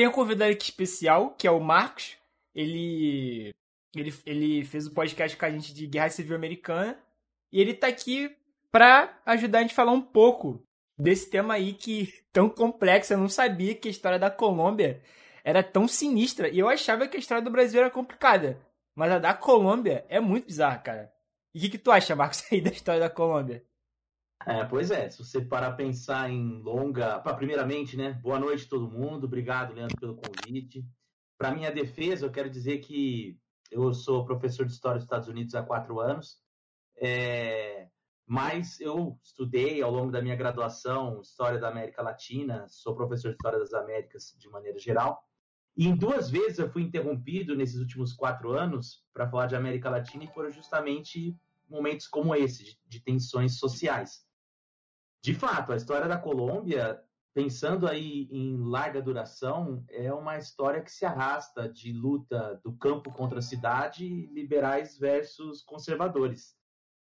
tem um convidado aqui especial, que é o Marcos. Ele, ele, ele fez o um podcast com a gente de Guerra Civil Americana. E ele tá aqui pra ajudar a gente a falar um pouco desse tema aí que tão complexo. Eu não sabia que a história da Colômbia era tão sinistra. E eu achava que a história do Brasil era complicada. Mas a da Colômbia é muito bizarra, cara. E o que, que tu acha, Marcos, aí da história da Colômbia? É, pois é, se você parar pensar em longa. Pra, primeiramente, né? Boa noite todo mundo. Obrigado, Leandro, pelo convite. Para minha defesa, eu quero dizer que eu sou professor de História dos Estados Unidos há quatro anos. É, mas eu estudei ao longo da minha graduação História da América Latina, sou professor de História das Américas de maneira geral. E em duas vezes eu fui interrompido nesses últimos quatro anos para falar de América Latina e foram justamente momentos como esse, de, de tensões sociais de fato, a história da Colômbia, pensando aí em larga duração, é uma história que se arrasta de luta do campo contra a cidade, liberais versus conservadores,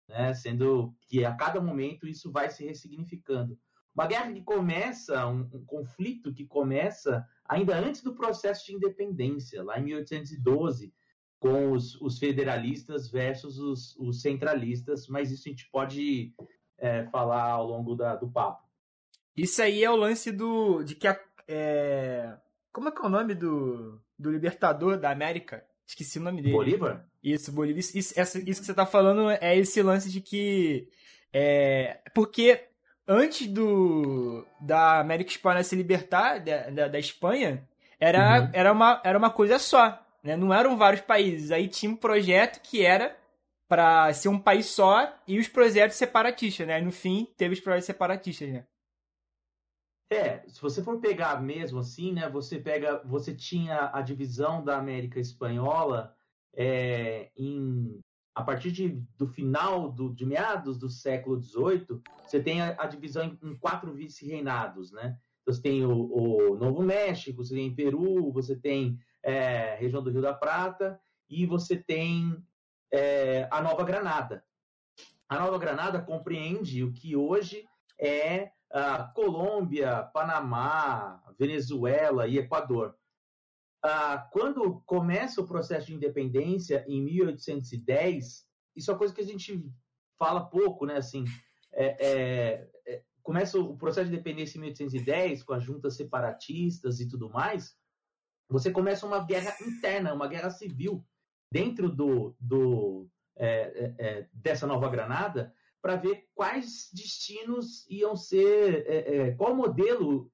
né? sendo que a cada momento isso vai se ressignificando. Uma guerra que começa, um, um conflito que começa ainda antes do processo de independência, lá em 1812, com os, os federalistas versus os, os, centralistas, mas isso a gente pode é, falar ao longo da, do papo. Isso aí é o lance do. de que a. É... Como é que é o nome do, do libertador da América? Esqueci o nome dele. Bolívar? Isso, Bolívar. Isso, isso, isso que você tá falando é esse lance de que. É, porque antes do da América Espanhola se libertar da, da, da Espanha, era, uhum. era, uma, era uma coisa só. Né? Não eram vários países. Aí tinha um projeto que era para ser um país só e os projetos separatistas, né? No fim, teve os projetos separatistas, né? É, se você for pegar mesmo assim, né? Você pega, você tinha a divisão da América Espanhola é, em a partir de, do final do, de meados do século XVIII, você tem a, a divisão em, em quatro vice-reinados, né? Você tem o, o, Novo México, você tem Peru, você tem é, região do Rio da Prata e você tem é, a Nova Granada. A Nova Granada compreende o que hoje é a Colômbia, Panamá, Venezuela e Equador. Ah, quando começa o processo de independência em 1810, isso é uma coisa que a gente fala pouco, né? Assim, é, é, é, começa o processo de independência em 1810 com as juntas separatistas e tudo mais. Você começa uma guerra interna, uma guerra civil dentro do, do é, é, é, dessa Nova Granada para ver quais destinos iam ser, é, é, qual modelo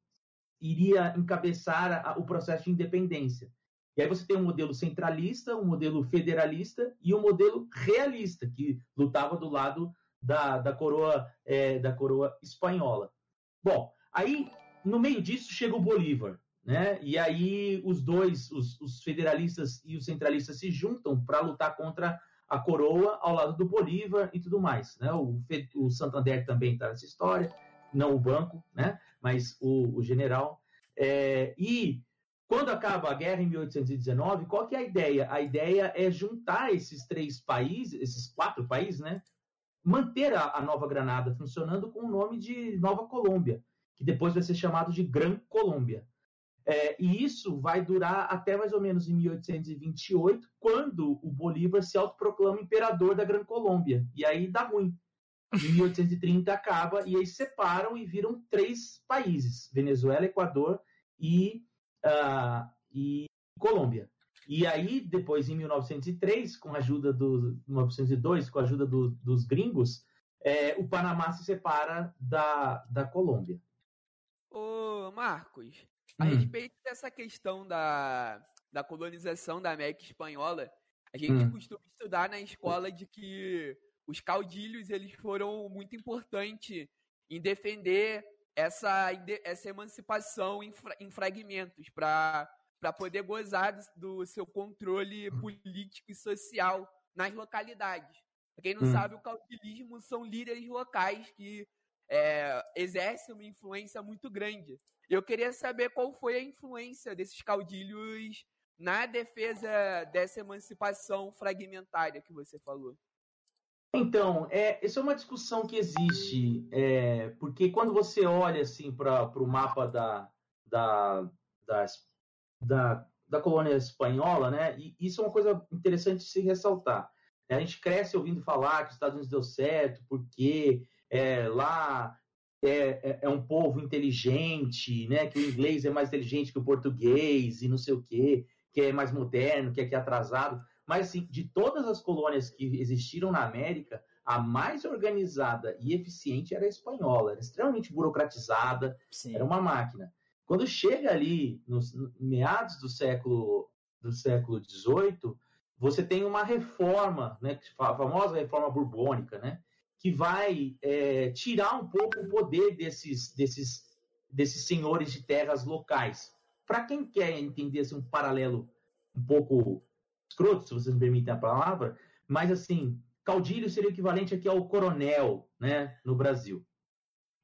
iria encabeçar a, o processo de independência. E aí você tem um modelo centralista, um modelo federalista e um modelo realista, que lutava do lado da, da, coroa, é, da coroa espanhola. Bom, aí no meio disso chega o Bolívar, né? E aí os dois, os, os federalistas e os centralistas se juntam para lutar contra a coroa ao lado do Bolívar e tudo mais, né? O, o Santander também está nessa história, não o banco, né? Mas o, o general. É, e quando acaba a guerra em 1819, qual que é a ideia? A ideia é juntar esses três países, esses quatro países, né? Manter a, a Nova Granada funcionando com o nome de Nova Colômbia, que depois vai ser chamado de Gran Colômbia. É, e isso vai durar até mais ou menos em 1828, quando o Bolívar se autoproclama imperador da Gran Colômbia. E aí dá ruim. Em 1830 acaba e eles separam e viram três países: Venezuela, Equador e, uh, e Colômbia. E aí, depois, em 1903, com a ajuda do 1902, com a ajuda do, dos gringos, é, o Panamá se separa da, da Colômbia. Ô, Marcos, a hum. respeito dessa questão da, da colonização da América Espanhola, a gente hum. costuma estudar na escola de que os caudilhos eles foram muito importantes em defender essa, essa emancipação em, em fragmentos para poder gozar do seu controle político e social nas localidades. Pra quem não hum. sabe, o caudilismo são líderes locais que é, exercem uma influência muito grande eu queria saber qual foi a influência desses caudilhos na defesa dessa emancipação fragmentária que você falou. Então, é, isso é uma discussão que existe, é, porque quando você olha assim para o mapa da, da, das, da, da colônia espanhola, né? E isso é uma coisa interessante se ressaltar. A gente cresce ouvindo falar que os Estados Unidos deu certo, porque é, lá é, é, é, um povo inteligente, né? Que o inglês é mais inteligente que o português e não sei o quê, que é mais moderno, que é, que é atrasado. Mas, assim, de todas as colônias que existiram na América, a mais organizada e eficiente era a espanhola, era extremamente burocratizada, Sim. era uma máquina. Quando chega ali nos meados do século do século XVIII, você tem uma reforma, né, a famosa reforma borbônica, né, que vai é, tirar um pouco o poder desses, desses, desses senhores de terras locais. Para quem quer entender assim, um paralelo um pouco escroto, se vocês me permitem a palavra, mas assim, caudilho seria o equivalente aqui ao coronel, né, no Brasil.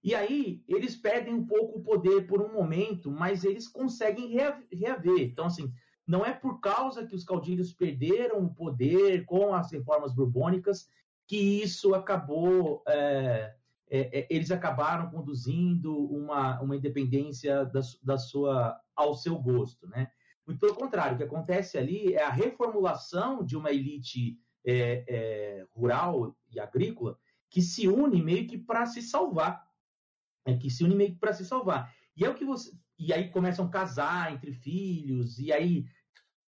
E aí eles perdem um pouco o poder por um momento, mas eles conseguem reaver. Então, assim, não é por causa que os caudilhos perderam o poder com as reformas borbônicas que isso acabou, é, é, é eles acabaram conduzindo uma, uma independência da, da sua, ao seu gosto, né? Muito pelo contrário, o que acontece ali é a reformulação de uma elite é, é, rural e agrícola que se une meio que para se salvar. É, que se une meio que para se salvar. E é o que você. E aí começam a casar entre filhos, e aí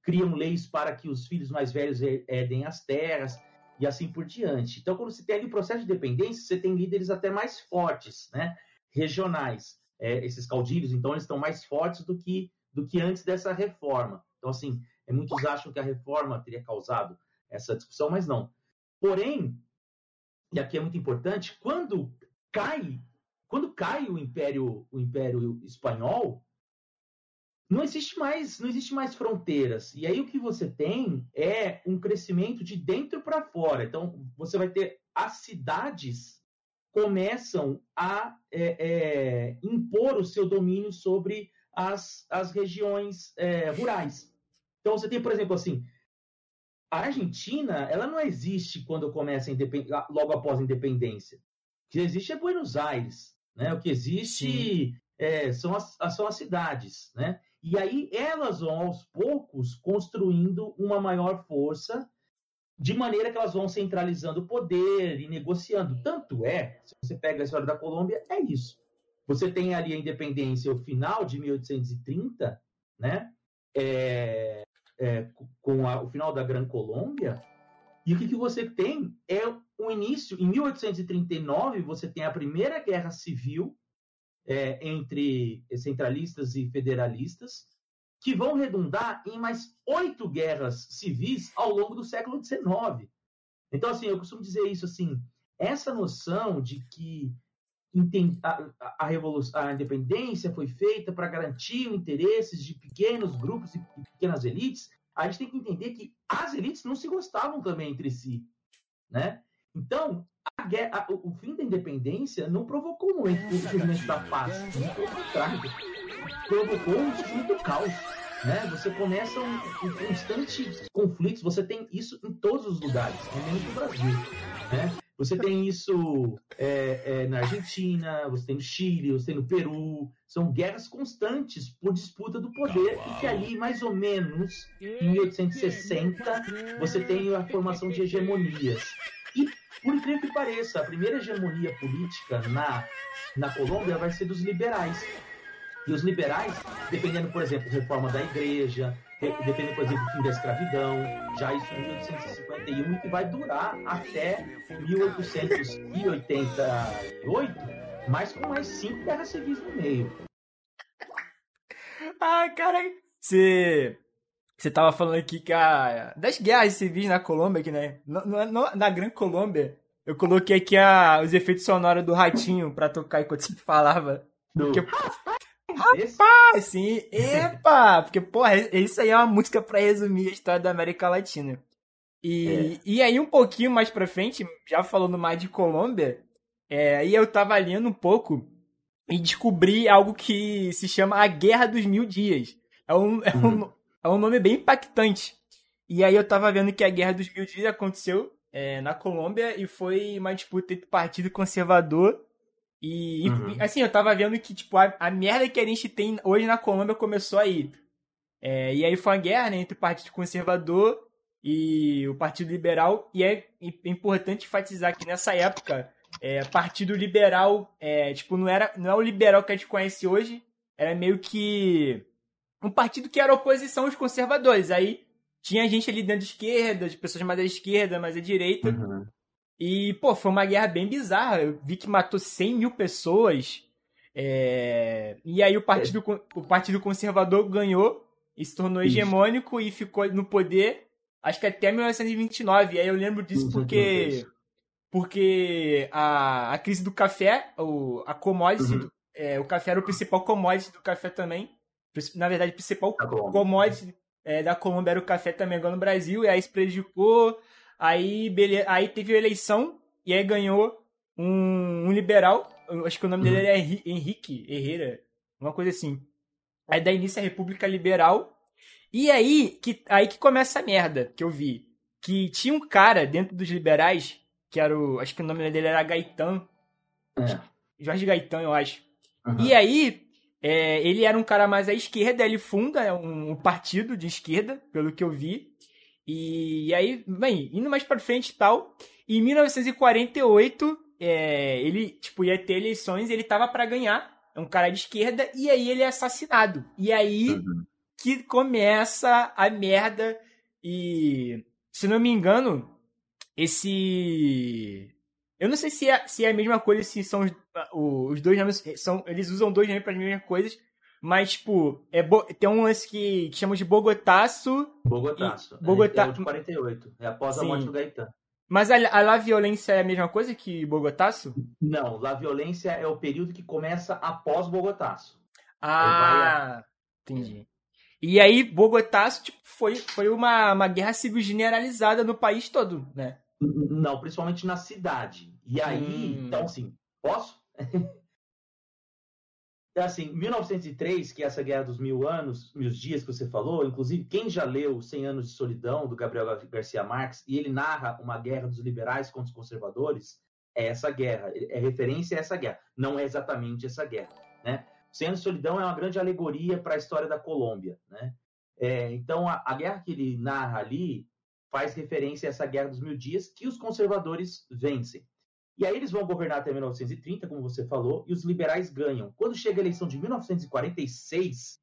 criam leis para que os filhos mais velhos herdem as terras, e assim por diante. Então, quando você tem ali o processo de dependência, você tem líderes até mais fortes, né? regionais. É, esses caudilhos, então, eles estão mais fortes do que, do que antes dessa reforma. Então, assim, é, muitos acham que a reforma teria causado essa discussão, mas não. Porém, e aqui é muito importante, quando cai, quando cai o Império, o Império Espanhol, não existe mais, não existe mais fronteiras. E aí o que você tem é um crescimento de dentro para fora. Então você vai ter as cidades começam a é, é, impor o seu domínio sobre as, as regiões é, rurais. Então você tem, por exemplo, assim, a Argentina, ela não existe quando começa a logo após a independência. O que existe é Buenos Aires, né? O que existe é, são, as, são as cidades, né? E aí elas vão aos poucos construindo uma maior força, de maneira que elas vão centralizando o poder e negociando. Tanto é, se você pega a história da Colômbia, é isso. Você tem ali a independência, o final de 1830, né? É, é, com a, o final da Gran Colômbia. E o que, que você tem é o início, em 1839, você tem a primeira guerra civil é, entre centralistas e federalistas, que vão redundar em mais oito guerras civis ao longo do século XIX. Então, assim, eu costumo dizer isso assim, essa noção de que a, a, a independência foi feita para garantir os interesses de pequenos grupos e pequenas elites, a gente tem que entender que as elites não se gostavam também entre si, né? Então, a guerra, a, o fim da independência não provocou o surgimento da paz, pelo contrário, provocou o surgimento do caos. Né? Você começa um, um constante conflitos, você tem isso em todos os lugares, menos no Brasil. Né? Você tem isso é, é, na Argentina, você tem no Chile, você tem no Peru. São guerras constantes por disputa do poder e que ali, mais ou menos, em 1860, você tem a formação de hegemonias. Por incrível que pareça, a primeira hegemonia política na, na Colômbia vai ser dos liberais. E os liberais, dependendo, por exemplo, reforma da igreja, dependendo, por exemplo, do fim da escravidão, já isso em 1851, e que vai durar até 1888, mas com mais cinco guerras civis no meio. Ah, cara, você. Você tava falando aqui que a. Das guerras civis na Colômbia, aqui, né? No, no, na Gran Colômbia, eu coloquei aqui a, os efeitos sonoros do ratinho pra tocar enquanto você falava. Do... Porque... Rapaz, sim, epa! Porque, porra, isso aí é uma música pra resumir a história da América Latina. E, é. e aí, um pouquinho mais pra frente, já falando mais de Colômbia, é, aí eu tava lendo um pouco e descobri algo que se chama a Guerra dos Mil Dias. É um, é um, uhum. É um nome bem impactante. E aí eu tava vendo que a Guerra dos Mil Dias aconteceu é, na Colômbia e foi uma disputa entre o Partido Conservador e, uhum. assim, eu tava vendo que, tipo, a, a, merda que a gente tem hoje na Colômbia começou aí. É, e aí foi uma guerra né, entre o Partido Conservador e o Partido Liberal. E é importante enfatizar que nessa época, é, Partido Liberal, é, tipo, não, era, não é o liberal que a gente conhece hoje, era meio que um partido que era oposição aos conservadores. Aí tinha gente ali dentro de esquerda, de pessoas mais à esquerda, mais à direita. Uhum. E, pô, foi uma guerra bem bizarra. Eu vi que matou 100 mil pessoas. É... E aí o partido, o partido Conservador ganhou e se tornou hegemônico e ficou no poder, acho que até 1929. E aí eu lembro disso porque porque a, a crise do café, o, a commodity, uhum. é, o café era o principal commodity do café também. Na verdade, o principal commodity é, da Colômbia era o café também agora no Brasil, e aí se prejudicou. Aí, beleza, aí teve a eleição, e aí ganhou um, um liberal, acho que o nome uhum. dele é Henrique Herrera, uma coisa assim. Aí dá início à República Liberal. E aí que, aí que começa a merda que eu vi. Que tinha um cara dentro dos liberais, que era o. Acho que o nome dele era Gaetan. É. Jorge Gaetan, eu acho. Uhum. E aí, é, ele era um cara mais à esquerda, ele funda um, um, partido de esquerda, pelo que eu vi. E, e aí, bem, indo mais para frente e tal, em 1948, é, ele, tipo, ia ter eleições ele tava para ganhar, é um cara de esquerda, e aí ele é assassinado. E aí uhum. que começa a merda e, se não me engano, esse eu não sei se é, se é a mesma coisa, se são os, os dois nomes. São, eles usam dois nomes para as mesmas coisas. Mas, tipo, é tem um lance que, que chamam de Bogotaço. Bogotaço. E, Bogotá... É, é de 48. É após Sim. a morte do Gaetan. Mas a, a La Violência é a mesma coisa que Bogotaço? Não, La Violência é o período que começa após Bogotaço. Ah, a... entendi. E aí, Bogotaço tipo, foi, foi uma, uma guerra civil generalizada no país todo, né? Não, principalmente na cidade. E aí, hum. então assim, posso? É assim, 1903, que é essa Guerra dos Mil Anos, Mil Dias que você falou, inclusive quem já leu Cem Anos de Solidão, do Gabriel Garcia Marques, e ele narra uma guerra dos liberais contra os conservadores, é essa guerra, é referência a essa guerra, não é exatamente essa guerra, né? Cem Anos de Solidão é uma grande alegoria para a história da Colômbia, né? É, então, a, a guerra que ele narra ali faz referência a essa Guerra dos Mil Dias, que os conservadores vencem. E aí eles vão governar até 1930, como você falou, e os liberais ganham. Quando chega a eleição de 1946,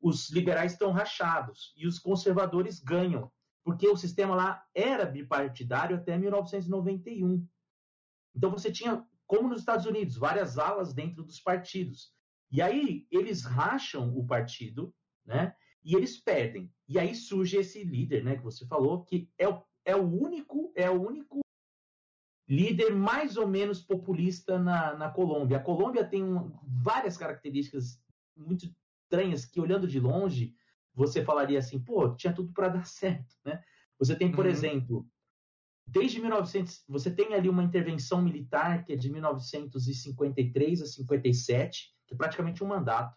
os liberais estão rachados e os conservadores ganham, porque o sistema lá era bipartidário até 1991. Então você tinha, como nos Estados Unidos, várias alas dentro dos partidos. E aí eles racham o partido, né? E eles perdem. E aí surge esse líder, né, que você falou, que é o, é o único, é o único líder mais ou menos populista na, na Colômbia. A Colômbia tem um, várias características muito estranhas que, olhando de longe, você falaria assim, pô, tinha tudo para dar certo, né? Você tem, por uhum. exemplo, desde 1900, você tem ali uma intervenção militar que é de 1953 a 57, que é praticamente um mandato,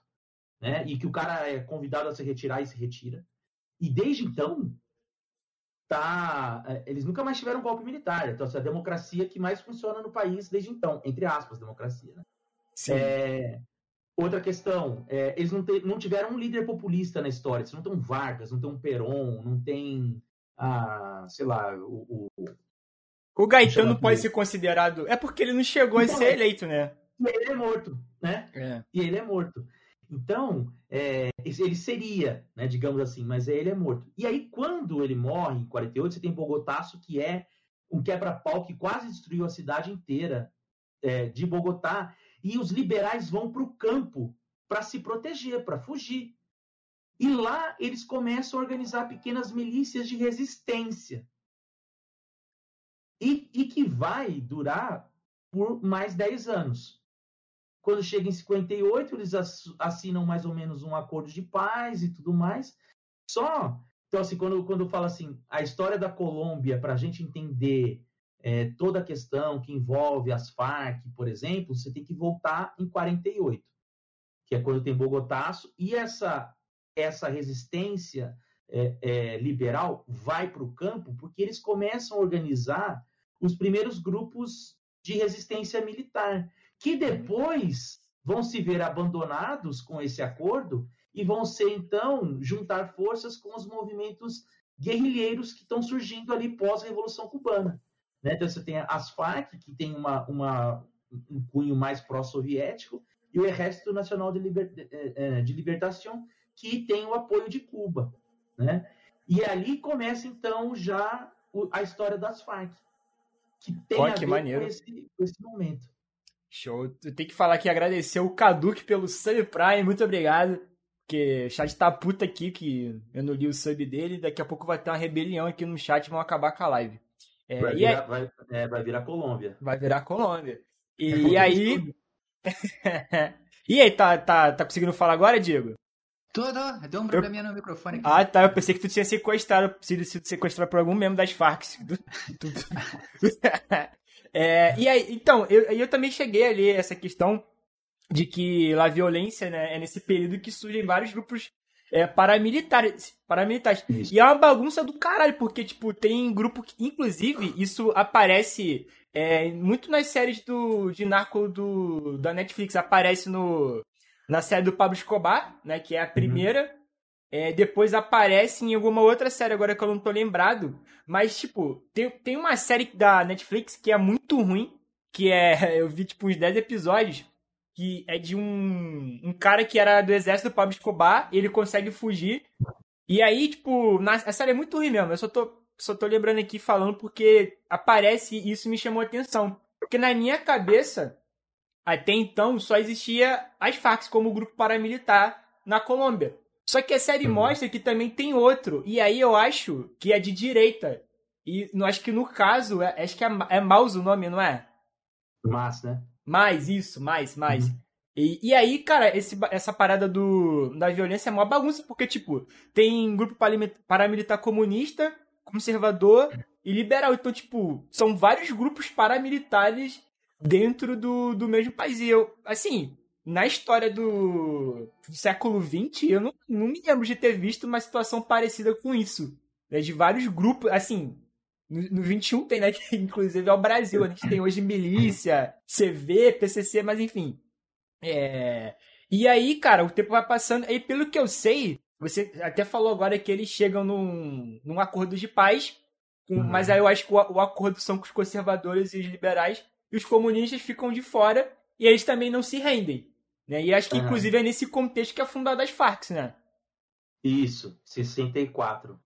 né? E que o cara é convidado a se retirar e se retira. E desde então, tá, é, eles nunca mais tiveram um golpe militar. Então, essa é a democracia que mais funciona no país desde então, entre aspas, democracia. Né? É, outra questão, é, eles não, te, não, tiveram um líder populista na história. Eles não tem um Vargas, não tem um Peron, não tem, ah, sei lá, o... O, o Gaetano pode ser considerado... É porque ele não chegou então, a ser eleito, né? E ele é morto, né? É. E ele é morto. Então, é, ele seria, né, digamos assim, mas ele é morto. E aí, quando ele morre, em 48, você tem Bogotaço, que é um quebra-pau que quase destruiu a cidade inteira é, de Bogotá. E os liberais vão para o campo para se proteger, para fugir. E lá eles começam a organizar pequenas milícias de resistência. E, e que vai durar por mais 10 anos. Quando chega em 58, eles assinam mais ou menos um acordo de paz e tudo mais. Só, então assim, quando, quando fala assim, a história da Colômbia, para a gente entender é, toda a questão que envolve as Farc, por exemplo, você tem que voltar em 48, que é quando tem Bogotaço, e essa, essa resistência é, é, liberal vai para o campo porque eles começam a organizar os primeiros grupos de resistência militar que depois vão se ver abandonados com esse acordo e vão ser, então, juntar forças com os movimentos guerrilheiros que estão surgindo ali pós-Revolução Cubana. Né? Então, você tem as Farc, que tem uma, uma um cunho mais pró-soviético, e o Exército Nacional de, Liber, eh, eh, de Libertação, que tem o apoio de Cuba. Né? E ali começa, então, já a história das Farc, que tem Pô, a ver com esse, com esse momento. Show. Eu tenho que falar aqui, agradecer o Caduque pelo sub Prime, muito obrigado. Porque o chat tá puta aqui que eu não li o sub dele. Daqui a pouco vai ter uma rebelião aqui no chat e vão acabar com a live. É, vai, virar, aí... vai, é, vai virar Colômbia. Vai virar Colômbia. E, é e aí. e aí, tá, tá, tá conseguindo falar agora, Diego? Tudo, deu um probleminha eu... no microfone. Aqui. Ah, tá. Eu pensei que tu tinha sequestrado, sido, sequestrado por algum membro das Farc. é, e aí, então, eu, eu também cheguei a ler essa questão de que a violência né, é nesse período que surgem vários grupos é, paramilitares. paramilitares. Isso. E é uma bagunça do caralho, porque, tipo, tem grupo que, inclusive, isso aparece é, muito nas séries do, de narco do, da Netflix. Aparece no, na série do Pablo Escobar, né, que é a uhum. primeira. Uhum. É, depois aparece em alguma outra série, agora que eu não tô lembrado. Mas, tipo, tem, tem uma série da Netflix que é muito ruim, que é. Eu vi, tipo, uns 10 episódios que é de um, um cara que era do exército do Pablo Escobar, ele consegue fugir. E aí, tipo, na, a série é muito ruim mesmo. Eu só tô, só tô lembrando aqui falando porque aparece e isso me chamou a atenção. Porque na minha cabeça, até então, só existia as Farc como grupo paramilitar na Colômbia. Só que a série uhum. mostra que também tem outro. E aí eu acho que é de direita. E acho que no caso, é, acho que é, é Maus o nome, não é? Mas, né? Mais, isso, mais, mais. Uhum. E, e aí, cara, esse, essa parada do, da violência é uma bagunça, porque, tipo, tem grupo paramilitar comunista, conservador e liberal. Então, tipo, são vários grupos paramilitares dentro do, do mesmo país. E eu, assim, na história do, do século XX, eu não, não me lembro de ter visto uma situação parecida com isso. Né? De vários grupos, assim, no, no 21 tem, né? Que inclusive é o Brasil. A gente tem hoje milícia, CV, PCC, mas enfim. É... E aí, cara, o tempo vai passando. Aí, pelo que eu sei, você até falou agora que eles chegam num, num acordo de paz. Com, uhum. Mas aí eu acho que o, o acordo são com os conservadores e os liberais. E os comunistas ficam de fora. E eles também não se rendem. Né? E acho que, uhum. inclusive, é nesse contexto que é fundada as Farc, né? Isso, 64.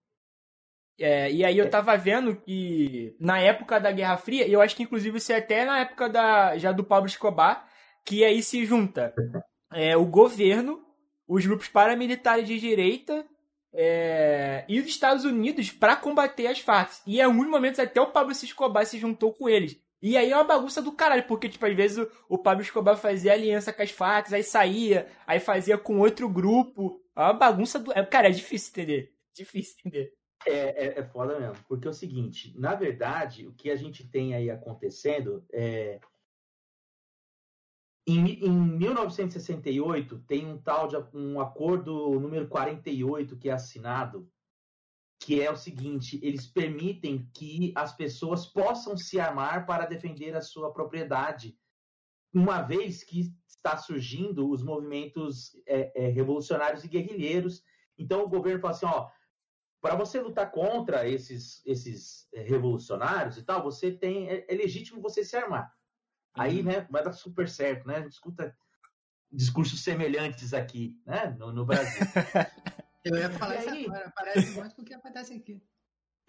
É, e aí eu tava vendo que na época da Guerra Fria, e eu acho que inclusive isso é até na época da, já do Pablo Escobar, que aí se junta é, o governo, os grupos paramilitares de direita é, e os Estados Unidos para combater as Farc. E em alguns momentos até o Pablo Escobar se juntou com eles. E aí é uma bagunça do caralho, porque, tipo, às vezes o, o Pablo Escobar fazia aliança com as Farc, aí saía, aí fazia com outro grupo. É uma bagunça do. É, cara, é difícil entender. Difícil entender. É, é, é foda mesmo, porque é o seguinte, na verdade, o que a gente tem aí acontecendo é. Em, em 1968, tem um tal de um acordo número 48 que é assinado, que é o seguinte: eles permitem que as pessoas possam se armar para defender a sua propriedade, uma vez que está surgindo os movimentos é, é, revolucionários e guerrilheiros. Então o governo fala assim: ó, para você lutar contra esses, esses eh, revolucionários e tal, você tem é, é legítimo você se armar. Aí, uhum. né, vai dar super certo, né? A gente escuta discursos semelhantes aqui, né, no, no Brasil. Eu ia falar isso aí, agora, parece muito com o que acontece aqui.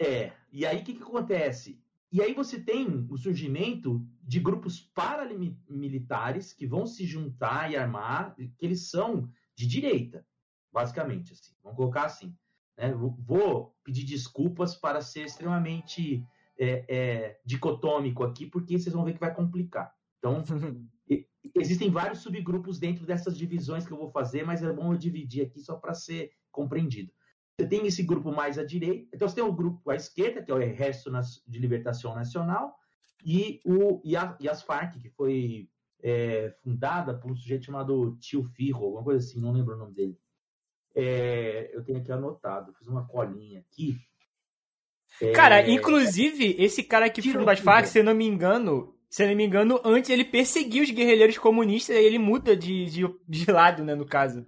É, e aí o que, que acontece? E aí você tem o surgimento de grupos paramilitares que vão se juntar e armar, que eles são de direita, basicamente, assim. Vamos colocar assim. Né? Vou pedir desculpas para ser extremamente é, é, dicotômico aqui, porque vocês vão ver que vai complicar. Então, existem vários subgrupos dentro dessas divisões que eu vou fazer, mas é bom eu dividir aqui só para ser compreendido. Você tem esse grupo mais à direita, então você tem o grupo à esquerda, que é o Exército de Libertação Nacional, e, o, e, a, e as Farc, que foi é, fundada por um sujeito chamado Tio Firro, alguma coisa assim, não lembro o nome dele. É, eu tenho aqui anotado, fiz uma colinha aqui. É... Cara, inclusive, esse cara que fundou as Farc, se eu não me engano, se não me engano, antes ele perseguia os guerrilheiros comunistas, aí ele muda de, de, de lado, né, no caso.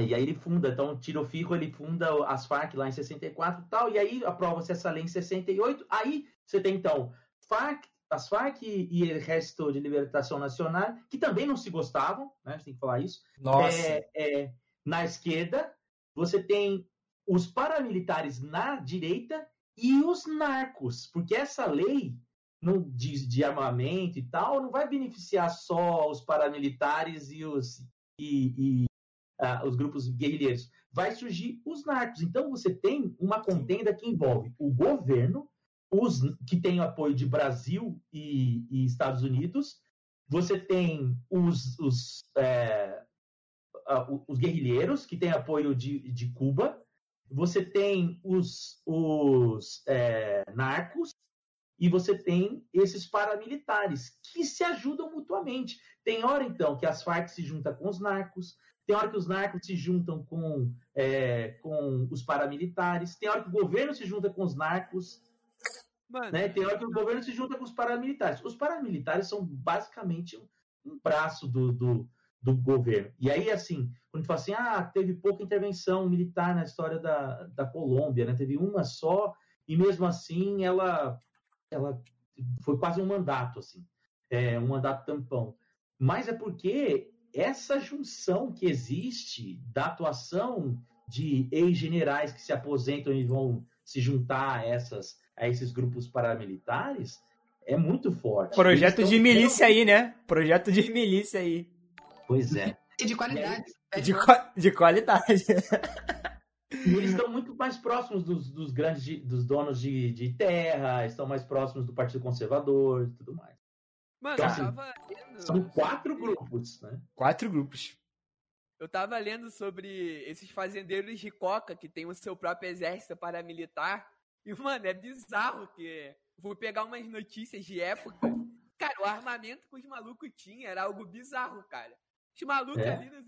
E aí ele funda, então Tiro Fijo ele funda as Farc lá em 64 e tal, e aí aprova-se essa lei em 68, aí você tem então Farc, as Farc e, o Resto de Libertação Nacional, que também não se gostavam, né, a gente tem que falar isso. Nossa. É, é, na esquerda, você tem os paramilitares na direita e os narcos, porque essa lei não diz de armamento e tal, não vai beneficiar só os paramilitares e os e, e uh, os grupos guerrilheiros. Vai surgir os narcos. Então você tem uma contenda que envolve o governo, os que tem apoio de Brasil e, e Estados Unidos, você tem os, os, é, os guerrilheiros, que têm apoio de, de Cuba, você tem os, os é, narcos e você tem esses paramilitares que se ajudam mutuamente. Tem hora, então, que as Farc se juntam com os narcos, tem hora que os narcos se juntam com, é, com os paramilitares, tem hora que o governo se junta com os narcos, Mano, né? tem hora que o governo se junta com os paramilitares. Os paramilitares são basicamente um, um braço do, do, do governo. E aí, assim, quando a gente fala assim, ah, teve pouca intervenção militar na história da, da Colômbia, né? Teve uma só, e mesmo assim ela, ela foi quase um mandato, assim, é, um mandato tampão. Mas é porque essa junção que existe da atuação de ex-generais que se aposentam e vão se juntar a, essas, a esses grupos paramilitares é muito forte. Projeto de milícia aí, né? Projeto de milícia aí. Pois é. E de qualidade. De, de qualidade. Eles estão muito mais próximos dos, dos grandes dos donos de, de, terra, estão mais próximos do Partido Conservador e tudo mais. Mano, então, assim, tava lendo... São quatro grupos, né? Quatro grupos. Eu tava lendo sobre esses fazendeiros de coca que tem o seu próprio exército paramilitar. E, mano, é bizarro que. Vou pegar umas notícias de época. Cara, o armamento que os malucos tinham era algo bizarro, cara. Os malucos é. ali, nos,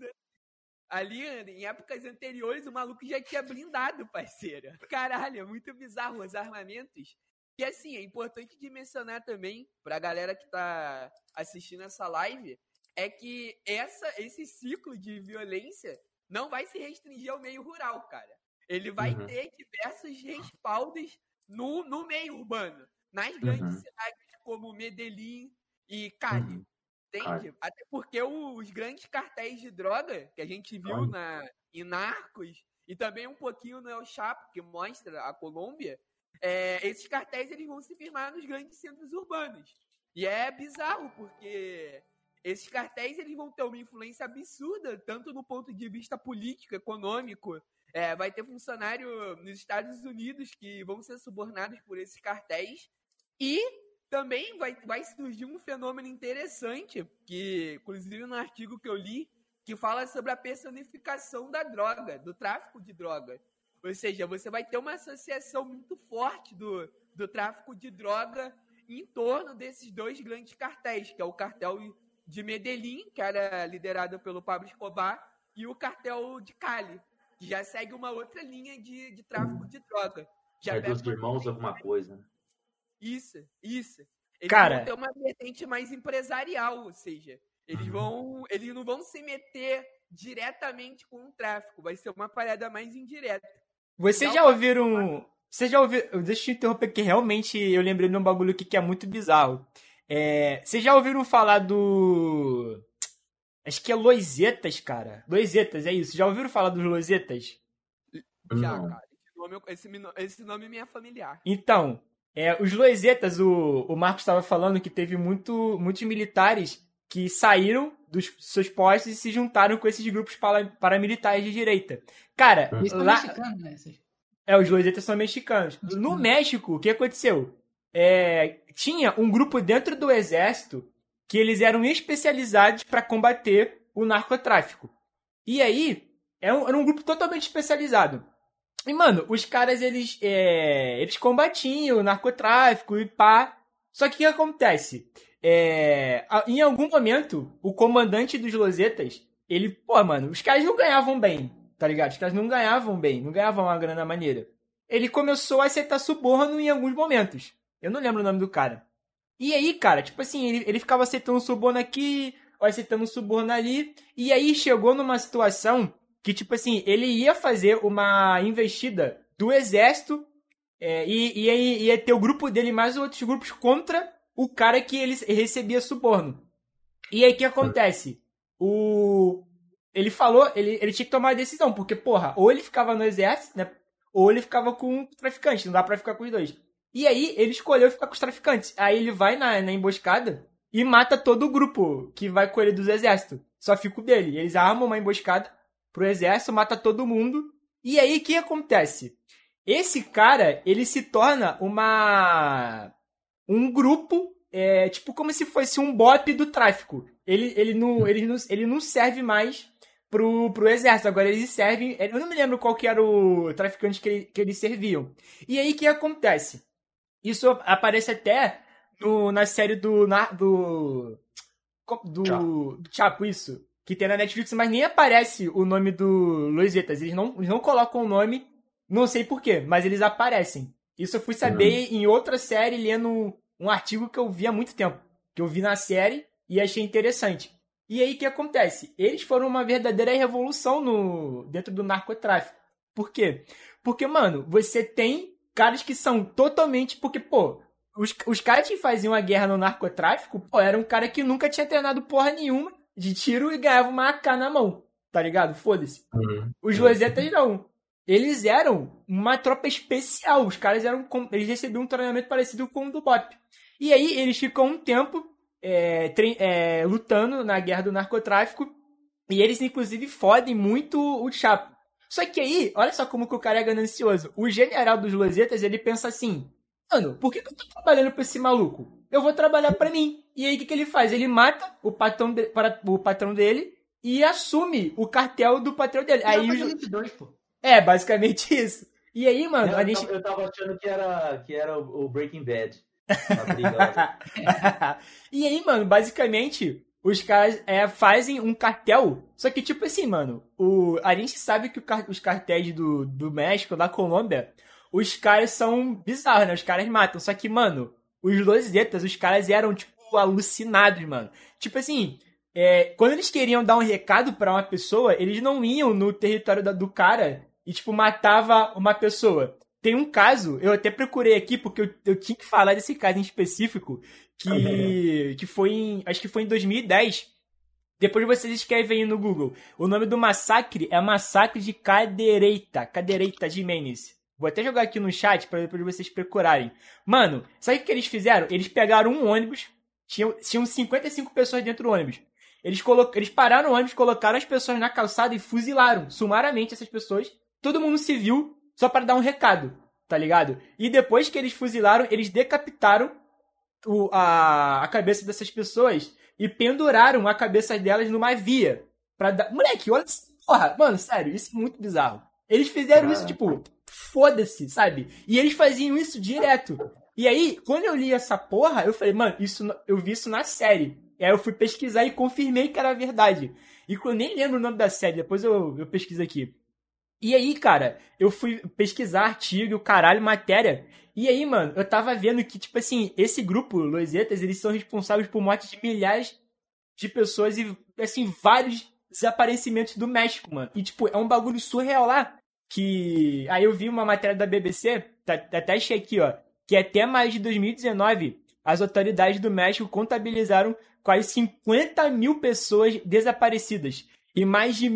ali, em épocas anteriores, o maluco já tinha blindado, parceiro. Caralho, é muito bizarro os armamentos. E assim, é importante de mencionar também, pra galera que tá assistindo essa live, é que essa, esse ciclo de violência não vai se restringir ao meio rural, cara. Ele vai uhum. ter diversos respaldos no, no meio urbano. Nas grandes uhum. cidades como Medellín e Cali. Uhum. Entende? Até porque os grandes cartéis de droga que a gente viu na, em Narcos e também um pouquinho no El Chapo, que mostra a Colômbia, é, esses cartéis eles vão se firmar nos grandes centros urbanos. E é bizarro, porque esses cartéis eles vão ter uma influência absurda, tanto no ponto de vista político, econômico. É, vai ter funcionário nos Estados Unidos que vão ser subornados por esses cartéis. E também vai, vai surgir um fenômeno interessante, que, inclusive, no artigo que eu li, que fala sobre a personificação da droga, do tráfico de droga. Ou seja, você vai ter uma associação muito forte do, do tráfico de droga em torno desses dois grandes cartéis, que é o cartel de Medellín, que era liderado pelo Pablo Escobar, e o cartel de Cali, que já segue uma outra linha de, de tráfico de droga. Já é dos irmãos alguma coisa, né? Isso, isso. Eles Cara... vão ter uma vertente mais empresarial, ou seja, eles uhum. vão, eles não vão se meter diretamente com o tráfico, vai ser uma parada mais indireta. Vocês já ouviram. Vocês já ouviram. Deixa eu te interromper, porque realmente eu lembrei de um bagulho aqui que é muito bizarro. É, vocês já ouviram falar do. Acho que é Loisetas, cara. Loisetas, é isso. Já ouviram falar dos Loisetas? Já, cara. Esse nome, esse, esse nome me é familiar. Então, é, os Loisetas, o, o Marcos estava falando que teve muito, muitos militares que saíram dos seus postos e se juntaram com esses grupos paramilitares de direita. Cara, Eles lá... mexicanos, né? É, os Loisetas são mexicanos. No México, o que aconteceu? É, tinha um grupo dentro do exército que eles eram especializados para combater o narcotráfico. E aí, era um, era um grupo totalmente especializado. E, mano, os caras, eles, é, eles combatiam o narcotráfico e pá. Só que o que acontece? É, em algum momento, o comandante dos Losetas, ele, pô, mano, os caras não ganhavam bem, tá ligado? Os caras não ganhavam bem, não ganhavam uma grana maneira. Ele começou a aceitar suborno em alguns momentos. Eu não lembro o nome do cara. E aí, cara, tipo assim, ele, ele ficava aceitando suborno aqui, aceitando suborno ali. E aí chegou numa situação que, tipo assim, ele ia fazer uma investida do exército é, e, e aí ia ter o grupo dele mais outros grupos contra o cara que ele recebia suborno. E aí o que acontece? O. Ele falou, ele, ele tinha que tomar a decisão, porque, porra, ou ele ficava no exército, né? Ou ele ficava com o traficante, não dá pra ficar com os dois. E aí ele escolheu ficar com os traficantes. Aí ele vai na, na emboscada e mata todo o grupo que vai com ele dos exércitos. Só fica o dele. Eles armam uma emboscada pro exército, mata todo mundo. E aí o que acontece? Esse cara, ele se torna uma um grupo, é, tipo como se fosse um bop do tráfico. Ele, ele, não, ele, não, ele não serve mais pro, pro exército. Agora eles servem. Eu não me lembro qual que era o traficante que, que eles serviam. E aí o que acontece? Isso aparece até no, na série do. Na, do. Do, do Chapo, isso. Que tem na Netflix, mas nem aparece o nome do Luizetas. Eles não, eles não colocam o nome, não sei porquê, mas eles aparecem. Isso eu fui saber uhum. em outra série, lendo um artigo que eu vi há muito tempo. Que eu vi na série e achei interessante. E aí o que acontece? Eles foram uma verdadeira revolução no dentro do narcotráfico. Por quê? Porque, mano, você tem caras que são totalmente. Porque, pô, os, os caras que faziam a guerra no narcotráfico, pô, era um cara que nunca tinha treinado porra nenhuma de tiro e ganhava uma AK na mão. Tá ligado? Foda-se. Uhum. Os Losetas não. Eles eram uma tropa especial. Os caras eram. Eles recebiam um treinamento parecido com o do Bop. E aí eles ficam um tempo é, é, lutando na guerra do narcotráfico. E eles, inclusive, fodem muito o Chapo. Só que aí, olha só como que o cara é ganancioso. O general dos Losetas, ele pensa assim: Mano, por que, que eu tô trabalhando pra esse maluco? Eu vou trabalhar para mim. E aí, o que, que ele faz? Ele mata o patrão, de, para, o patrão dele e assume o cartel do patrão dele. Aí, o... É, basicamente isso. E aí, mano, eu, a gente... eu tava achando que era, que era o Breaking Bad. e aí, mano, basicamente, os caras é, fazem um cartel. Só que, tipo assim, mano, o, a gente sabe que os cartéis do, do México, da Colômbia, os caras são bizarros, né? Os caras matam. Só que, mano, os Losetas, os caras eram, tipo, alucinados, mano. Tipo assim, é, quando eles queriam dar um recado para uma pessoa, eles não iam no território da, do cara e, tipo, matava uma pessoa. Tem um caso, eu até procurei aqui porque eu, eu tinha que falar desse caso em específico, que, que foi em, acho que foi em 2010. Depois vocês escrevem aí no Google. O nome do massacre é Massacre de Cadereita, Cadereita de Menes. Vou até jogar aqui no chat para depois vocês procurarem. Mano, sabe o que eles fizeram? Eles pegaram um ônibus, tinham, tinham 55 pessoas dentro do ônibus. Eles, colo... eles pararam o ônibus, colocaram as pessoas na calçada e fuzilaram sumariamente essas pessoas. Todo mundo se viu só para dar um recado, tá ligado? E depois que eles fuzilaram, eles decapitaram o, a, a cabeça dessas pessoas e penduraram a cabeça delas numa via. Pra dar... Moleque, olha. Porra, mano, sério, isso é muito bizarro. Eles fizeram isso, tipo, foda-se, sabe? E eles faziam isso direto. E aí, quando eu li essa porra, eu falei, mano, isso, eu vi isso na série. E aí eu fui pesquisar e confirmei que era verdade. E eu nem lembro o nome da série, depois eu, eu pesquiso aqui. E aí, cara, eu fui pesquisar artigo, caralho, matéria. E aí, mano, eu tava vendo que, tipo assim, esse grupo, Loisetas, eles são responsáveis por mortes de milhares de pessoas e, assim, vários desaparecimentos do México, mano. E, tipo, é um bagulho surreal lá que. Aí eu vi uma matéria da BBC, tá, até achei aqui, ó, que até mais de 2019 as autoridades do México contabilizaram quase 50 mil pessoas desaparecidas e mais de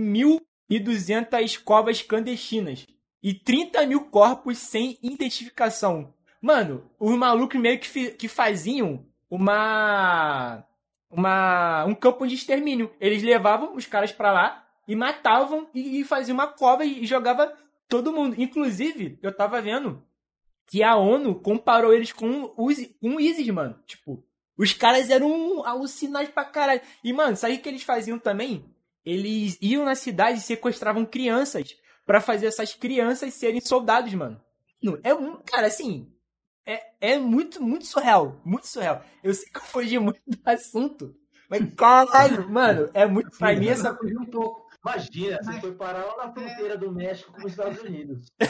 1.200 covas clandestinas e 30 mil corpos sem identificação. Mano, os malucos meio que, que faziam uma. uma um campo de extermínio. Eles levavam os caras para lá e matavam e, e faziam uma cova e jogava todo mundo. Inclusive, eu tava vendo que a ONU comparou eles com o ISIS, mano. Tipo, os caras eram alucinados pra caralho. E, mano, sabe o que eles faziam também? Eles iam na cidade e sequestravam crianças para fazer essas crianças serem soldados, mano. É um, cara, assim, é, é muito, muito surreal. Muito surreal. Eu sei que eu fugi muito do assunto. Mas caralho, mano, é muito. Pra mim, essa. Fugiu um pouco. Imagina, você foi parar lá na fronteira é... do México com os Estados Unidos.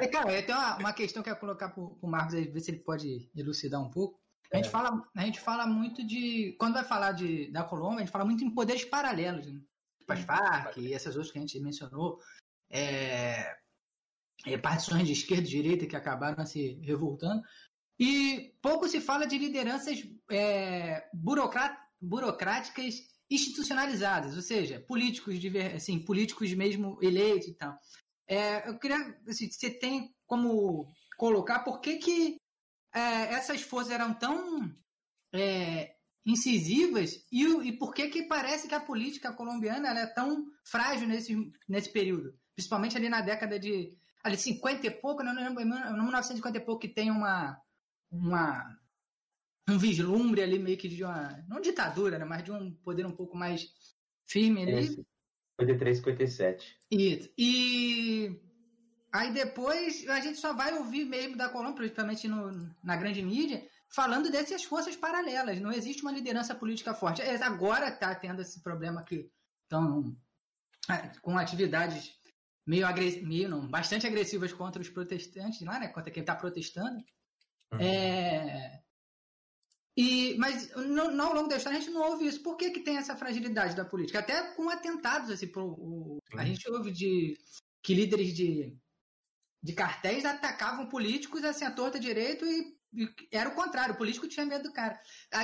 É, cara, tem uma, uma questão que eu ia colocar pro, pro Marcos aí, ver se ele pode elucidar um pouco. A gente, é. fala, a gente fala muito de. Quando vai falar de, da Colômbia, a gente fala muito em poderes paralelos. Né? Tipo as Farc e essas outras que a gente mencionou. É, é, partições de esquerda e direita que acabaram se revoltando. E pouco se fala de lideranças é, burocráticas institucionalizadas, ou seja, políticos de, assim, políticos mesmo eleitos e tal. É, eu queria, assim, você tem como colocar por que, que é, essas forças eram tão é, incisivas e, e por que, que parece que a política colombiana é tão frágil nesse, nesse período, principalmente ali na década de ali 50 e pouco, não lembro, 1950 e pouco que tem uma uma um vislumbre ali meio que de uma não ditadura, né, mas de um poder um pouco mais firme ali. É, 53, 57. Isso. E aí depois a gente só vai ouvir mesmo da Colômbia, principalmente no, na grande mídia, falando dessas forças paralelas. Não existe uma liderança política forte. É, agora está tendo esse problema que estão com atividades meio, meio não, bastante agressivas contra os protestantes lá, né? Contra quem está protestando. Uhum. É... E, mas no, no, ao longo da história a gente não ouve isso. Por que, que tem essa fragilidade da política? Até com atentados, assim, pro, o, a gente ouve de que líderes de, de cartéis atacavam políticos assim, à torta direito e, e era o contrário, o político tinha medo do cara.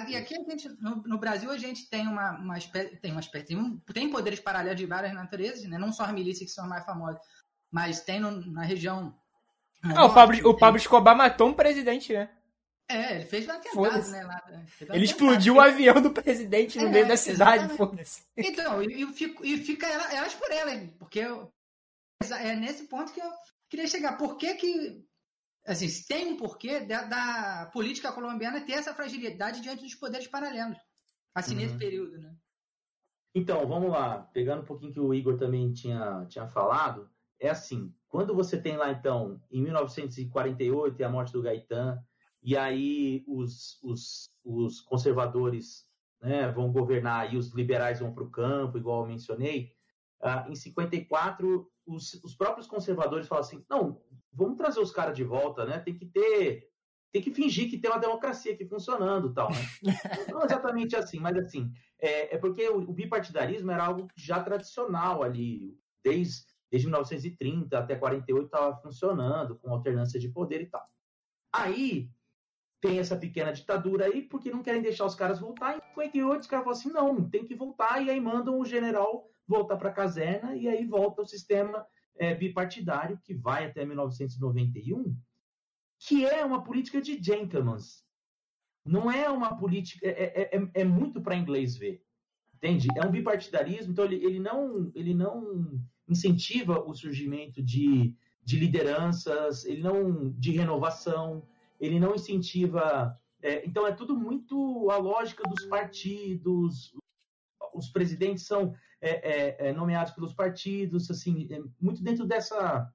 E aqui a gente, no, no Brasil a gente tem uma, uma espécie, tem uma espécie, tem, um, tem poderes paralelos de várias naturezas, né? não só as milícias que são mais famosas, mas tem no, na região ah, o Pablo, o Pablo Escobar matou um presidente, né? É, ele fez um atentado, né? Lá, um ele explodiu o avião do presidente no é, meio da cidade, foda-se. Então, e, e fica elas por elas, porque eu, é nesse ponto que eu queria chegar. Por que que, assim, tem um porquê da, da política colombiana ter essa fragilidade diante dos poderes paralelos, assim, uhum. nesse período, né? Então, vamos lá. Pegando um pouquinho que o Igor também tinha, tinha falado, é assim, quando você tem lá, então, em 1948, a morte do Gaetan, e aí os, os, os conservadores né, vão governar e os liberais vão para o campo, igual eu mencionei, uh, em 54, os, os próprios conservadores falam assim, não, vamos trazer os caras de volta, né? Tem que ter tem que fingir que tem uma democracia aqui funcionando tal, né? Não exatamente assim, mas assim, é, é porque o, o, bipartidarismo era algo já tradicional ali, desde desde 1930 até 48 estava funcionando, com alternância de poder e tal. Aí tem essa pequena ditadura aí, porque não querem deixar os caras voltar. Em 58 os caras falam assim, não, tem que voltar, e aí mandam o general voltar para a caserna, e aí volta o sistema é, bipartidário, que vai até 1991, que é uma política de gentlemen's. Não é uma política, é, é, é, é muito para inglês ver, entende? É um bipartidarismo, então ele, ele não, ele não incentiva o surgimento de, de lideranças, ele não de renovação, ele não incentiva. É, então é tudo muito a lógica dos partidos. Os presidentes são é, é, é nomeados pelos partidos, assim, é muito dentro dessa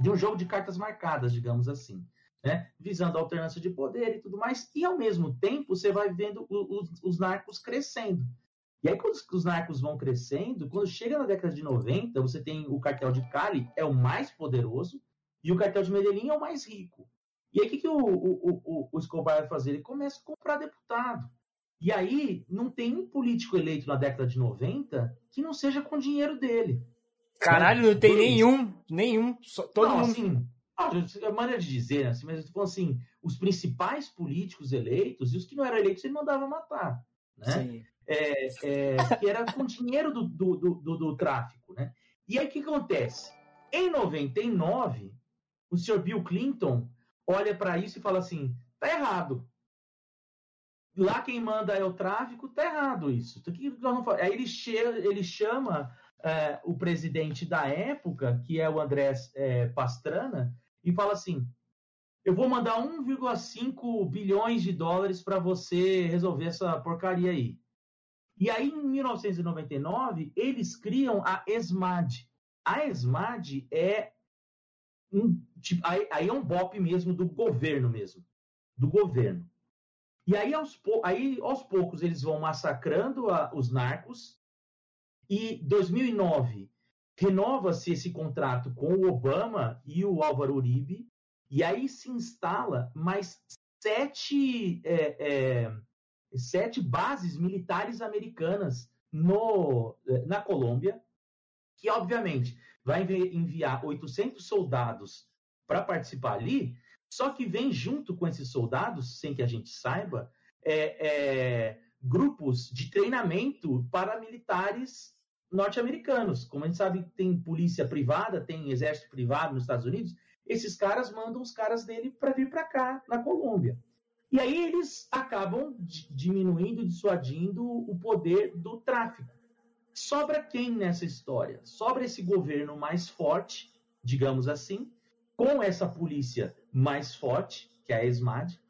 de um jogo de cartas marcadas, digamos assim, né? visando a alternância de poder e tudo mais. E ao mesmo tempo você vai vendo os, os narcos crescendo. E aí, quando os narcos vão crescendo, quando chega na década de 90, você tem o cartel de Cali, é o mais poderoso, e o cartel de Medellín é o mais rico. E aí, o que, que o, o, o, o Escobar vai fazer? Ele começa a comprar deputado. E aí, não tem um político eleito na década de 90 que não seja com dinheiro dele. Caralho, não tem nenhum, nenhum. Só, todo não, mundo. Assim, a maneira de dizer, né, assim, mas eu tô falando assim, os principais políticos eleitos e os que não eram eleitos ele mandava matar. Né? Sim é, é, que era com dinheiro do, do, do, do, tráfico. Né? E aí o que acontece? Em 99, o senhor Bill Clinton olha para isso e fala assim: tá errado. Lá quem manda é o tráfico, tá errado isso. Aí ele, ele chama é, o presidente da época, que é o André é, Pastrana, e fala assim: eu vou mandar 1,5 bilhões de dólares para você resolver essa porcaria aí. E aí, em 1999, eles criam a ESMAD. A ESMAD é um tipo, aí é um BOP mesmo do governo mesmo, do governo. E aí aos, aí, aos poucos, eles vão massacrando a, os narcos. E 2009 renova-se esse contrato com o Obama e o Álvaro Uribe. E aí se instala mais sete, é, é, sete bases militares americanas no, na Colômbia, que obviamente vai enviar 800 soldados para participar ali, só que vem junto com esses soldados, sem que a gente saiba, é, é, grupos de treinamento paramilitares norte-americanos. Como a gente sabe, tem polícia privada, tem exército privado nos Estados Unidos, esses caras mandam os caras dele para vir para cá, na Colômbia. E aí eles acabam diminuindo, dissuadindo o poder do tráfico. Sobra quem nessa história? Sobra esse governo mais forte, digamos assim, com essa polícia mais forte, que é a ESMAD,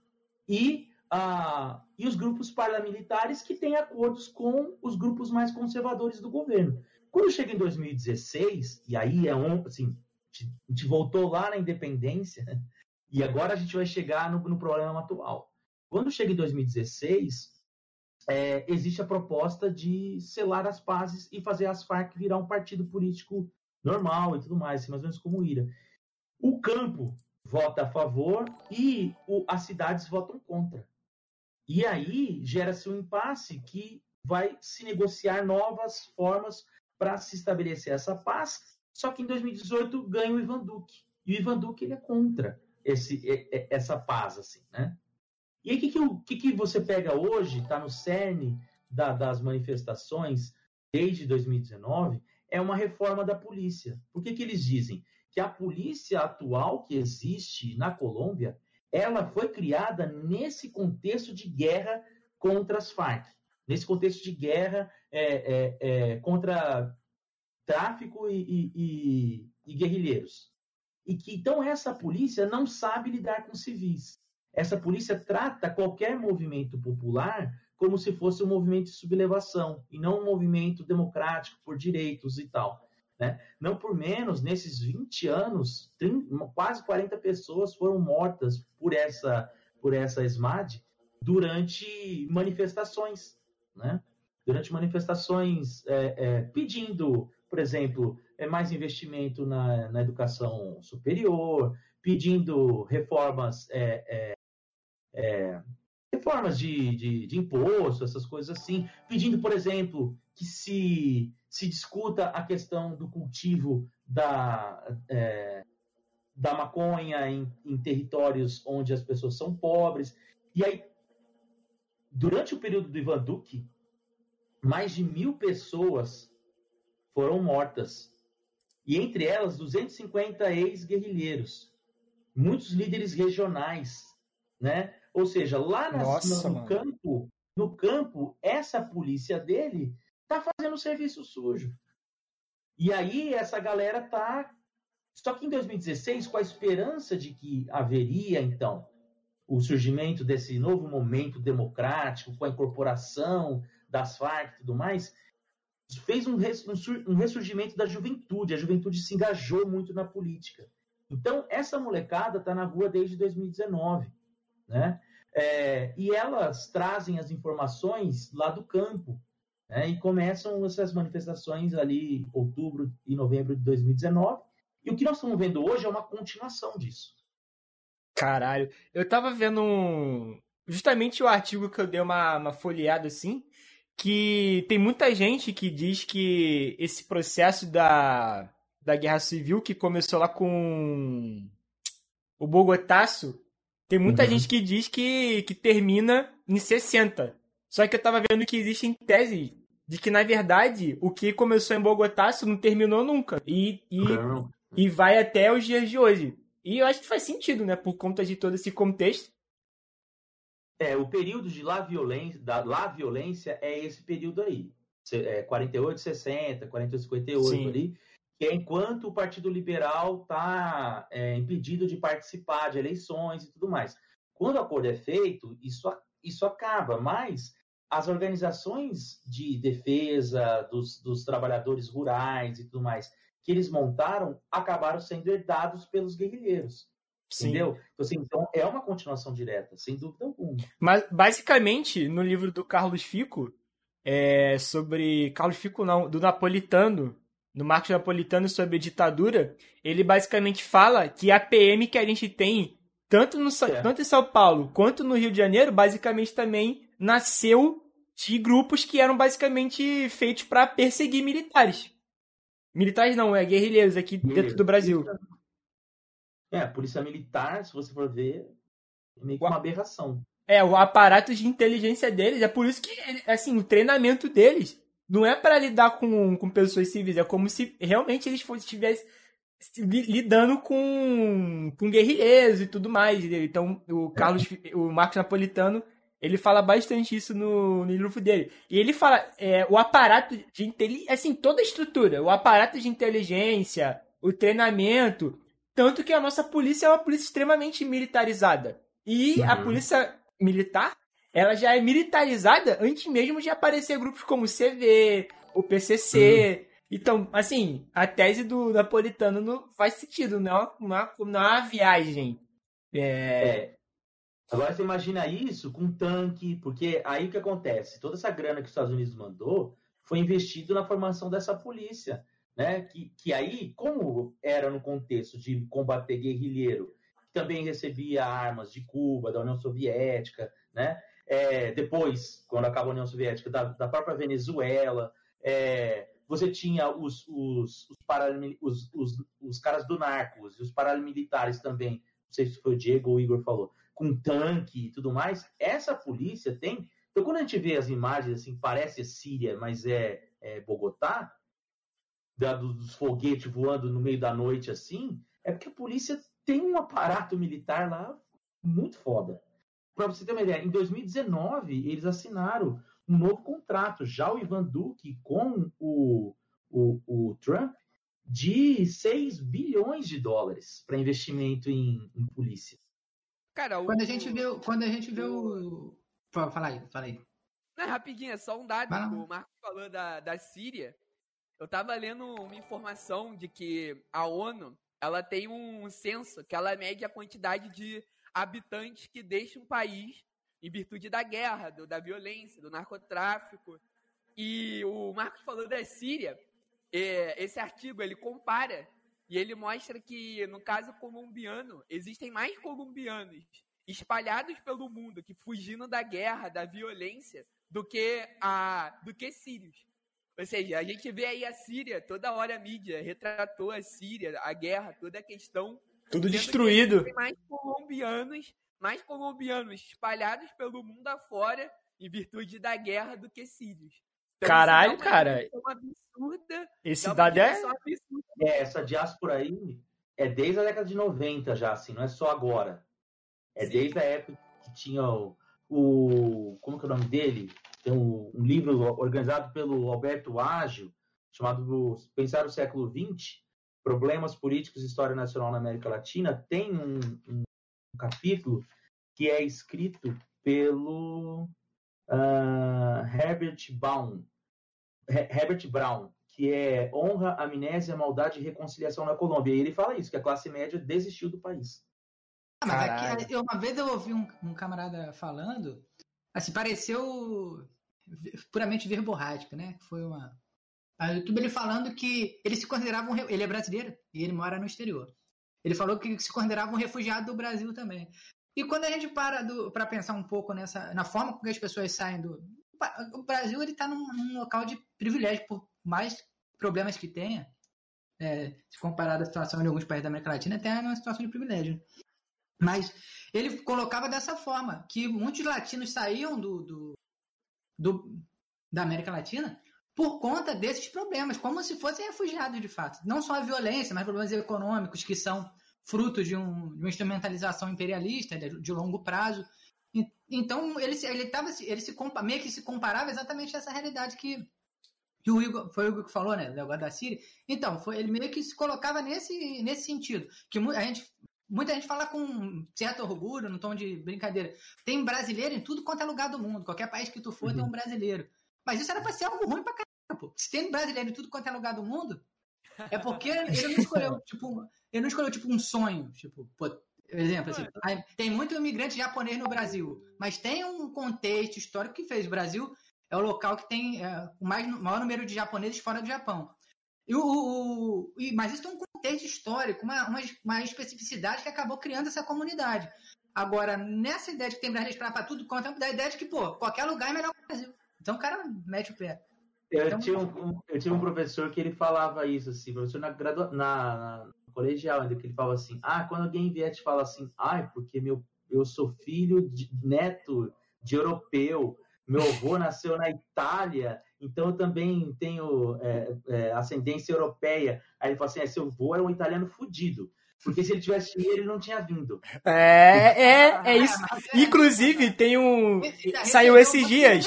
e, uh, e os grupos paramilitares que têm acordos com os grupos mais conservadores do governo. Quando chega em 2016, e aí é um, assim, a gente voltou lá na independência, e agora a gente vai chegar no, no problema atual. Quando chega em 2016, é, existe a proposta de selar as pazes e fazer as Farc virar um partido político normal e tudo mais, assim, mais ou menos como o IRA. O campo vota a favor e o, as cidades votam contra. E aí gera-se um impasse que vai se negociar novas formas para se estabelecer essa paz só que em 2018 ganha o Ivan Duque. E o Ivan Duque ele é contra esse, essa paz, assim, né? E aí, o que, que, que, que você pega hoje, está no cerne da, das manifestações desde 2019, é uma reforma da polícia. Por que, que eles dizem? Que a polícia atual que existe na Colômbia, ela foi criada nesse contexto de guerra contra as Farc. Nesse contexto de guerra é, é, é, contra tráfico e, e, e, e guerrilheiros. E que então essa polícia não sabe lidar com civis. Essa polícia trata qualquer movimento popular como se fosse um movimento de sublevação e não um movimento democrático por direitos e tal. Né? Não por menos, nesses 20 anos, 30, quase 40 pessoas foram mortas por essa, por essa SMAD durante manifestações. Né? Durante manifestações é, é, pedindo por exemplo, é mais investimento na, na educação superior, pedindo reformas, é, é, é, reformas de, de, de, imposto, essas coisas assim, pedindo, por exemplo, que se, se discuta a questão do cultivo da, é, da maconha em, em territórios onde as pessoas são pobres. E aí, durante o período do Ivan Duque, mais de mil pessoas foram mortas. E entre elas, 250 ex-guerrilheiros, muitos líderes regionais, né? Ou seja, lá nas, Nossa, no, no campo, no campo, essa polícia dele tá fazendo serviço sujo. E aí essa galera tá só que em 2016, com a esperança de que haveria então o surgimento desse novo momento democrático, com a incorporação das Farc e tudo mais, fez um, um ressurgimento da juventude. A juventude se engajou muito na política. Então, essa molecada está na rua desde 2019. Né? É, e elas trazem as informações lá do campo. Né? E começam essas manifestações ali outubro e novembro de 2019. E o que nós estamos vendo hoje é uma continuação disso. Caralho. Eu tava vendo um... justamente o artigo que eu dei uma, uma folheada assim que tem muita gente que diz que esse processo da, da guerra civil que começou lá com o Bogotaço, tem muita uhum. gente que diz que, que termina em 60. Só que eu tava vendo que existem teses de que, na verdade, o que começou em Bogotaço não terminou nunca. E, e, e vai até os dias de hoje. E eu acho que faz sentido, né? Por conta de todo esse contexto. É, o período de lá violência, da lá violência é esse período aí. É 48, 60, 48, 58 Sim. ali, que é enquanto o Partido Liberal está é, impedido de participar de eleições e tudo mais. Quando o acordo é feito, isso, isso acaba, mas as organizações de defesa dos, dos trabalhadores rurais e tudo mais que eles montaram acabaram sendo herdados pelos guerrilheiros. Sim. Entendeu? Então, assim, então é uma continuação direta, sem dúvida alguma. Mas, basicamente, no livro do Carlos Fico, é sobre. Carlos Fico não, do Napolitano, no Marcos Napolitano sobre ditadura, ele basicamente fala que a PM que a gente tem tanto, no, é. tanto em São Paulo quanto no Rio de Janeiro, basicamente também nasceu de grupos que eram basicamente feitos para perseguir militares. Militares não, é guerrilheiros aqui dentro do Brasil. É, a polícia militar, se você for ver, é meio que uma aberração. É, o aparato de inteligência deles, é por isso que, assim, o treinamento deles não é para lidar com, com pessoas civis, é como se realmente eles estivessem lidando com, com guerrilheiros e tudo mais. Então, o Carlos, o Marcos Napolitano, ele fala bastante isso no, no livro dele. E ele fala, é, o aparato de inteligência, assim, toda a estrutura, o aparato de inteligência, o treinamento, tanto que a nossa polícia é uma polícia extremamente militarizada. E uhum. a polícia militar, ela já é militarizada antes mesmo de aparecer grupos como o CV, o PCC. Uhum. Então, assim, a tese do Napolitano não faz sentido, não, é não, é, não é uma viagem. É... é. Agora você imagina isso com tanque, porque aí o que acontece? Toda essa grana que os Estados Unidos mandou foi investido na formação dessa polícia, né? Que, que aí, como era no contexto de combater guerrilheiro, também recebia armas de Cuba, da União Soviética, né? É, depois, quando acaba a União Soviética, da, da própria Venezuela, é, você tinha os, os, os, os, os, os caras do Narcos e os paramilitares também, não sei se foi o Diego ou o Igor falou, com tanque e tudo mais, essa polícia tem. Então, quando a gente vê as imagens, assim, parece Síria, mas é, é Bogotá, da, dos foguetes voando no meio da noite assim, é porque a polícia tem um aparato militar lá muito foda. Para você ter uma ideia, em 2019 eles assinaram um novo contrato, já o Ivan Duque com o, o, o Trump, de 6 bilhões de dólares para investimento em, em polícia. Cara, o... quando a gente vê, quando a gente vê o. Fala aí, fala aí. Não, é rapidinho, é só um dado. O Marco falou da, da Síria. Eu tava lendo uma informação de que a ONU ela tem um censo que ela mede a quantidade de habitantes que deixa um país em virtude da guerra, do, da violência, do narcotráfico. E o Marcos falou da Síria. É, esse artigo ele compara e ele mostra que, no caso colombiano, existem mais colombianos espalhados pelo mundo que fugindo da guerra, da violência, do que, a, do que sírios. Ou seja, a gente vê aí a Síria, toda hora a mídia retratou a Síria, a guerra, toda a questão. Tudo destruído. Tem mais colombianos, mais colombianos espalhados pelo mundo afora em virtude da guerra do que sírios. Então, Caralho, cara. É absurda. Esse dado é... é. Essa diáspora aí é desde a década de 90 já, assim, não é só agora. É Sim. desde a época que tinha o, o. Como que é o nome dele? Tem um, um livro organizado pelo Alberto Ágil, chamado Pensar o Século XX, Problemas Políticos e História Nacional na América Latina. Tem um, um capítulo que é escrito pelo uh, Herbert Baum, Herbert Brown, que é Honra, Amnésia, Maldade e Reconciliação na Colômbia. E ele fala isso, que a classe média desistiu do país. Ah, mas aqui, uma vez eu ouvi um, um, camarada falando, assim, pareceu puramente verborrágico, né? Foi uma... A YouTube ele falando que ele se considerava um... Ele é brasileiro e ele mora no exterior. Ele falou que se considerava um refugiado do Brasil também. E quando a gente para para pensar um pouco nessa na forma como as pessoas saem do o Brasil ele está num, num, local de privilégio por mais problemas que tenha, é, se comparado à situação de alguns países da América Latina, até é uma situação de privilégio. Mas ele colocava dessa forma que muitos latinos saíam do, do, do da América Latina por conta desses problemas, como se fossem refugiados de fato. Não só a violência, mas problemas econômicos que são fruto de, um, de uma instrumentalização imperialista de, de longo prazo. E, então ele, ele, tava, ele se meio que se comparava exatamente a essa realidade que, que o Igor, foi o Igor que falou, né, negócio da Síria. Então, foi, ele meio que se colocava nesse, nesse sentido. Que a gente, muita gente fala com certo orgulho, no tom de brincadeira. Tem brasileiro em tudo quanto é lugar do mundo. Qualquer país que tu for, uhum. tem um brasileiro. Mas isso era pra ser algo ruim caramba, pô. Se tem brasileiro em tudo quanto é lugar do mundo, é porque ele não escolheu, tipo, ele não escolheu, tipo, um sonho. Tipo, pô, exemplo, assim, tem muito imigrante japonês no Brasil, mas tem um contexto histórico que fez. O Brasil é o local que tem é, o mais, maior número de japoneses fora do Japão. E o, o, e, mas isso tem um contexto histórico, uma, uma, uma, especificidade que acabou criando essa comunidade. Agora, nessa ideia de que tem brasileiro para tudo quanto, é da ideia de que, pô, qualquer lugar é melhor que o Brasil. Então o cara mete o pé. Eu, então, tinha um, eu tinha um professor que ele falava isso, assim, professor na, gradua, na, na colegial, ainda que ele falava assim, ah, quando alguém vier te falar assim, ai, porque meu, eu sou filho de neto de europeu, meu avô nasceu na Itália, então eu também tenho é, é, ascendência europeia. Aí ele fala assim: é, seu avô é um italiano fudido. Porque se ele tivesse dinheiro, ele não tinha vindo. É, é, é isso. Inclusive, tem um. Saiu esses dias.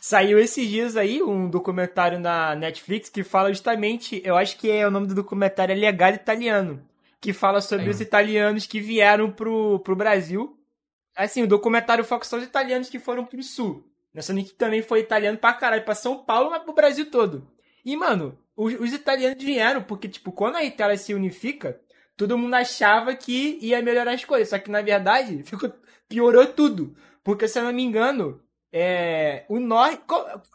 Saiu esses dias aí um documentário na Netflix que fala justamente. Eu acho que é o nome do documentário é Legal Italiano. Que fala sobre os italianos que vieram pro, pro Brasil. Assim, o documentário foca só os italianos que foram pro sul. Nessa que também foi italiano pra caralho, pra São Paulo, mas pro Brasil todo. E, mano, os, os italianos vieram, porque, tipo, quando a Itália se unifica, todo mundo achava que ia melhorar as coisas. Só que, na verdade, ficou, piorou tudo. Porque, se eu não me engano, é, o norte.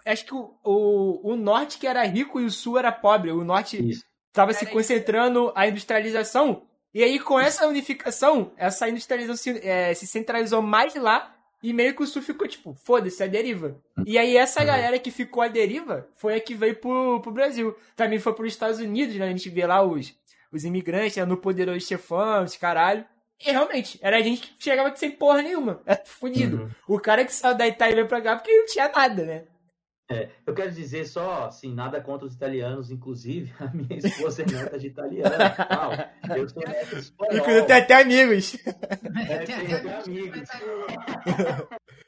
Acho que o, o, o, norte que era rico e o sul era pobre. O norte estava se concentrando a industrialização. E aí, com essa unificação, essa industrialização se, é, se centralizou mais lá. E meio que o sul ficou tipo, foda-se, a deriva. E aí, essa galera que ficou à deriva foi a que veio pro, pro Brasil. Também foi pros Estados Unidos, né? A gente vê lá os, os imigrantes né, no poderoso chefão, os caralho. E realmente, era a gente que chegava sem porra nenhuma. Era fudido. Uhum. O cara que saiu da Itália veio pra cá porque não tinha nada, né? É, eu quero dizer só, assim, nada contra os italianos, inclusive a minha esposa é neta de italiano. Não, eu sou neta de espanhol. Inclusive tem até amigos. É, tem até amigos.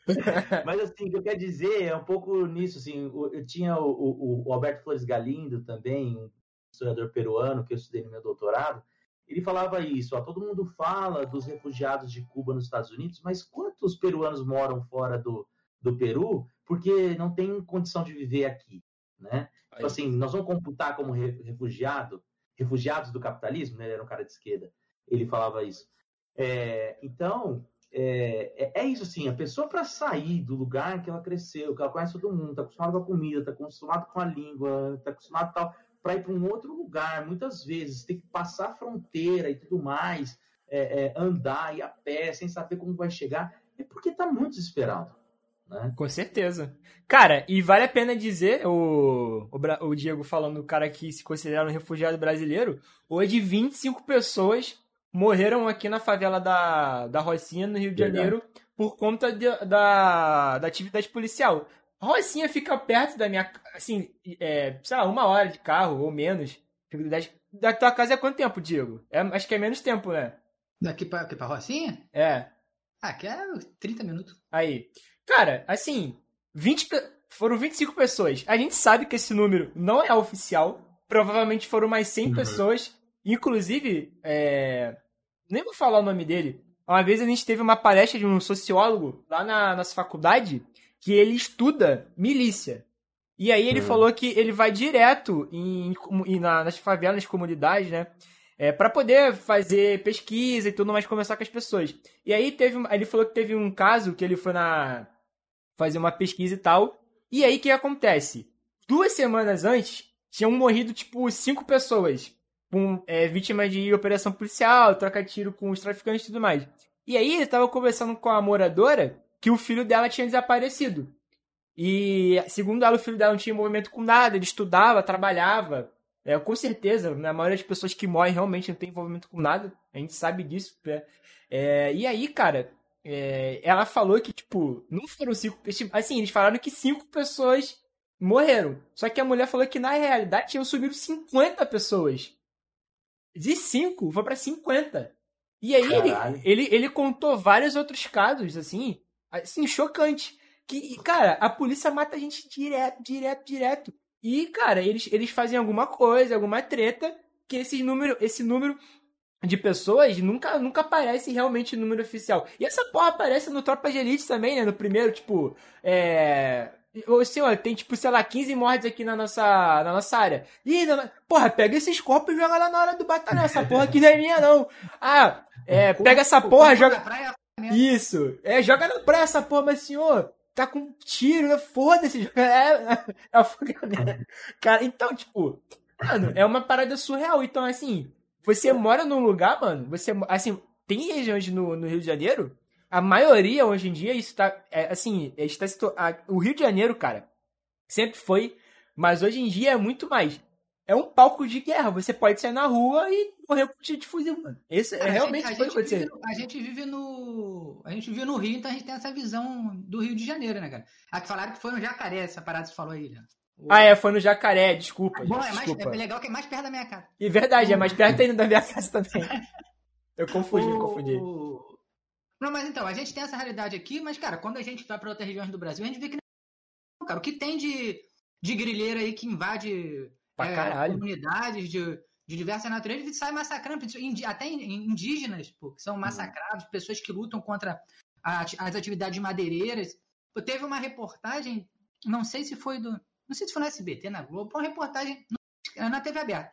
Mas assim, o que eu quero dizer é um pouco nisso, assim, eu tinha o, o, o Alberto Flores Galindo também, um historiador peruano que eu estudei no meu doutorado, ele falava isso, ó, todo mundo fala dos refugiados de Cuba nos Estados Unidos, mas quantos peruanos moram fora do, do Peru porque não tem condição de viver aqui, né? Tipo assim, nós vamos computar como refugiado, refugiados do capitalismo, né? Ele era um cara de esquerda, ele falava isso. É, então, é, é, é, isso assim, a pessoa para sair do lugar que ela cresceu, que ela conhece todo mundo, está acostumada com a comida, está acostumada com a língua, está acostumada tal, para ir para um outro lugar, muitas vezes tem que passar a fronteira e tudo mais, é, é, andar, ir a pé, sem saber como vai chegar, é porque está muito desesperado. Né? Com certeza. Cara, e vale a pena dizer, o, o, o Diego falando do cara que se considera um refugiado brasileiro, hoje 25 pessoas morreram aqui na favela da, da Rocinha, no Rio de Janeiro, por conta de, da, da atividade policial. A Rocinha fica perto da minha. Assim, é, sei lá, uma hora de carro ou menos. Da tua casa é quanto tempo, Diego? É, acho que é menos tempo, né? Daqui pra, aqui pra Rocinha? É. Ah, aqui é 30 minutos. Aí. Cara, assim, 20, foram 25 pessoas. A gente sabe que esse número não é oficial. Provavelmente foram mais 100 uhum. pessoas. Inclusive, é... nem vou falar o nome dele. Uma vez a gente teve uma palestra de um sociólogo lá na nossa faculdade que ele estuda milícia. E aí ele uhum. falou que ele vai direto em, em, na, nas favelas, nas comunidades, né? É, para poder fazer pesquisa e tudo mais, conversar com as pessoas. E aí teve, ele falou que teve um caso que ele foi na fazer uma pesquisa e tal. E aí o que acontece? Duas semanas antes, tinham morrido, tipo, cinco pessoas. Com, é, vítimas de operação policial, troca tiro com os traficantes e tudo mais. E aí ele tava conversando com a moradora que o filho dela tinha desaparecido. E, segundo ela, o filho dela não tinha movimento com nada, ele estudava, trabalhava. É, com certeza, na maioria das pessoas que morrem realmente não tem envolvimento com nada. A gente sabe disso. Né? É, e aí, cara, é, ela falou que, tipo, não foram cinco. Assim, eles falaram que cinco pessoas morreram. Só que a mulher falou que na realidade tinham subido 50 pessoas. De 5 foi para 50. E aí ele, ele, ele contou vários outros casos, assim, assim, chocante. Que, cara, a polícia mata a gente direto, direto, direto. E, cara, eles, eles fazem alguma coisa, alguma treta, que esse número, esse número de pessoas nunca, nunca aparece realmente no número oficial. E essa porra aparece no Tropa de Elite também, né? No primeiro, tipo, é. Ô, senhor, tem, tipo, sei lá, 15 mortes aqui na nossa, na nossa área. Ih, não... porra, pega esses copos e joga lá na hora do batalhão. Essa porra aqui não é minha, não. Ah, é, pega essa porra, joga. Isso. É, joga na praia essa porra, mas senhor, tá com tiro, né? foda-se. É, é, é, Cara, então, tipo, Mano, é uma parada surreal. Então, assim, você mora num lugar, mano, você. Assim, tem regiões no, no Rio de Janeiro, a maioria hoje em dia está. É, assim, está, a, o Rio de Janeiro, cara, sempre foi, mas hoje em dia é muito mais. É um palco de guerra. Você pode sair na rua e morrer com tiro de fuzil, mano. Esse é realmente gente, a, gente vive, a gente vive no. A gente vive no Rio, então a gente tem essa visão do Rio de Janeiro, né, cara? A que falaram que foi no Jacaré, essa parada que você falou aí, né? Ah, é, foi no Jacaré, desculpa. Bom, gente, é, mais, desculpa. é legal que é mais perto da minha casa. E verdade, é mais perto ainda da minha casa também. Eu confundi, o... confundi. Não, mas então, a gente tem essa realidade aqui, mas, cara, quando a gente vai para outras regiões do Brasil, a gente vê que. Cara, o que tem de, de grilheiro aí que invade é, comunidades de, de diversas naturezas e sai massacrando, até indígenas, pô, que são massacrados, pessoas que lutam contra a, as atividades madeireiras. Pô, teve uma reportagem, não sei se foi do. Não sei se foi no SBT, na Globo, uma reportagem na TV aberta,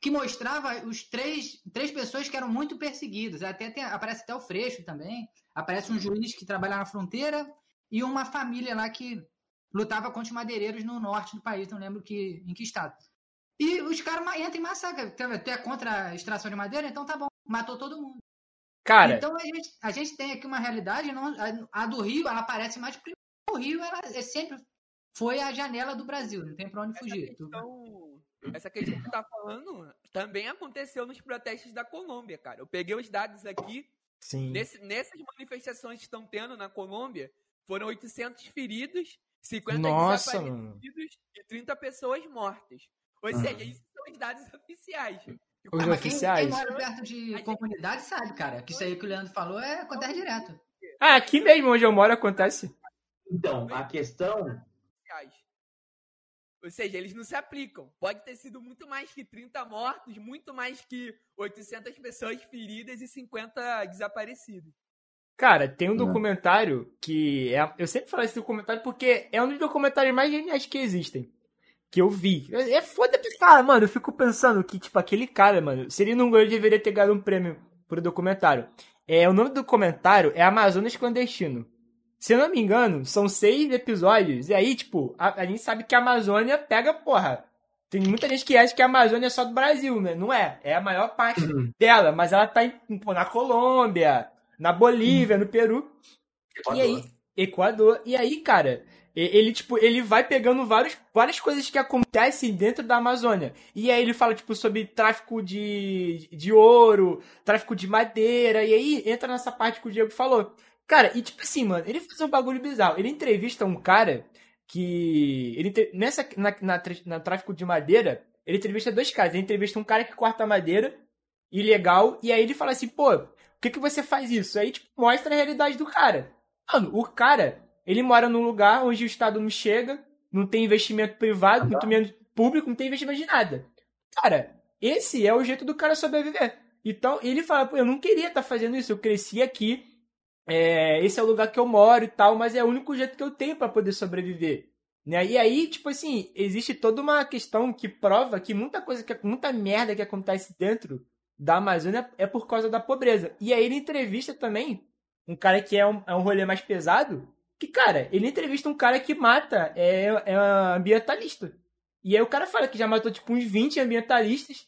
que mostrava os três, três pessoas que eram muito perseguidas. Até tem, aparece até o Freixo também. Aparece um juiz que trabalha na fronteira e uma família lá que lutava contra os madeireiros no norte do país, não lembro que, em que estado. E os caras entram e massacram. Tu é contra a extração de madeira? Então tá bom, matou todo mundo. Cara. Então a gente, a gente tem aqui uma realidade, não, a, a do Rio, ela aparece mais porque o Rio ela é sempre foi a janela do Brasil, não tem pra onde fugir. Questão, essa questão que tu tá falando também aconteceu nos protestos da Colômbia, cara. Eu peguei os dados aqui. Sim. Nesse, nessas manifestações que estão tendo na Colômbia, foram 800 feridos, 50 Nossa, desaparecidos e 30 pessoas mortas. Ou uhum. seja, isso são os dados oficiais. Os ah, oficiais. Quem, quem mora perto de gente... comunidade sabe, cara, que isso aí que o Leandro falou é acontece direto. Ah, aqui mesmo onde eu moro acontece. Então, a questão. Ou seja, eles não se aplicam. Pode ter sido muito mais que 30 mortos, muito mais que 800 pessoas feridas e 50 desaparecidos. Cara, tem um documentário que. É, eu sempre falo esse documentário porque é um dos documentários mais geniais que existem que eu vi. É foda, cara, mano, eu fico pensando que, tipo, aquele cara, mano, se ele não ganhou, deveria ter ganhado um prêmio pro documentário. É, o nome do documentário é Amazonas Clandestino. Se eu não me engano, são seis episódios. E aí, tipo, a, a gente sabe que a Amazônia pega, porra. Tem muita gente que acha que a Amazônia é só do Brasil, né? Não é. É a maior parte uhum. dela, mas ela tá em, na Colômbia, na Bolívia, uhum. no Peru. Equador. E aí, Equador. E aí, cara, ele, tipo, ele vai pegando vários, várias coisas que acontecem dentro da Amazônia. E aí ele fala, tipo, sobre tráfico de, de ouro, tráfico de madeira, e aí entra nessa parte que o Diego falou. Cara, e tipo assim, mano, ele faz um bagulho bizarro. Ele entrevista um cara que. Ele, nessa, na, na, na tráfico de madeira, ele entrevista dois caras. Ele entrevista um cara que corta madeira, ilegal, e aí ele fala assim, pô, por que, que você faz isso? Aí, tipo, mostra a realidade do cara. Mano, o cara ele mora num lugar onde o Estado não chega, não tem investimento privado, muito menos público, não tem investimento de nada. Cara, esse é o jeito do cara sobreviver. Então, ele fala, pô, eu não queria estar tá fazendo isso, eu cresci aqui, é, esse é o lugar que eu moro e tal, mas é o único jeito que eu tenho para poder sobreviver. Né? E aí, tipo assim, existe toda uma questão que prova que muita coisa, que muita merda que acontece dentro da Amazônia é por causa da pobreza. E aí ele entrevista também um cara que é um, é um rolê mais pesado, que, cara, ele entrevista um cara que mata, é, é ambientalista. E aí o cara fala que já matou, tipo, uns 20 ambientalistas.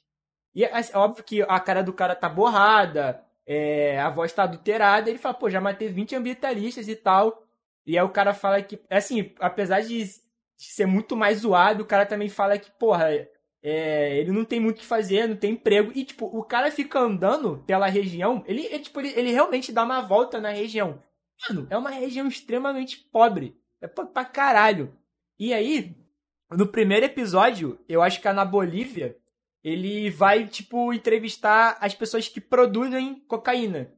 E é, é óbvio que a cara do cara tá borrada, é, a voz tá adulterada. Ele fala, pô, já matei 20 ambientalistas e tal. E aí o cara fala que, assim, apesar de, de ser muito mais zoado, o cara também fala que, porra, é, ele não tem muito o que fazer, não tem emprego. E, tipo, o cara fica andando pela região, ele, ele tipo, ele, ele realmente dá uma volta na região. Mano, é uma região extremamente pobre. É pra, pra caralho. E aí, no primeiro episódio, eu acho que é na Bolívia, ele vai, tipo, entrevistar as pessoas que produzem cocaína.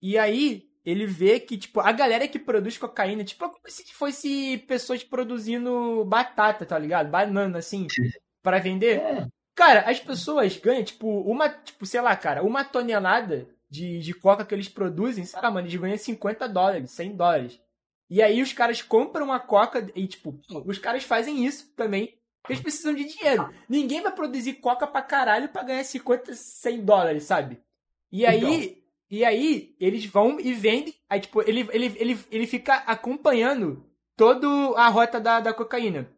E aí, ele vê que, tipo, a galera que produz cocaína, tipo, é como se fosse pessoas produzindo batata, tá ligado? Banana, assim, para vender. É. Cara, as pessoas ganham, tipo, uma, tipo, sei lá, cara, uma tonelada de, de coca que eles produzem, sei lá, mano, eles ganham 50 dólares, 100 dólares. E aí os caras compram a coca e, tipo, os caras fazem isso também. Eles precisam de dinheiro. Ninguém vai produzir coca pra caralho pra ganhar 50, 100 dólares, sabe? E aí, então. e aí eles vão e vendem. Aí, tipo, ele, ele, ele, ele fica acompanhando toda a rota da, da cocaína.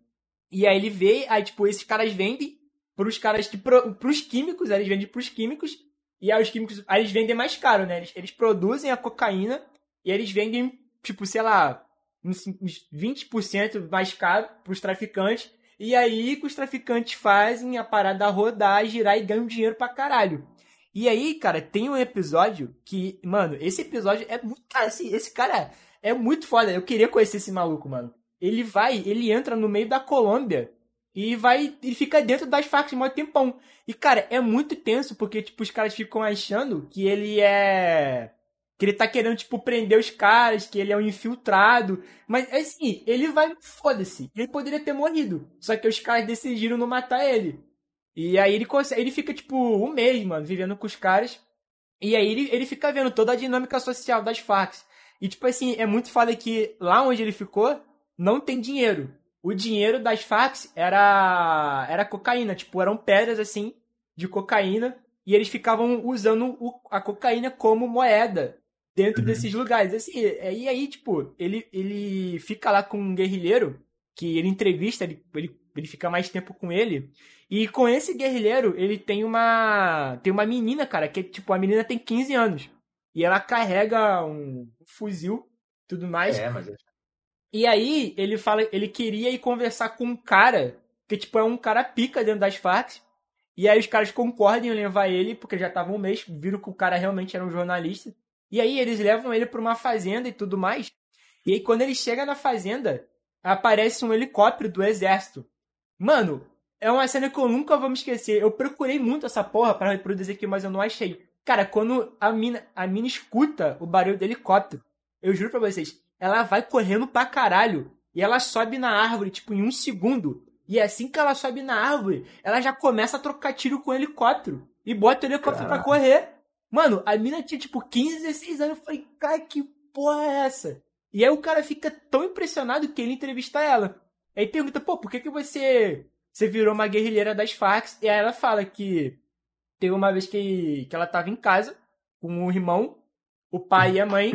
E aí ele vê, aí, tipo, esses caras vendem pros caras que. Pro, pros químicos, eles vendem pros químicos. E aí os químicos. Aí eles vendem mais caro, né? Eles, eles produzem a cocaína e eles vendem, tipo, sei lá, uns 20% mais caro pros traficantes. E aí que os traficantes fazem a parada rodar, girar e ganham dinheiro pra caralho. E aí, cara, tem um episódio que, mano, esse episódio é muito. Cara, esse, esse cara é muito foda. Eu queria conhecer esse maluco, mano. Ele vai, ele entra no meio da Colômbia e vai, ele fica dentro das facas mó tempão. E, cara, é muito tenso, porque, tipo, os caras ficam achando que ele é. Que ele tá querendo, tipo, prender os caras, que ele é um infiltrado. Mas, assim, ele vai, foda-se. Ele poderia ter morrido. Só que os caras decidiram não matar ele. E aí ele consegue, ele fica, tipo, um mês, mano, vivendo com os caras. E aí ele, ele fica vendo toda a dinâmica social das facas. E, tipo assim, é muito foda que lá onde ele ficou, não tem dinheiro. O dinheiro das facs era, era cocaína, tipo, eram pedras, assim, de cocaína. E eles ficavam usando o, a cocaína como moeda dentro uhum. desses lugares. Assim, e aí, tipo, ele, ele fica lá com um guerrilheiro, que ele entrevista, ele, ele, ele fica mais tempo com ele. E com esse guerrilheiro, ele tem uma. Tem uma menina, cara, que tipo, a menina tem 15 anos. E ela carrega um fuzil, tudo mais. É, mas... É e aí ele fala, ele queria ir conversar com um cara, que tipo é um cara pica dentro das facas. E aí os caras concordam em levar ele, porque já estavam um mês, viram que o cara realmente era um jornalista. E aí eles levam ele para uma fazenda e tudo mais. E aí quando ele chega na fazenda, aparece um helicóptero do exército. Mano, é uma cena que eu nunca vou me esquecer. Eu procurei muito essa porra para reproduzir aqui, mas eu não achei. Cara, quando a mina, a mina escuta o barulho do helicóptero, eu juro pra vocês, ela vai correndo pra caralho. E ela sobe na árvore, tipo, em um segundo. E assim que ela sobe na árvore, ela já começa a trocar tiro com o helicóptero. E bota o helicóptero pra correr. Mano, a mina tinha, tipo, 15, 16 anos. Eu falei, cara, que porra é essa? E aí o cara fica tão impressionado que ele entrevista ela. Aí pergunta, pô, por que, que você, você virou uma guerrilheira das Farcs? E aí ela fala que Teve uma vez que, que ela estava em casa com o irmão, o pai e a mãe,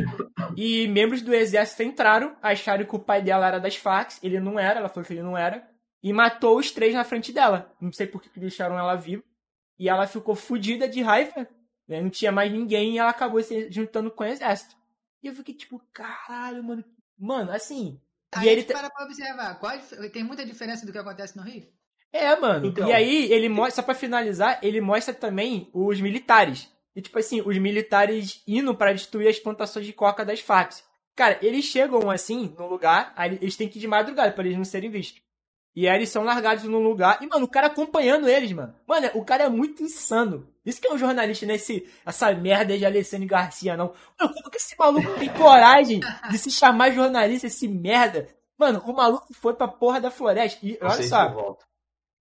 e membros do exército entraram, acharam que o pai dela era das Farc, ele não era, ela falou que ele não era, e matou os três na frente dela. Não sei por que deixaram ela viva. E ela ficou fodida de raiva, né? não tinha mais ninguém, e ela acabou se juntando com o exército. E eu fiquei tipo, caralho, mano. Mano, assim. Aí e ele para pra observar, qual, tem muita diferença do que acontece no Rio? É, mano. Então... E aí, ele mostra, só pra finalizar, ele mostra também os militares. E, tipo assim, os militares indo para destruir as plantações de coca das facas. Cara, eles chegam assim no lugar, aí eles têm que ir de madrugada para eles não serem vistos. E aí eles são largados num lugar. E, mano, o cara acompanhando eles, mano. Mano, o cara é muito insano. Isso que é um jornalista, né? Esse, essa merda de Alessandro Garcia, não. Mano, como que esse maluco tem coragem de se chamar jornalista, esse merda? Mano, o maluco foi pra porra da floresta. E olha só.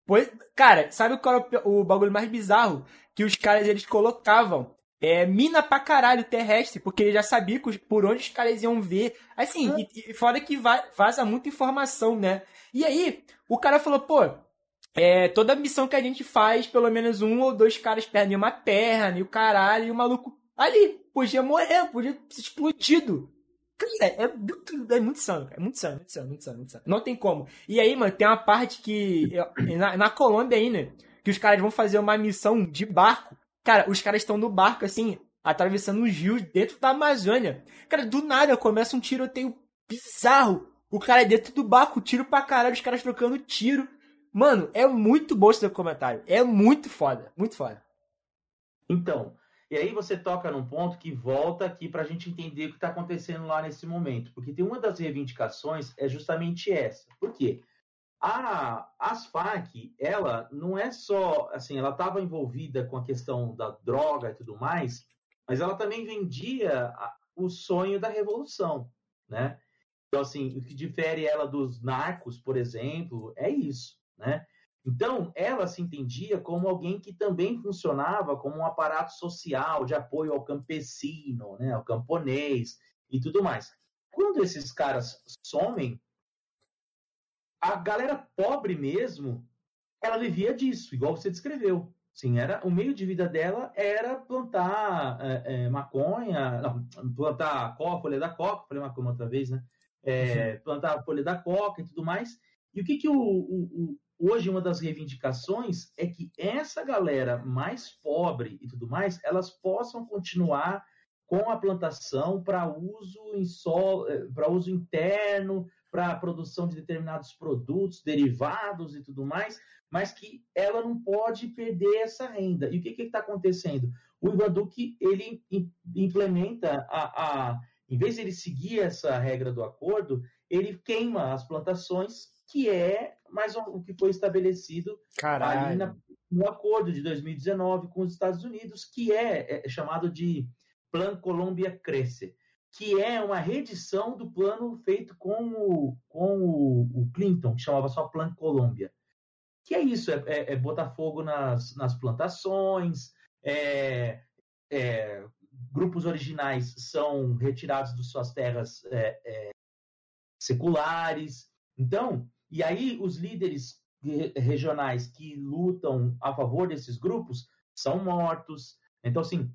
Pois, cara, sabe qual é o, o bagulho mais bizarro? Que os caras eles colocavam é, mina pra caralho terrestre, porque ele já sabia por onde os caras iam ver. Assim, hum. e, e fora que vaza muita informação, né? E aí, o cara falou, pô, é, toda missão que a gente faz, pelo menos um ou dois caras perdem uma perna e o caralho, e o maluco ali, podia morrer, podia ser explodido. Cara, é muito, é muito sano, cara. É muito sano, muito sano, muito sano, muito sano. Não tem como. E aí, mano, tem uma parte que. Na, na Colômbia ainda, que os caras vão fazer uma missão de barco. Cara, os caras estão no barco, assim, atravessando os rios dentro da Amazônia. Cara, do nada começa um tiroteio bizarro. O cara é dentro do barco, tiro pra caralho, os caras trocando tiro. Mano, é muito bom esse documentário. É muito foda, muito foda. Então, e aí você toca num ponto que volta aqui para a gente entender o que está acontecendo lá nesse momento. Porque tem uma das reivindicações é justamente essa. Por quê? A Asfac, ela não é só, assim, ela estava envolvida com a questão da droga e tudo mais, mas ela também vendia o sonho da revolução, né? Então, assim, o que difere ela dos narcos, por exemplo, é isso, né? Então, ela se entendia como alguém que também funcionava como um aparato social de apoio ao campesino, né, ao camponês e tudo mais. Quando esses caras somem, a galera pobre mesmo, ela vivia disso, igual você descreveu. Sim, era o meio de vida dela era plantar é, é, maconha, não, plantar coca, folha da coca, falei maconha outra vez, né? É, plantar a folha da coca e tudo mais. E o que, que o, o, hoje uma das reivindicações é que essa galera mais pobre e tudo mais, elas possam continuar com a plantação para uso em solo, eh, para uso interno, para a produção de determinados produtos, derivados e tudo mais, mas que ela não pode perder essa renda. E o que está acontecendo? O Ivan Duque ele implementa a, a, em vez de ele seguir essa regra do acordo, ele queima as plantações, que é mais o que foi estabelecido Caralho. ali na, no acordo de 2019 com os Estados Unidos, que é, é chamado de Plano Colômbia Cresce, que é uma reedição do plano feito com o, com o, o Clinton, que chamava só Plano Colômbia. Que é isso, é, é, é botar fogo nas, nas plantações, é, é, grupos originais são retirados de suas terras é, é, seculares. Então, e aí os líderes regionais que lutam a favor desses grupos são mortos. Então, assim,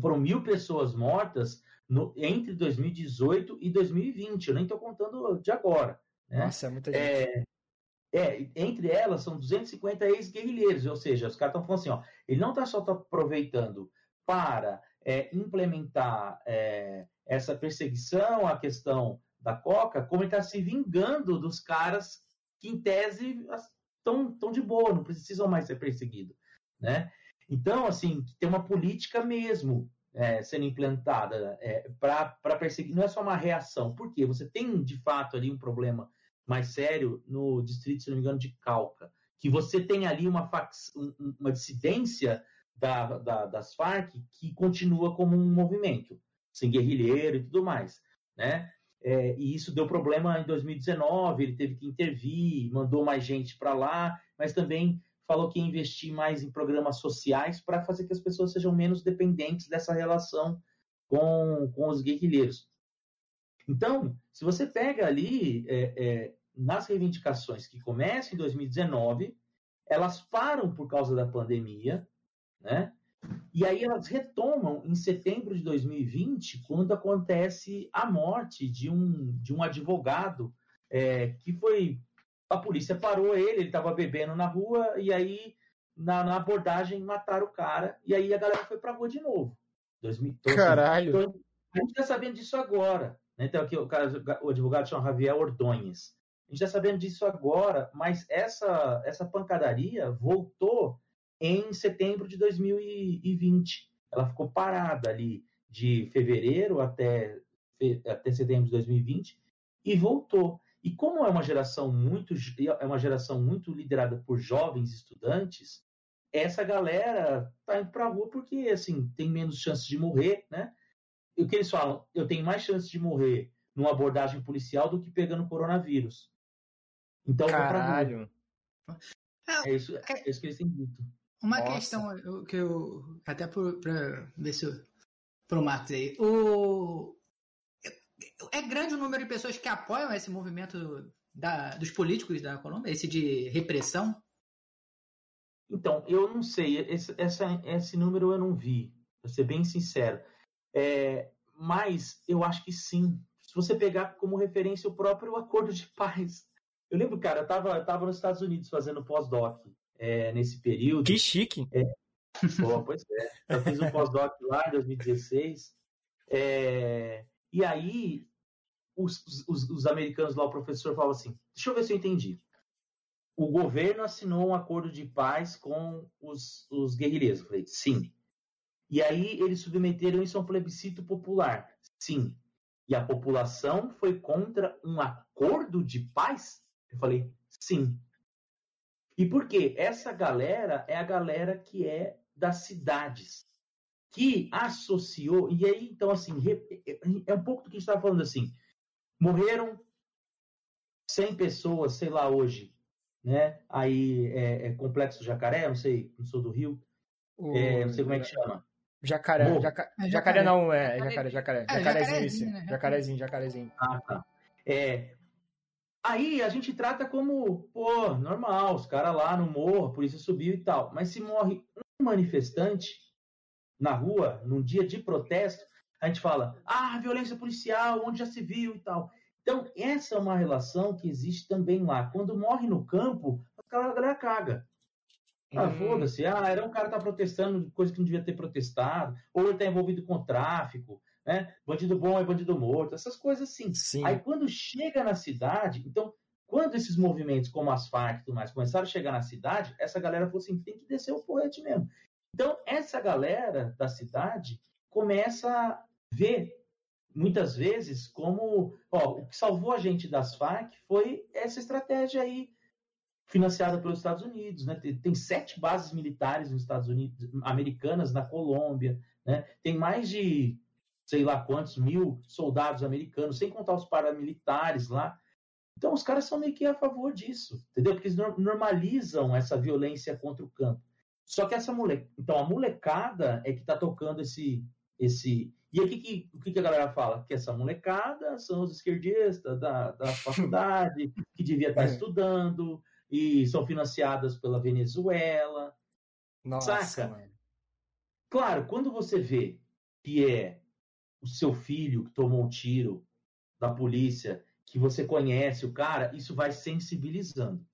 foram mil pessoas mortas no, entre 2018 e 2020. Eu nem estou contando de agora. Né? Nossa, é muita gente. É, é, entre elas são 250 ex-guerrilheiros, ou seja, os caras estão falando assim, ó, ele não está só tá aproveitando para é, implementar é, essa perseguição, a questão da Coca, como ele está se vingando dos caras que, em tese, estão de boa, não precisam mais ser perseguidos, né? Então, assim, tem uma política mesmo é, sendo implantada é, para perseguir. Não é só uma reação. Por quê? Você tem, de fato, ali um problema mais sério no distrito, se não me engano, de Calca, que você tem ali uma, fax, uma dissidência da, da, das Farc que continua como um movimento, sem guerrilheiro e tudo mais, né? É, e isso deu problema em 2019, ele teve que intervir, mandou mais gente para lá, mas também falou que ia investir mais em programas sociais para fazer que as pessoas sejam menos dependentes dessa relação com, com os guerrilheiros. Então, se você pega ali é, é, nas reivindicações que começam em 2019, elas param por causa da pandemia, né? E aí elas retomam em setembro de 2020, quando acontece a morte de um, de um advogado é, que foi. A polícia parou ele, ele estava bebendo na rua, e aí na, na, abordagem mataram o cara, e aí a galera foi pra rua de novo. 2012. Caralho! Então, a gente está sabendo disso agora. Né? Então, aqui o, o advogado chama Javier Ordonhes. A gente está sabendo disso agora, mas essa, essa pancadaria voltou em setembro de 2020. Ela ficou parada ali de fevereiro até, até setembro de 2020 e voltou. E como é uma geração muito é uma geração muito liderada por jovens estudantes, essa galera tá indo para a rua porque assim tem menos chance de morrer, né? E o que eles falam? Eu tenho mais chance de morrer numa abordagem policial do que pegando coronavírus. Então, Caralho. É isso, é isso que eles têm dito. Uma Nossa. questão que eu. Até para ver se eu. Pro Marcos aí. O, é grande o número de pessoas que apoiam esse movimento da, dos políticos da Colômbia, esse de repressão? Então, eu não sei. Esse, essa, esse número eu não vi, para ser bem sincero. É, mas eu acho que sim. Se você pegar como referência o próprio acordo de paz eu lembro, cara, eu tava, tava nos Estados Unidos fazendo pós-doc é, nesse período. Que chique! É, pô, pois é. Eu fiz um pós-doc lá em 2016. É, e aí, os, os, os, americanos lá, o professor falava assim: deixa eu ver se eu entendi. O governo assinou um acordo de paz com os, os guerrilheiros. Eu falei, sim. E aí eles submeteram isso a um plebiscito popular. Sim. E a população foi contra um acordo de paz? Eu falei, sim. E por quê? Essa galera é a galera que é das cidades, que associou, e aí, então, assim, é um pouco do que a gente estava falando, assim, morreram 100 pessoas, sei lá, hoje, né? Aí, é, é Complexo Jacaré, não sei, não sou do Rio, o... é, não sei como é que chama. Jacaré, jaca... é, jacaré, não, é, jacaré, jacaré, é, jacarezinho, jacarezinho, né? jacarezinho, jacarezinho. Ah, tá. É, Aí a gente trata como, pô, normal, os caras lá no morro, a polícia subiu e tal. Mas se morre um manifestante na rua, num dia de protesto, a gente fala, ah, violência policial, onde já se viu e tal. Então, essa é uma relação que existe também lá. Quando morre no campo, a galera caga. Ah, hum. foda-se. Ah, era um cara que tá protestando coisa que não devia ter protestado, ou ele tá envolvido com tráfico, né? Bandido bom é bandido morto, essas coisas assim. Sim. Aí quando chega na cidade, então, quando esses movimentos como as Farc e tudo mais começaram a chegar na cidade, essa galera falou assim: tem que descer o porrete mesmo. Então, essa galera da cidade começa a ver muitas vezes como ó, o que salvou a gente das Farc foi essa estratégia aí financiada pelos Estados Unidos, né? Tem, tem, sete bases militares nos Estados Unidos, americanas na Colômbia, né? Tem mais de sei lá quantos mil soldados americanos, sem contar os paramilitares lá. Então os caras são meio que a favor disso, entendeu? Porque eles normalizam essa violência contra o campo. Só que essa moleque, então a molecada é que está tocando esse esse e aqui que, o que a galera fala? Que essa molecada são os esquerdistas da, da faculdade, que devia estar tá é. estudando, e são financiadas pela Venezuela. Nossa, saca? Mano. Claro, quando você vê que é o seu filho que tomou um tiro da polícia, que você conhece o cara, isso vai sensibilizando.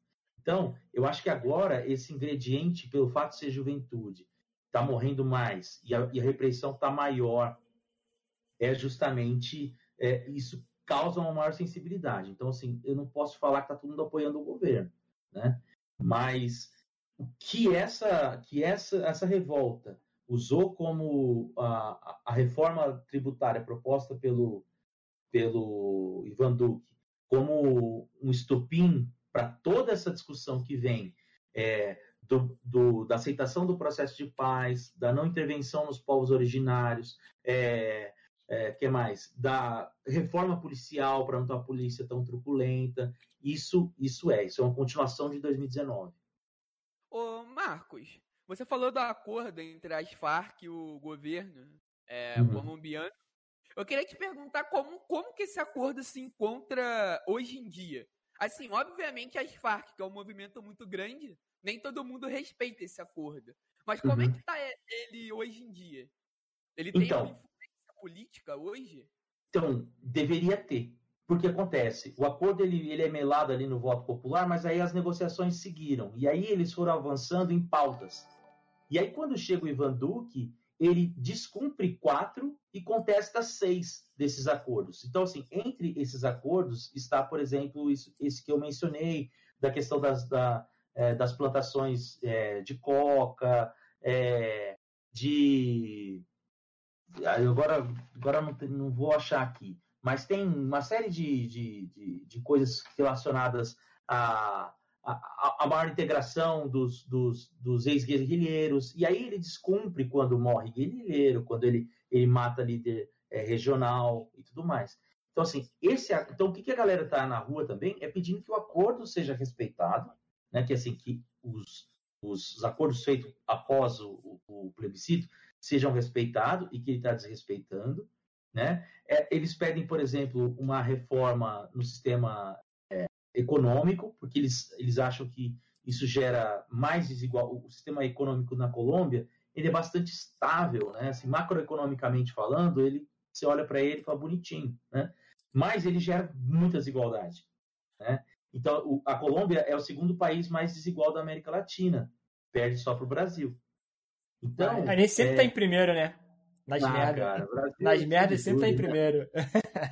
Então, eu acho que agora esse ingrediente, pelo fato de ser juventude, está morrendo mais e a, e a repressão está maior, é justamente é, isso causa uma maior sensibilidade. Então, assim, eu não posso falar que está todo mundo apoiando o governo né? Mas o que essa, que essa, essa revolta usou como a, a reforma tributária proposta pelo, pelo Ivan Duque como um estopim para toda essa discussão que vem é, do, do, da aceitação do processo de paz, da não intervenção nos povos originários, é, é, que mais? Da reforma policial para não ter uma polícia tão truculenta. Isso, isso é, isso é uma continuação de 2019. Ô, Marcos, você falou do acordo entre as Farc e o governo é, uhum. colombiano. Eu queria te perguntar como, como que esse acordo se encontra hoje em dia. Assim, obviamente as Farc, que é um movimento muito grande, nem todo mundo respeita esse acordo. Mas como é uhum. é que está ele hoje em dia? Ele tem então, uma influência política hoje? Então, deveria ter. Porque acontece, o acordo ele, ele é melado ali no voto popular, mas aí as negociações seguiram. E aí eles foram avançando em pautas. E aí quando chega o Ivan Duque, ele descumpre quatro e contesta seis desses acordos. Então, assim, entre esses acordos está, por exemplo, isso, esse que eu mencionei, da questão das, da, é, das plantações é, de coca, é, de. Agora, agora não, não vou achar aqui mas tem uma série de, de, de, de coisas relacionadas à, à, à maior integração dos, dos, dos ex-guerrilheiros, e aí ele descumpre quando morre guerrilheiro, quando ele, ele mata líder é, regional e tudo mais. Então, assim, esse, então o que, a galera está na rua também é pedindo que o acordo seja respeitado, né, que assim, que os, os acordos feitos após o, o, o plebiscito sejam respeitados e que ele está desrespeitando, né? É, eles pedem, por exemplo, uma reforma no sistema econômico, porque eles, eles acham que isso gera mais desigual. O sistema econômico na Colômbia ele é bastante estável, né? Assim, macroeconomicamente falando, ele você olha para ele e fala bonitinho, né? Mas ele gera muita desigualdade, né? Então, o, a Colômbia é o segundo país mais desigual da América Latina, perde só para o Brasil. Então, a gente sempre está é... em primeiro, né? Nas ah, merdas. Nas merdas sempre tá em primeiro.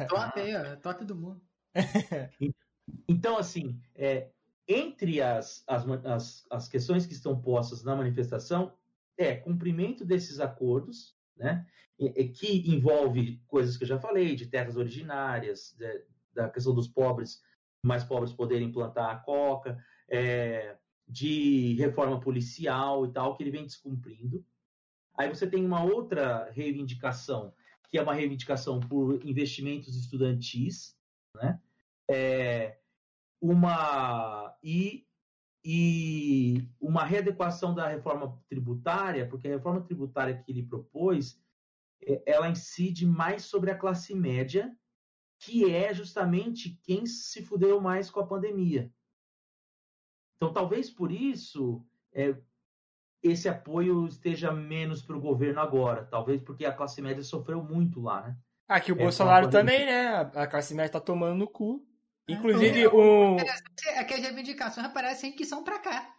top aí, ó. Top do mundo. então, assim, é, entre as, as, as, as questões que estão postas na manifestação é cumprimento desses acordos, né? que envolve coisas que eu já falei, de terras originárias, de, da questão dos pobres, mais pobres poderem plantar a coca, é, de reforma policial e tal, que ele vem descumprindo. Aí você tem uma outra reivindicação, que é uma reivindicação por investimentos estudantis, né? É, uma e, e uma readequação da reforma tributária, porque a reforma tributária que ele propôs, é, ela incide mais sobre a classe média, que é justamente quem se fudeu mais com a pandemia. Então, talvez por isso, é, esse apoio esteja menos para o governo agora. Talvez porque a classe média sofreu muito lá, né? Aqui o é, Bolsonaro também, né? A classe média tá tomando no cu. Inclusive, um. É que as reivindicações aparecem que são pra cá.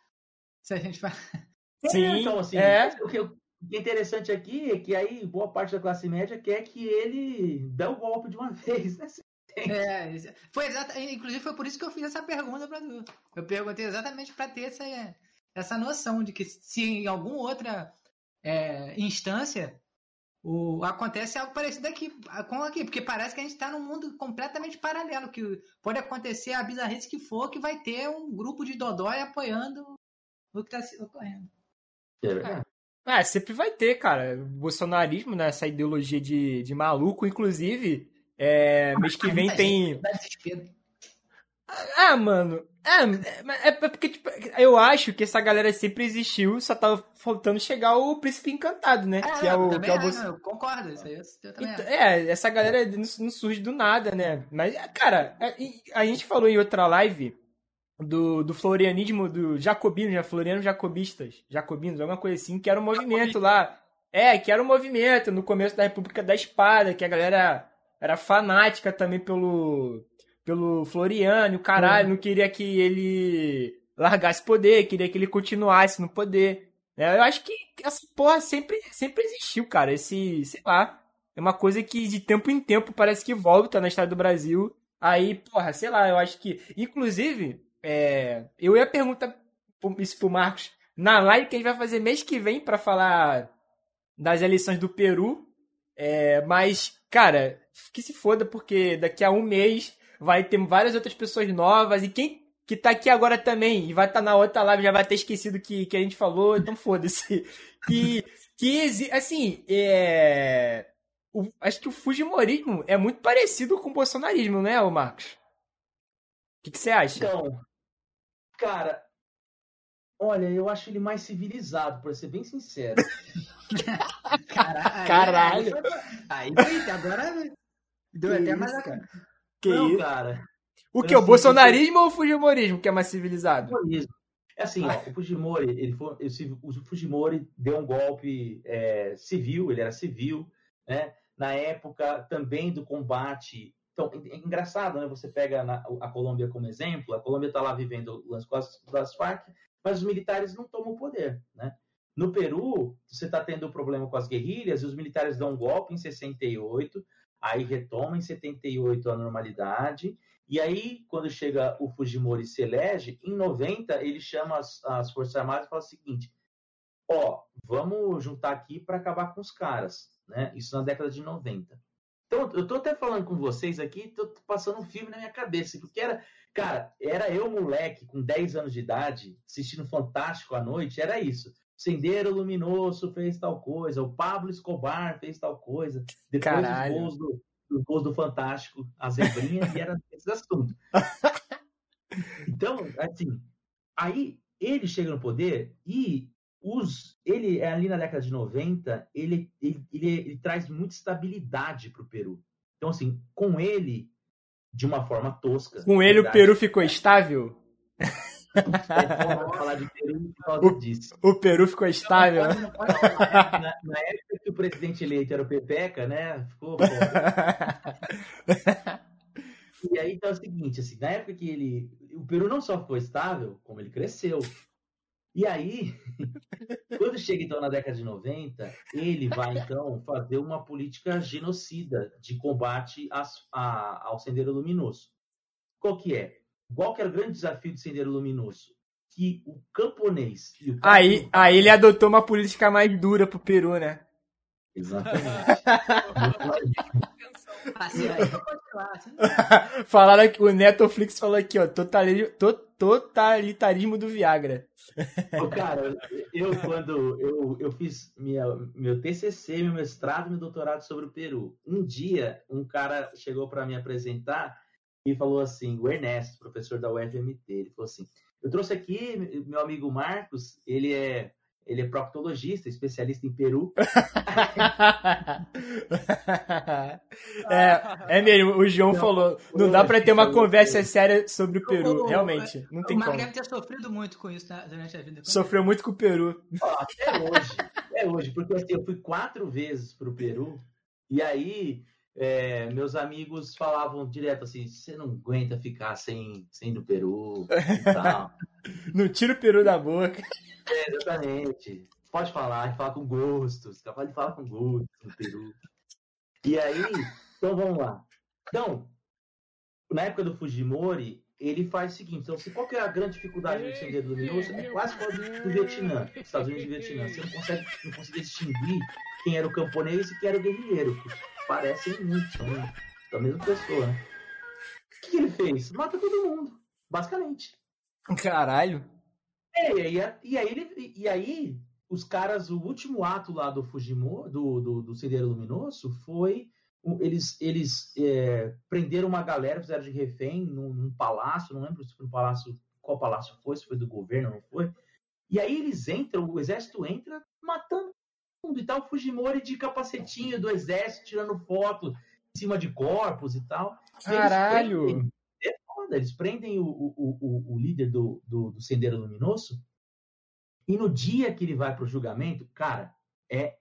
Se a gente fala. Sim, É, então, assim, é. o que o é interessante aqui é que aí boa parte da classe média quer que ele dê o golpe de uma vez, né? É, isso- foi exata, inclusive foi por isso que eu fiz essa pergunta para tu. Eu perguntei exatamente para ter essa, essa noção de que se em alguma outra é, instância o, acontece algo parecido aqui com aqui, porque parece que a gente está num mundo completamente paralelo, que pode acontecer a bizarrice que for, que vai ter um grupo de dodói apoiando o que está ocorrendo. É verdade. Ah, sempre vai ter, cara. O bolsonarismo, né? Essa ideologia de, de maluco, inclusive. É, mês que vem tem. Ah, mano. É, é, é porque, tipo, eu acho que essa galera sempre existiu, só tava faltando chegar o príncipe encantado, né? Ah, que é eu o, também que é o Bolso- eu concordo, isso aí eu, eu também Então, acho. é, essa galera não, não surge do nada, né? Mas, cara, a, a gente falou em outra live do, do florianismo, do jacobino, já florianos jacobistas, jacobinos, alguma coisa assim, que era um movimento lá. É, que era um movimento no começo da República da Espada, que a galera era fanática também pelo, pelo Floriano, o caralho, não queria que ele largasse poder, queria que ele continuasse no poder. né? Eu acho que essa porra sempre, sempre existiu, cara. Esse, sei lá, é uma coisa que de tempo em tempo parece que volta na história do Brasil. Aí, porra, sei lá, eu acho que. Inclusive, é, eu ia perguntar isso pro Marcos na live que a gente vai fazer mês que vem pra falar das eleições do Peru. É, mas, cara, que se foda, porque daqui a um mês vai ter várias outras pessoas novas. E quem que tá aqui agora também e vai estar na outra live já vai ter esquecido que, que a gente falou, então foda-se. Que, que assim, é. o- acho que o Fujimorismo é muito parecido com o bolsonarismo, né, ô Marcos? O que, que você acha? Então, cara, olha, eu acho ele mais civilizado, pra ser bem sincero. Caralho. Caralho. Aí, agora deu Que até isso, mais a cara? Que Não, isso? cara. O que? O bolsonarismo ou o Fujimorismo que é mais civilizado? Fujimorismo. É assim, ó, o Fujimori, ele foi, o Fujimori deu um golpe é, civil, ele era civil, né? Na época também do combate. Então, é engraçado, né? Você pega na- a Colômbia como exemplo, a Colômbia está lá vivendo o lance das Farc, mas os militares não tomam o poder, né? No Peru, você está tendo um problema com as guerrilhas e os militares dão um golpe em 68, aí retoma em 78 a normalidade, e aí, quando chega o Fujimori se elege, em 90 ele chama as, as Forças Armadas e fala o seguinte: ó, vamos juntar aqui para acabar com os caras, né? Isso na década de 90. Então, eu tô até falando com vocês aqui, tô passando um filme na minha cabeça, porque era, cara, era eu moleque com 10 anos de idade, assistindo Fantástico à noite, era isso. Sendeiro Luminoso fez tal coisa, o Pablo Escobar fez tal coisa, depois Caralho. os gols do, os gols do Fantástico, a zebrinha, e era esses assuntos. Então, assim, aí ele chega no poder e os, ele, ali na década de 90, ele, ele, ele, ele traz muita estabilidade para o Peru. Então, assim, com ele, de uma forma tosca. Com ele o verdade, Peru ficou estável? Falar de Peru por causa disso. O Peru ficou estável? Não pode falar. Na, na época que o presidente eleito era o Pepeca, né? Ficou. E aí então é o seguinte, assim, na época que ele. O Peru não só ficou estável, como ele cresceu. E aí, quando chega então na década de 90, ele vai então fazer uma política genocida de combate às- a- ao Sendeiro Luminoso. Qual que é? Qual que era o grande desafio do Sendeiro Luminoso? Que o camponês e o Aí, aí ele adotou uma política mais dura pro Peru, né? Exatamente. Assim. Assim, Falaram que o Netflix falou aqui, ó, totali- to- totalitarismo do Viagra. Ô, cara, eu quando eu, eu fiz minha, meu TCC, meu mestrado e meu doutorado sobre o Peru, um dia um cara chegou para me apresentar e falou assim, o Ernesto, professor da UFMT, ele falou assim, eu trouxe aqui meu amigo Marcos, ele é ele é proctologista, especialista em Peru. é, é mesmo, o João Não, falou, não eu dá pra acho ter uma que eu- conversa séria sobre o Peru, o- realmente, não tem o Marco como. deve ter sofrido muito com isso tá, durante a vida. Sofreu muito com o Peru. Ó, até hoje, até hoje, porque assim, eu fui quatro vezes para o Peru e aí é, meus amigos falavam direto assim: você não aguenta ficar sem, sem ir no Peru e tal. não tira o peru da boca. É, exatamente. Pode falar, falar com gosto. Você capaz de falar com gosto no Peru. E aí, então vamos lá. Então, na época do Fujimori, ele faz o seguinte: então, se qual que é a grande dificuldade do Sendero Luminoso? É quase como do Vietnã, Estados Unidos e Vietnã. Você não consegue, não consegue distinguir quem era o camponês e quem era o guerrilheiro. Parecem muito, são da mesma pessoa. Né? O que, ele fez? Mata todo mundo, basicamente. Caralho. É, e aí, e aí, ele, e aí os caras, o último ato lá do Fujimori, do, do, do Sendeiro Luminoso, foi eles, eles é, prenderam uma galera, fizeram de refém num, num, palácio, não lembro se foi no palácio, qual palácio foi, se foi do governo, não foi. E aí eles entram, o exército entra matando mundo e tal, Fujimori de capacetinho do exército, tirando foto em cima de corpos e tal. Caralho! Eles prendem, é foda, eles prendem o, o, o, o líder do, do, do Sendeiro Luminoso e no dia que ele vai para o julgamento, cara, é.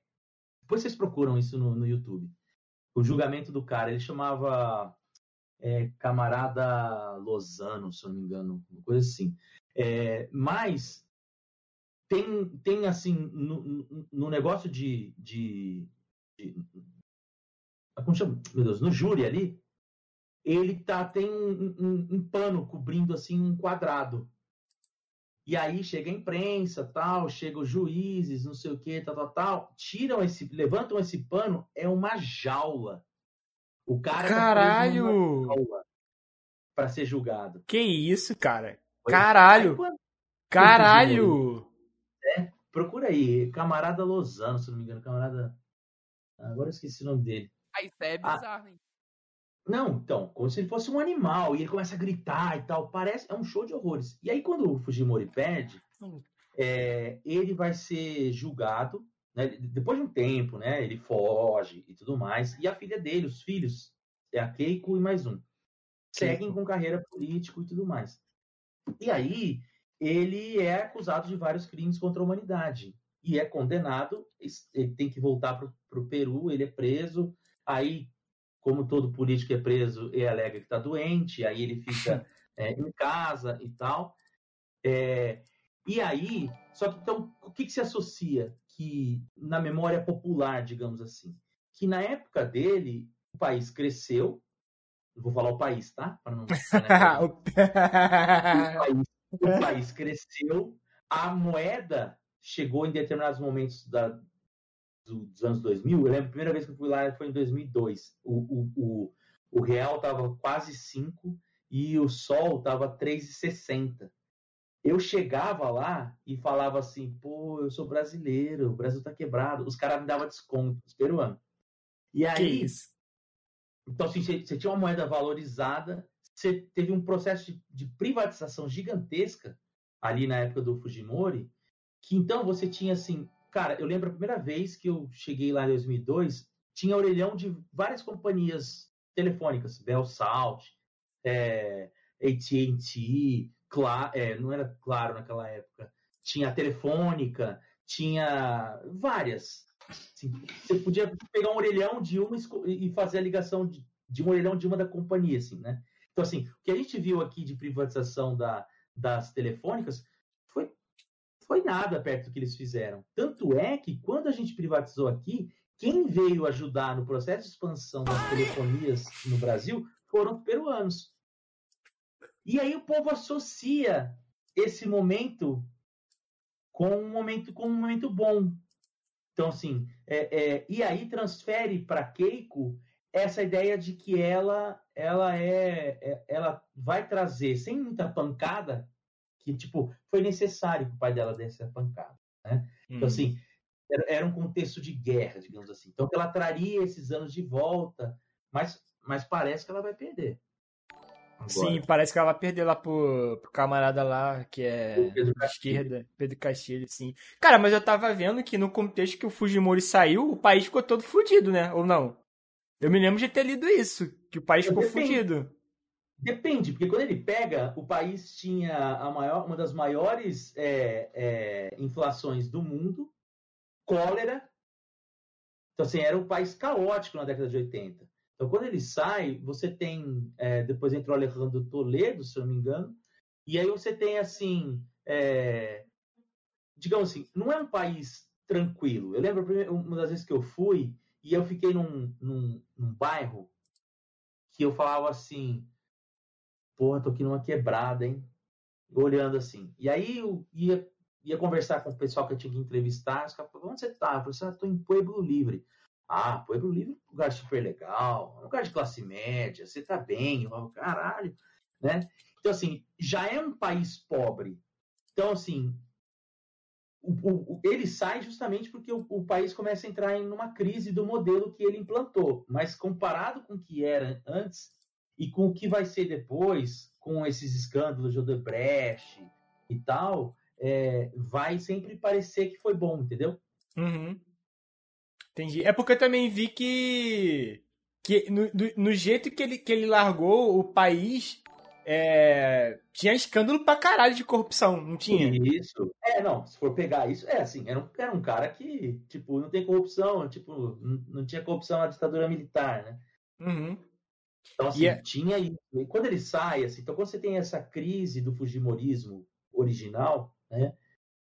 Depois vocês procuram isso no, no YouTube. O julgamento do cara, ele chamava é, Camarada Lozano, se eu não me engano, uma coisa assim. É, mas tem, tem assim, no, no negócio de, de, de, Como chama? Meu Deus, no júri ali, ele tá, tem um, um, um pano cobrindo assim um quadrado. E aí chega a imprensa, tal, chegam os juízes, não sei o que, tal, tal, tal, tiram esse, levantam esse pano, é uma jaula. O cara tá Caralho! Tá para ser julgado. Que isso, cara? Caralho! Caralho! Procura aí, camarada Lozano, se não me engano, camarada. Agora eu esqueci o nome dele. Aí isso é ah, bizarro, ah, hein? Não, então, como se ele fosse um animal e ele começa a gritar e tal. Parece, é um show de horrores. E aí, quando o Fujimori perde, é, ele vai ser julgado. Né, depois de um tempo, né? Ele foge e tudo mais. E a filha dele, os filhos, é a Keiko e mais um, seguem com carreira política e tudo mais. E aí, ele é acusado de vários crimes contra a humanidade. E é condenado, ele tem que voltar para o Peru, ele é preso. Aí como todo político é preso, ele alega que está doente, aí ele fica é, em casa e tal. É, e aí, só que então, o que, que se associa que na memória popular, digamos assim, que na época dele o país cresceu, vou falar o país, tá? Para não. O, país, o país cresceu, a moeda chegou em determinados momentos da, dos anos 2000, eu lembro a primeira vez que eu fui lá foi em 2002. O, o, o, o real estava quase 5 e o sol estava 3,60. Eu chegava lá e falava assim, pô, eu sou brasileiro, o Brasil tá quebrado. Os caras me davam desconto, os peruanos. E aí, então assim, você, tinha uma moeda valorizada, você teve um processo de, de privatização gigantesca ali na época do Fujimori, que então você tinha assim Cara, eu lembro a primeira vez que eu cheguei lá em 2002, tinha orelhão de várias companhias telefônicas, Bell Salt, é, AT&T, é, não era claro naquela época, tinha a Telefônica, tinha várias. Assim, você podia pegar um orelhão de uma e fazer a ligação de, de, um orelhão de uma da companhia, assim, né? Então, assim, o que a gente viu aqui de privatização da, das telefônicas foi nada perto do que eles fizeram. Tanto é que quando a gente privatizou aqui, quem veio ajudar no processo de expansão das telefonias no Brasil foram os peruanos. E aí o povo associa esse momento com um momento com um momento bom. Então assim, é, é, e aí transfere para Keiko essa ideia de que ela ela é, é ela vai trazer sem muita pancada que, tipo, foi necessário que o pai dela desse a pancada, né? Então, hum. Então, assim, era, era, um contexto de guerra, digamos assim. Então, ela traria esses anos de volta, mas, mas parece que ela vai perder. Agora. Sim, parece que ela vai perder lá pro, pro camarada lá, que é de esquerda, Pedro Castilho, sim. Cara, mas eu tava vendo que no contexto que o Fujimori saiu, o país ficou todo fudido, né? Ou não? Eu me lembro de ter lido isso, que o país ficou fudido. Depende, porque quando ele pega, o país tinha a maior, uma das maiores é, é, inflações do mundo, cólera. Então, assim, era um país caótico na década de 80. Então, quando ele sai, você tem. É, depois entrou o Alejandro Toledo, se eu não me engano, e aí você tem assim. É, digamos assim, não é um país tranquilo. Eu lembro uma das vezes que eu fui e eu fiquei num, num, num bairro que eu falava assim: porra, tô aqui numa quebrada, hein? Olhando assim. E aí eu ia, ia conversar com o pessoal que eu tinha que entrevistar. Os caras onde você tá? Eu falei, ah, tô em Pueblo Livre. Ah, Pueblo Livre é um lugar super legal, é um lugar de classe média, você tá bem, eu falo, caralho, né? Então, assim, já é um país pobre. Então, assim, o, o, ele sai justamente porque o, o, país começa a entrar em uma crise do modelo que ele implantou. Mas comparado com o que era antes e com o que vai ser depois, com esses escândalos de Odebrecht e tal, é, vai sempre parecer que foi bom, entendeu? Uhum. Entendi. É porque eu também vi que, que no, no jeito que ele, que ele largou o país, é, tinha escândalo pra caralho de corrupção, não tinha? Isso. É, não, se for pegar isso, é assim, era um, era um cara que, tipo, não tem corrupção, tipo, não, não tinha corrupção na ditadura militar, né? Uhum. Então, assim, yeah. É tinha isso. E quando ele sai, assim, então quando você tem essa crise do Fujimorismo original, né?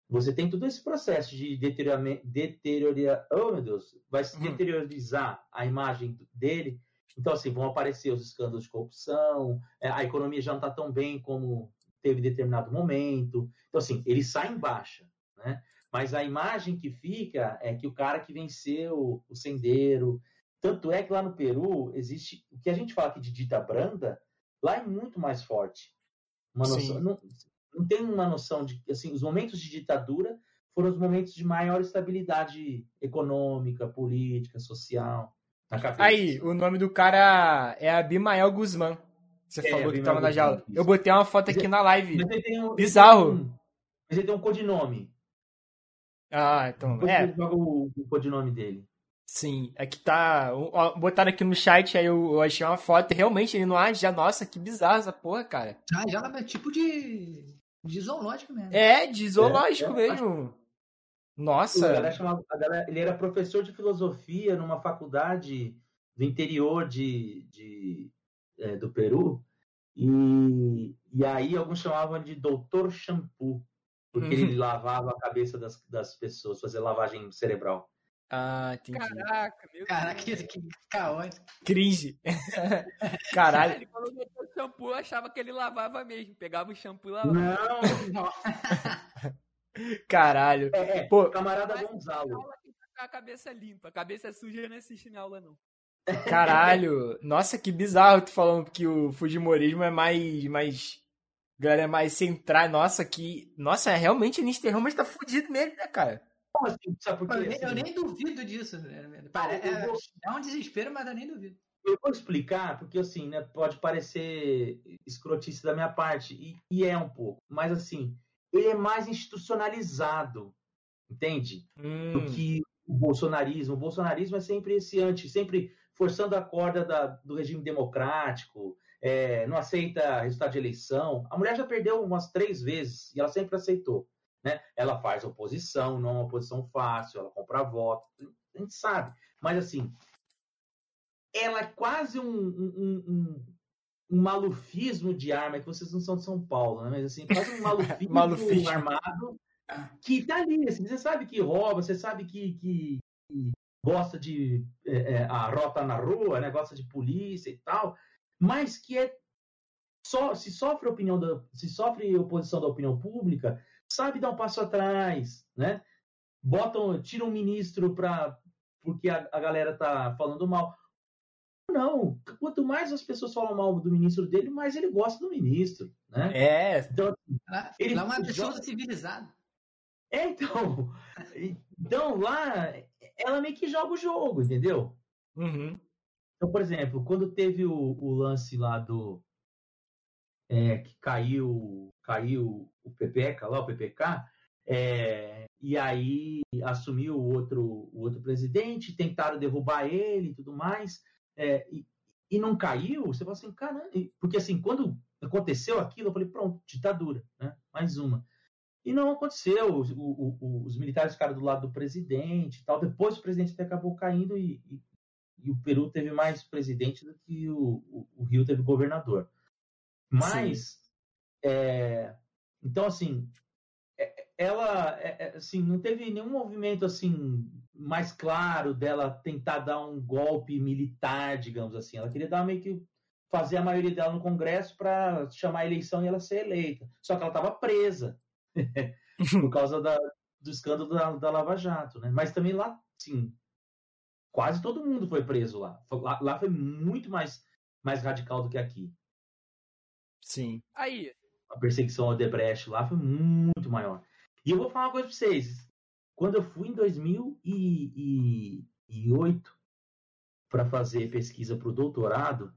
Você tem todo esse processo de deterioramento, deteriorar, oh meu Deus, vai se uhum. deteriorizar a imagem dele, então, assim, vão aparecer os escândalos de corrupção, é, a economia já não está tão bem como teve determinado momento. Então, assim, ele sai em baixa, né? Mas a imagem que fica é que o cara que venceu o sendeiro. Tanto é que lá no Peru existe. O que a gente fala aqui de dita branda, lá é muito mais forte. Uma noção, não, não tem uma noção de. Assim, os momentos de ditadura foram os momentos de maior estabilidade econômica, política, social. Aí, o nome do cara é Abimael Guzmán. Você é, falou que tava na jaula. Eu botei uma foto aqui na live. Um, Bizarro. Mas ele tem um codinome. Ah, então. Depois é. Joga o, o codinome dele. Sim, aqui tá. Ó, botaram aqui no chat, aí eu, eu, achei uma foto e realmente ele não age. Nossa, que bizarro essa porra, cara. Ah, já é tipo de. de zoológico mesmo. É, de zoológico é, é, mesmo. Nossa! Galera chamava, galera, ele era professor de filosofia numa faculdade do interior de, de é, do Peru. E, e aí alguns chamavam de doutor shampoo, porque ele uhum. lavava a cabeça das, das pessoas, fazia lavagem cerebral. Ah, entendi. Caraca, meu Caraca, que, que caótico. Crise. Caralho. Ele falou doutor shampoo, eu achava que ele lavava mesmo. Pegava o shampoo e lavava. Não, não. Caralho. É, é Pô, camarada Gonzalo. A cabeça limpa, a cabeça suja não assiste na aula, não. Caralho, nossa, que bizarro tu falando que o Fujimorismo é mais. mais. Galera, é mais central. Nossa, que. Nossa, é realmente o Nister Ramos tá fudido mesmo, né, cara? Como assim? Sabe por quê? Eu, eu nem duvido disso, né? Parece, é, vou... é um desespero, mas eu nem duvido. Eu vou explicar, porque assim, né, pode parecer escrotice da minha parte, e, e é um pouco, mas assim, ele é mais institucionalizado, entende? Hum. Do que o bolsonarismo. O bolsonarismo é sempre esse anti, sempre forçando a corda da, do regime democrático, é, não aceita resultado de eleição. A mulher já perdeu umas três vezes e ela sempre aceitou. Né? Ela faz oposição, não é uma oposição fácil, ela compra voto, a gente sabe. Mas assim, ela é quase um, um, um, um malufismo de arma, que vocês não são de São Paulo, né? Mas assim, faz um malufismo, malufismo. armado que tá ali, assim, você sabe que rouba, você sabe que, que, que gosta de é, é, a rota na rua, né? Gosta de polícia e tal, mas que é só se sofre opinião da, se sofre oposição da opinião pública, sabe dar um passo atrás, né? Botam, tiram um ministro para porque a, a galera tá falando mal. Não, quanto mais as pessoas falam mal do ministro dele, mais ele gosta do ministro, né? É. Então, ele é uma pessoa joga... civilizada. É, então. Então, lá, ela meio que joga o jogo, entendeu? Uhum. Então, por exemplo, quando teve o, o lance lá do. É, que caiu, caiu o PPK lá, o PPK, é, e aí assumiu o outro, o outro presidente, tentaram derrubar ele e tudo mais é, e, e, não caiu, você fala assim, caramba, porque assim, quando aconteceu aquilo, eu falei, pronto, ditadura, né? Mais uma. E não aconteceu, o, o, o, os militares ficaram do lado do presidente tal, depois o presidente até acabou caindo e, e, e o Peru teve mais presidente do que o, Rio teve governador. Mas, é, então, assim, é, ela, é, é, assim, não teve nenhum movimento, assim, mais claro dela tentar dar um golpe militar, digamos assim. Ela queria dar meio que fazer a maioria dela no Congresso para chamar a eleição e ela ser eleita. Só que ela estava presa por causa da, do escândalo da, da, Lava Jato, né? Mas também lá, sim, quase todo mundo foi preso lá. Lá, lá foi muito mais, mais radical do que aqui. Sim. Aí. A perseguição ao Debrecht lá foi muito maior. E eu vou falar uma coisa para vocês. Quando eu fui em 2008 para fazer pesquisa para o doutorado,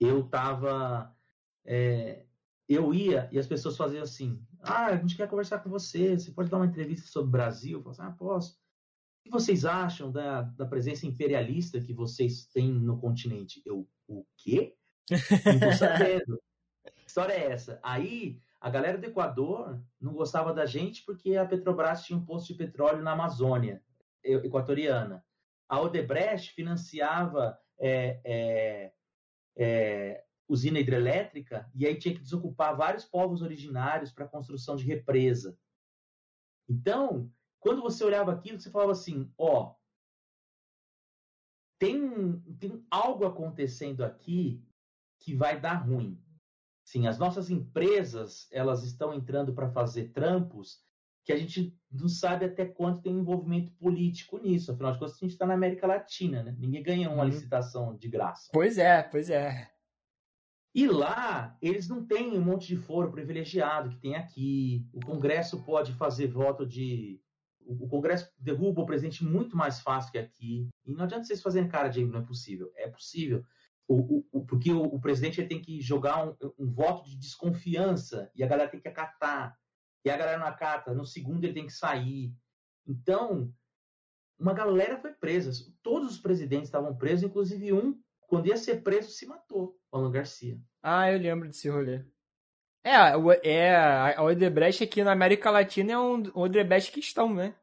eu tava. É, eu ia e as pessoas faziam assim: ah, a gente quer conversar com você, você pode dar uma entrevista sobre o Brasil? Eu falava assim, ah, posso. O que vocês acham da, da presença imperialista que vocês têm no continente? Eu, o quê? Não sabendo. que história é essa? Aí, a galera do Equador não gostava da gente porque a Petrobras tinha um posto de petróleo na Amazônia equatoriana. A Odebrecht financiava é, é, é, usina hidrelétrica e aí tinha que desocupar vários povos originários para a construção de represa. Então, quando você olhava aquilo, você falava assim: ó, tem, tem algo acontecendo aqui que vai dar ruim. Sim, as nossas empresas elas estão entrando para fazer trampos que a gente não sabe até quanto tem envolvimento político nisso. Afinal de contas, a gente está na América Latina, né? Ninguém ganha uma uhum. licitação de graça. Pois é, pois é. E lá, eles não têm um monte de foro privilegiado que tem aqui. O Congresso pode fazer voto de. O Congresso derruba o presidente muito mais fácil que aqui. E não adianta vocês fazerem cara de não é possível. É possível. O, o, porque o, o, presidente tem que jogar um, um, voto de desconfiança e a galera tem que acatar. E a galera não acata. No segundo ele tem que sair. Então, uma galera foi presa. Todos os presidentes estavam presos, inclusive um quando ia ser preso, se matou, o Alan Garcia. Ah, eu lembro desse rolê. É, é a Odebrecht aqui na América Latina é um Odebrecht cristão, né?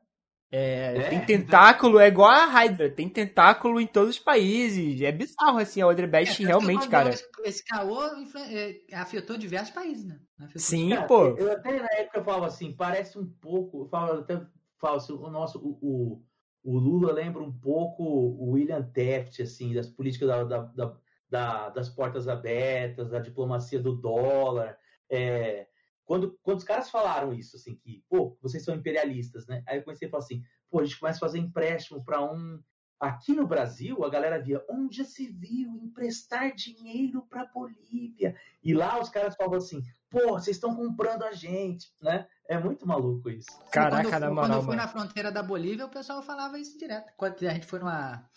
É, é, tem tentáculo, é igual a Hydra, tem tentáculo em todos os países. É bizarro, assim, a Odebrecht é, realmente, cara. Esse caô é, afetou diversos países, né? Afetou Sim, pô. Eu até na época eu falava assim, parece um pouco, eu falo, até falo assim, o nosso, o, o o Lula lembra um pouco o William Taft, assim, das políticas da, da, da, das portas abertas, da diplomacia do dólar. É, quando, quando os caras falaram isso, assim, que, pô, vocês são imperialistas, né? Aí eu comecei a falar assim, pô, a gente começa a fazer empréstimo para um. Aqui no Brasil, a galera via onde se viu emprestar dinheiro para Bolívia. E lá os caras falavam assim, pô, vocês estão comprando a gente, né? É muito maluco isso. Caraca, quando eu, na moral. Quando eu fui mano. na fronteira da Bolívia, o pessoal falava isso direto. Quando a gente foi numa,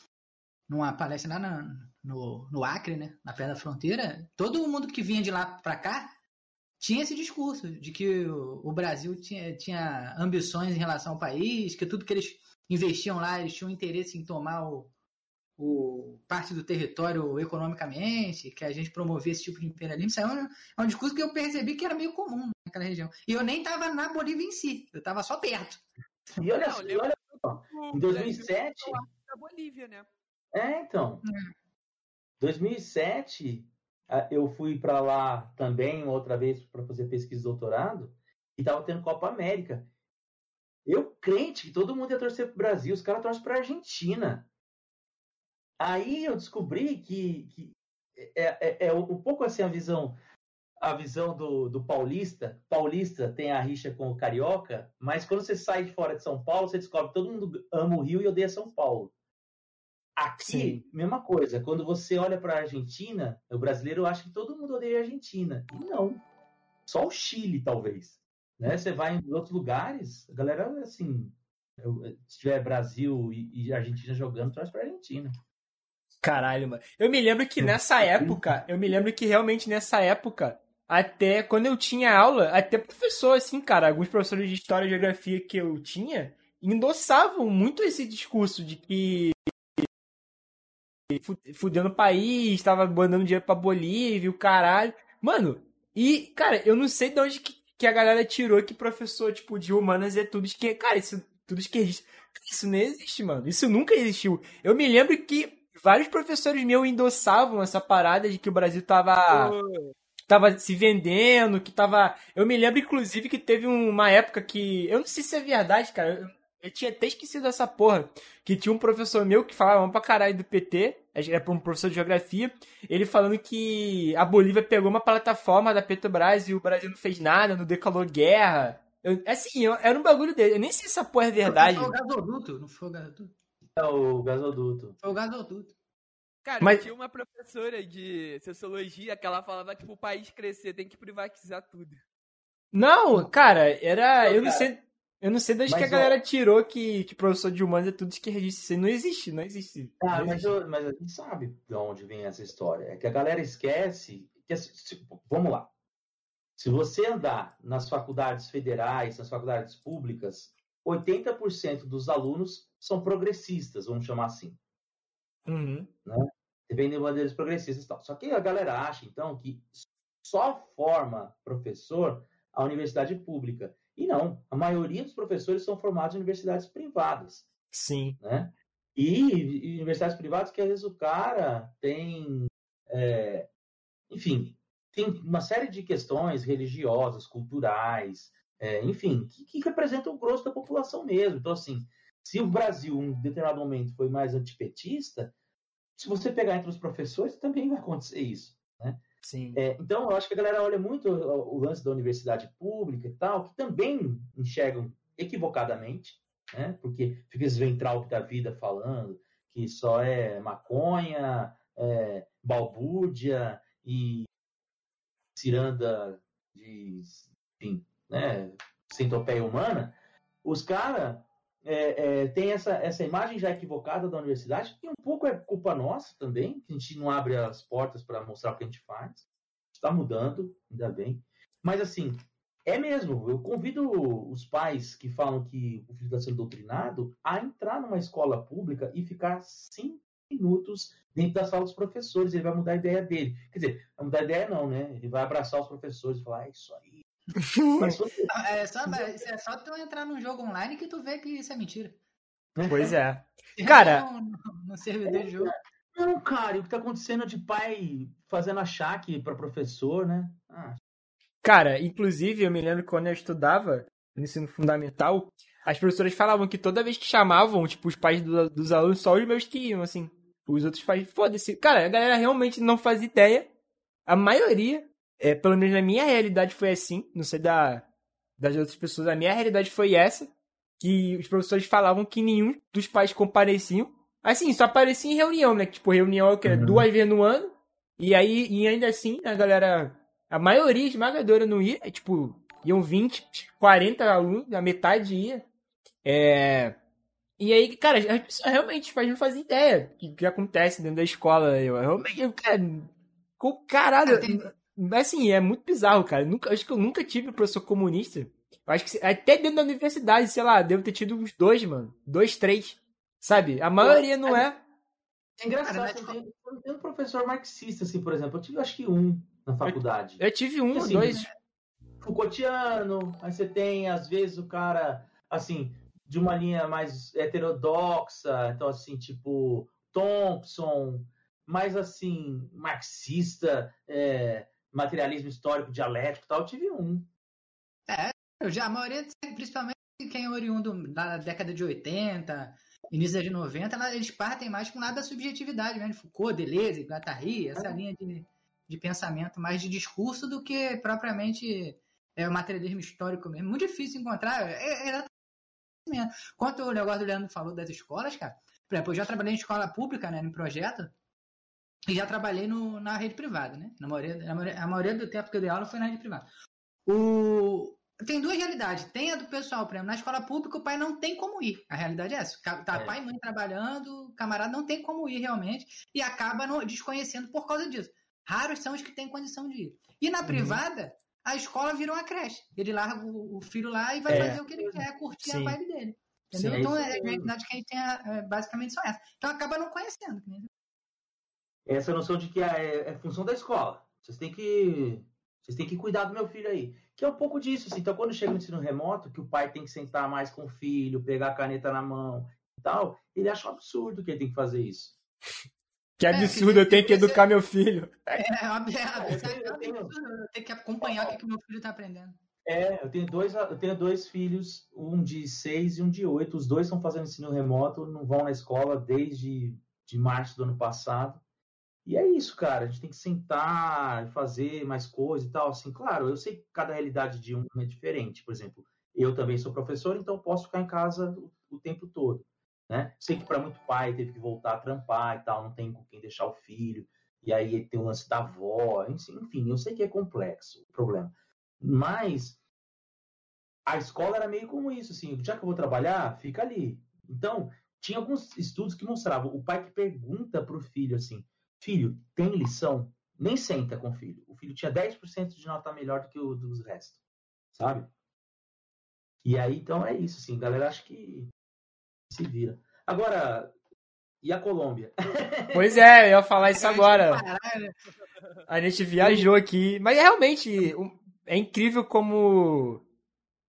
numa palestra lá no, no Acre, né? Na perna da fronteira, todo mundo que vinha de lá pra cá tinha esse discurso de que o, Brasil tinha, tinha ambições em relação ao país, que tudo que eles investiam lá, eles tinham interesse em tomar o, o, parte do território economicamente, que a gente promovia esse tipo de imperialismo, isso é um, é um discurso que eu percebi que era meio comum naquela região. E eu nem estava na Bolívia em si, eu estava só perto. E olha, Não, e olha só, em 2007... Da Bolívia, né? É, então. Hum. 2007, eu fui para lá também, outra vez, para fazer pesquisa de doutorado, e estava tendo Copa América. Eu crente que todo mundo ia torcer para o Brasil, os caras torcem para a Argentina. Aí eu descobri que, que é, é, é, um pouco assim a visão a visão do, do paulista. Paulista tem a rixa com o carioca, mas quando você sai de fora de São Paulo, você descobre que todo mundo ama o Rio e odeia São Paulo. Aqui, Sim. mesma coisa. Quando você olha para a Argentina, o brasileiro acha que todo mundo odeia a Argentina. E não. Só o Chile, talvez. Né? Você vai em outros lugares, a galera, assim, se tiver Brasil e, e Argentina jogando, traz para Argentina. Caralho, mano. Eu me lembro que nessa época, eu me lembro que realmente nessa época, até quando eu tinha aula, até professor, assim, cara, alguns professores de história e geografia que eu tinha, endossavam muito esse discurso de que fudendo o país, estava mandando dinheiro pra Bolívia, o caralho. Mano, e, cara, eu não sei de onde que, que a galera tirou que professor, tipo, de humanas é tudo esquerdista. Cara, isso tudo esquerdista. Isso não existe, mano. Isso nunca existiu. Eu me lembro que vários professores meus endossavam essa parada de que o Brasil tava. Tava se vendendo, que tava. Eu me lembro, inclusive, que teve uma época que. Eu não sei se é verdade, cara. Eu, eu tinha até esquecido essa porra. Que tinha um professor meu que falava pra caralho do PT. Era um professor de geografia. Ele falando que a Bolívia pegou uma plataforma da Petrobras e o Brasil não fez nada, não declarou guerra. Eu, assim, eu, era um bagulho dele. Eu nem sei se essa porra é verdade. Não foi o gasoduto, não foi o gasoduto. É o gasoduto. Foi o gasoduto. Cara, Mas... tinha uma professora de sociologia que ela falava que pro país crescer tem que privatizar tudo. Não, cara, era. Não, eu não sei. Eu não sei desde que a galera tirou que, que professor de humanos é tudo esquerdista. Isso não existe, não existe. Ah, não mas, existe. Eu, mas a gente sabe de onde vem essa história. É que a galera esquece que. Se, vamos lá. Se você andar nas faculdades federais, nas faculdades públicas, 80% dos alunos são progressistas, vamos chamar assim. Uhum. Né? Dependem de bandeiras progressistas e tal. Só que a galera acha, então, que só forma professor a universidade pública. E não, a maioria dos professores são formados em universidades privadas. Sim. Né? E, e universidades privadas que às vezes o cara tem, é, enfim, tem uma série de questões religiosas, culturais, é, enfim, que, que representam o grosso da população mesmo. Então, assim, se o Brasil, em determinado momento, foi mais antipetista, se você pegar entre os professores, também vai acontecer isso. Né? Sim. É, então, eu acho que a galera olha muito o, o, lance da universidade pública e tal, que também enxergam equivocadamente, né? porque fica esse ventral da vida falando que só é maconha, é, balbúrdia e ciranda de, enfim, né, centopeia humana, os caras é, é, têm essa, essa imagem já equivocada da universidade, e um pouco é culpa nossa também, que a gente não abre as portas para mostrar o que a gente faz. Está mudando, ainda bem. Mas assim, é mesmo, eu convido os pais que falam que o filho está sendo doutrinado a entrar numa escola pública e ficar cinco minutos dentro da sala dos professores, ele vai mudar a ideia dele. Quer dizer, vai mudar a ideia não, né? Ele vai abraçar os professores e falar, é isso aí. Mas, é, só, é só tu entrar num jogo online que tu vê que isso é mentira. Pois é. Cara. No, no servidor de jogo. Não, cara, o que tá acontecendo de pai fazendo achaque para professor, né? Ah. Cara, inclusive, eu me lembro que quando eu estudava no ensino fundamental, as professoras falavam que toda vez que chamavam, tipo, os pais do, dos alunos, só os meus que iam, assim. Os outros pais, foda-se. Cara, a galera realmente não faz ideia. A maioria, é, pelo menos na minha realidade foi assim. Não sei da, das outras pessoas. A minha realidade foi essa. Que os professores falavam que nenhum dos pais compareciam. Assim, só aparecia em reunião, né? Tipo, reunião que uhum. duas vezes no ano. E aí, e ainda assim, a galera. A maioria esmagadora não ia. É, tipo, iam 20, 40 alunos, a metade ia. É. E aí, cara, as pessoas realmente não fazem ideia do que acontece dentro da escola. Eu realmente, cara, com caralho. Assim, é muito bizarro, cara. Nunca, acho que eu nunca tive professor comunista. Eu acho que até dentro da universidade, sei lá, devo ter tido uns dois, mano. Dois, três. Sabe? A maioria não é. É engraçado, eu tenho, eu tenho um professor marxista, assim, por exemplo. Eu tive acho que um na faculdade. Eu, eu tive um assim, dois. Foucaultiano, aí você tem, às vezes, o cara, assim, de uma linha mais heterodoxa, então assim, tipo Thompson, mais assim, marxista, é, materialismo histórico, dialético tal, eu tive um. É, eu já, a maioria, principalmente quem é oriundo da década de 80, início de 90, eles partem mais com nada da subjetividade, né? Foucault, Deleuze, Guattari, essa é. linha de, de pensamento mais de discurso do que propriamente é, o materialismo histórico mesmo. Muito difícil encontrar. É, é mesmo. Quanto o negócio do Leandro falou das escolas, cara, por exemplo, eu já trabalhei em escola pública, né, no projeto, e já trabalhei no, na rede privada, né? Na maioria, a, maioria, a maioria do tempo que eu dei aula foi na rede privada. O, tem duas realidades. Tem a do pessoal, por exemplo, na escola pública o pai não tem como ir. A realidade é essa. Tá é. pai e mãe trabalhando, o camarada não tem como ir realmente e acaba desconhecendo por causa disso. Raros são os que têm condição de ir. E na uhum. privada, a escola virou uma creche. Ele larga o filho lá e vai é. fazer o que ele quer, curtir Sim. a vibe dele. Entendeu? Sim, então, é, a realidade que a gente tem é, basicamente são essa. Então, acaba não conhecendo. Essa noção de que é, é, função da escola. Vocês têm que vocês têm que cuidar do meu filho aí. Que é um pouco disso. Assim. Então, quando chega no ensino remoto, que o pai tem que sentar mais com o filho, pegar a caneta na mão e tal, ele acha um absurdo que ele tem que fazer isso. Que absurdo, é, eu tenho que educar meu filho. É, é, é, eu tenho que acompanhar o que, que meu filho tá aprendendo. É, eu tenho dois, eu tenho dois filhos, um de seis e um de oito. Os dois estão fazendo ensino remoto, não vão na escola desde de março do ano passado. E é isso, cara. A gente tem que sentar, fazer mais coisas e tal. Assim, claro, eu sei que cada realidade de um é diferente. Por exemplo, eu também sou professor, então posso ficar em casa o, o tempo todo. Né? Sei que para muito pai teve que voltar a trampar e tal, não tem com quem deixar o filho. E aí tem o lance da avó. Enfim, eu sei que é complexo o problema. Mas a escola era meio como isso, assim, já que eu vou trabalhar, fica ali. Então, tinha alguns estudos que mostravam o pai que pergunta para o filho assim: Filho, tem lição? Nem senta com o filho. O filho tinha 10% de nota melhor do que o dos restos, sabe? E aí, então é isso, assim, galera acho que se vira. Agora, e a Colômbia? Pois é, eu ia falar isso agora. A gente viajou aqui, mas realmente é incrível como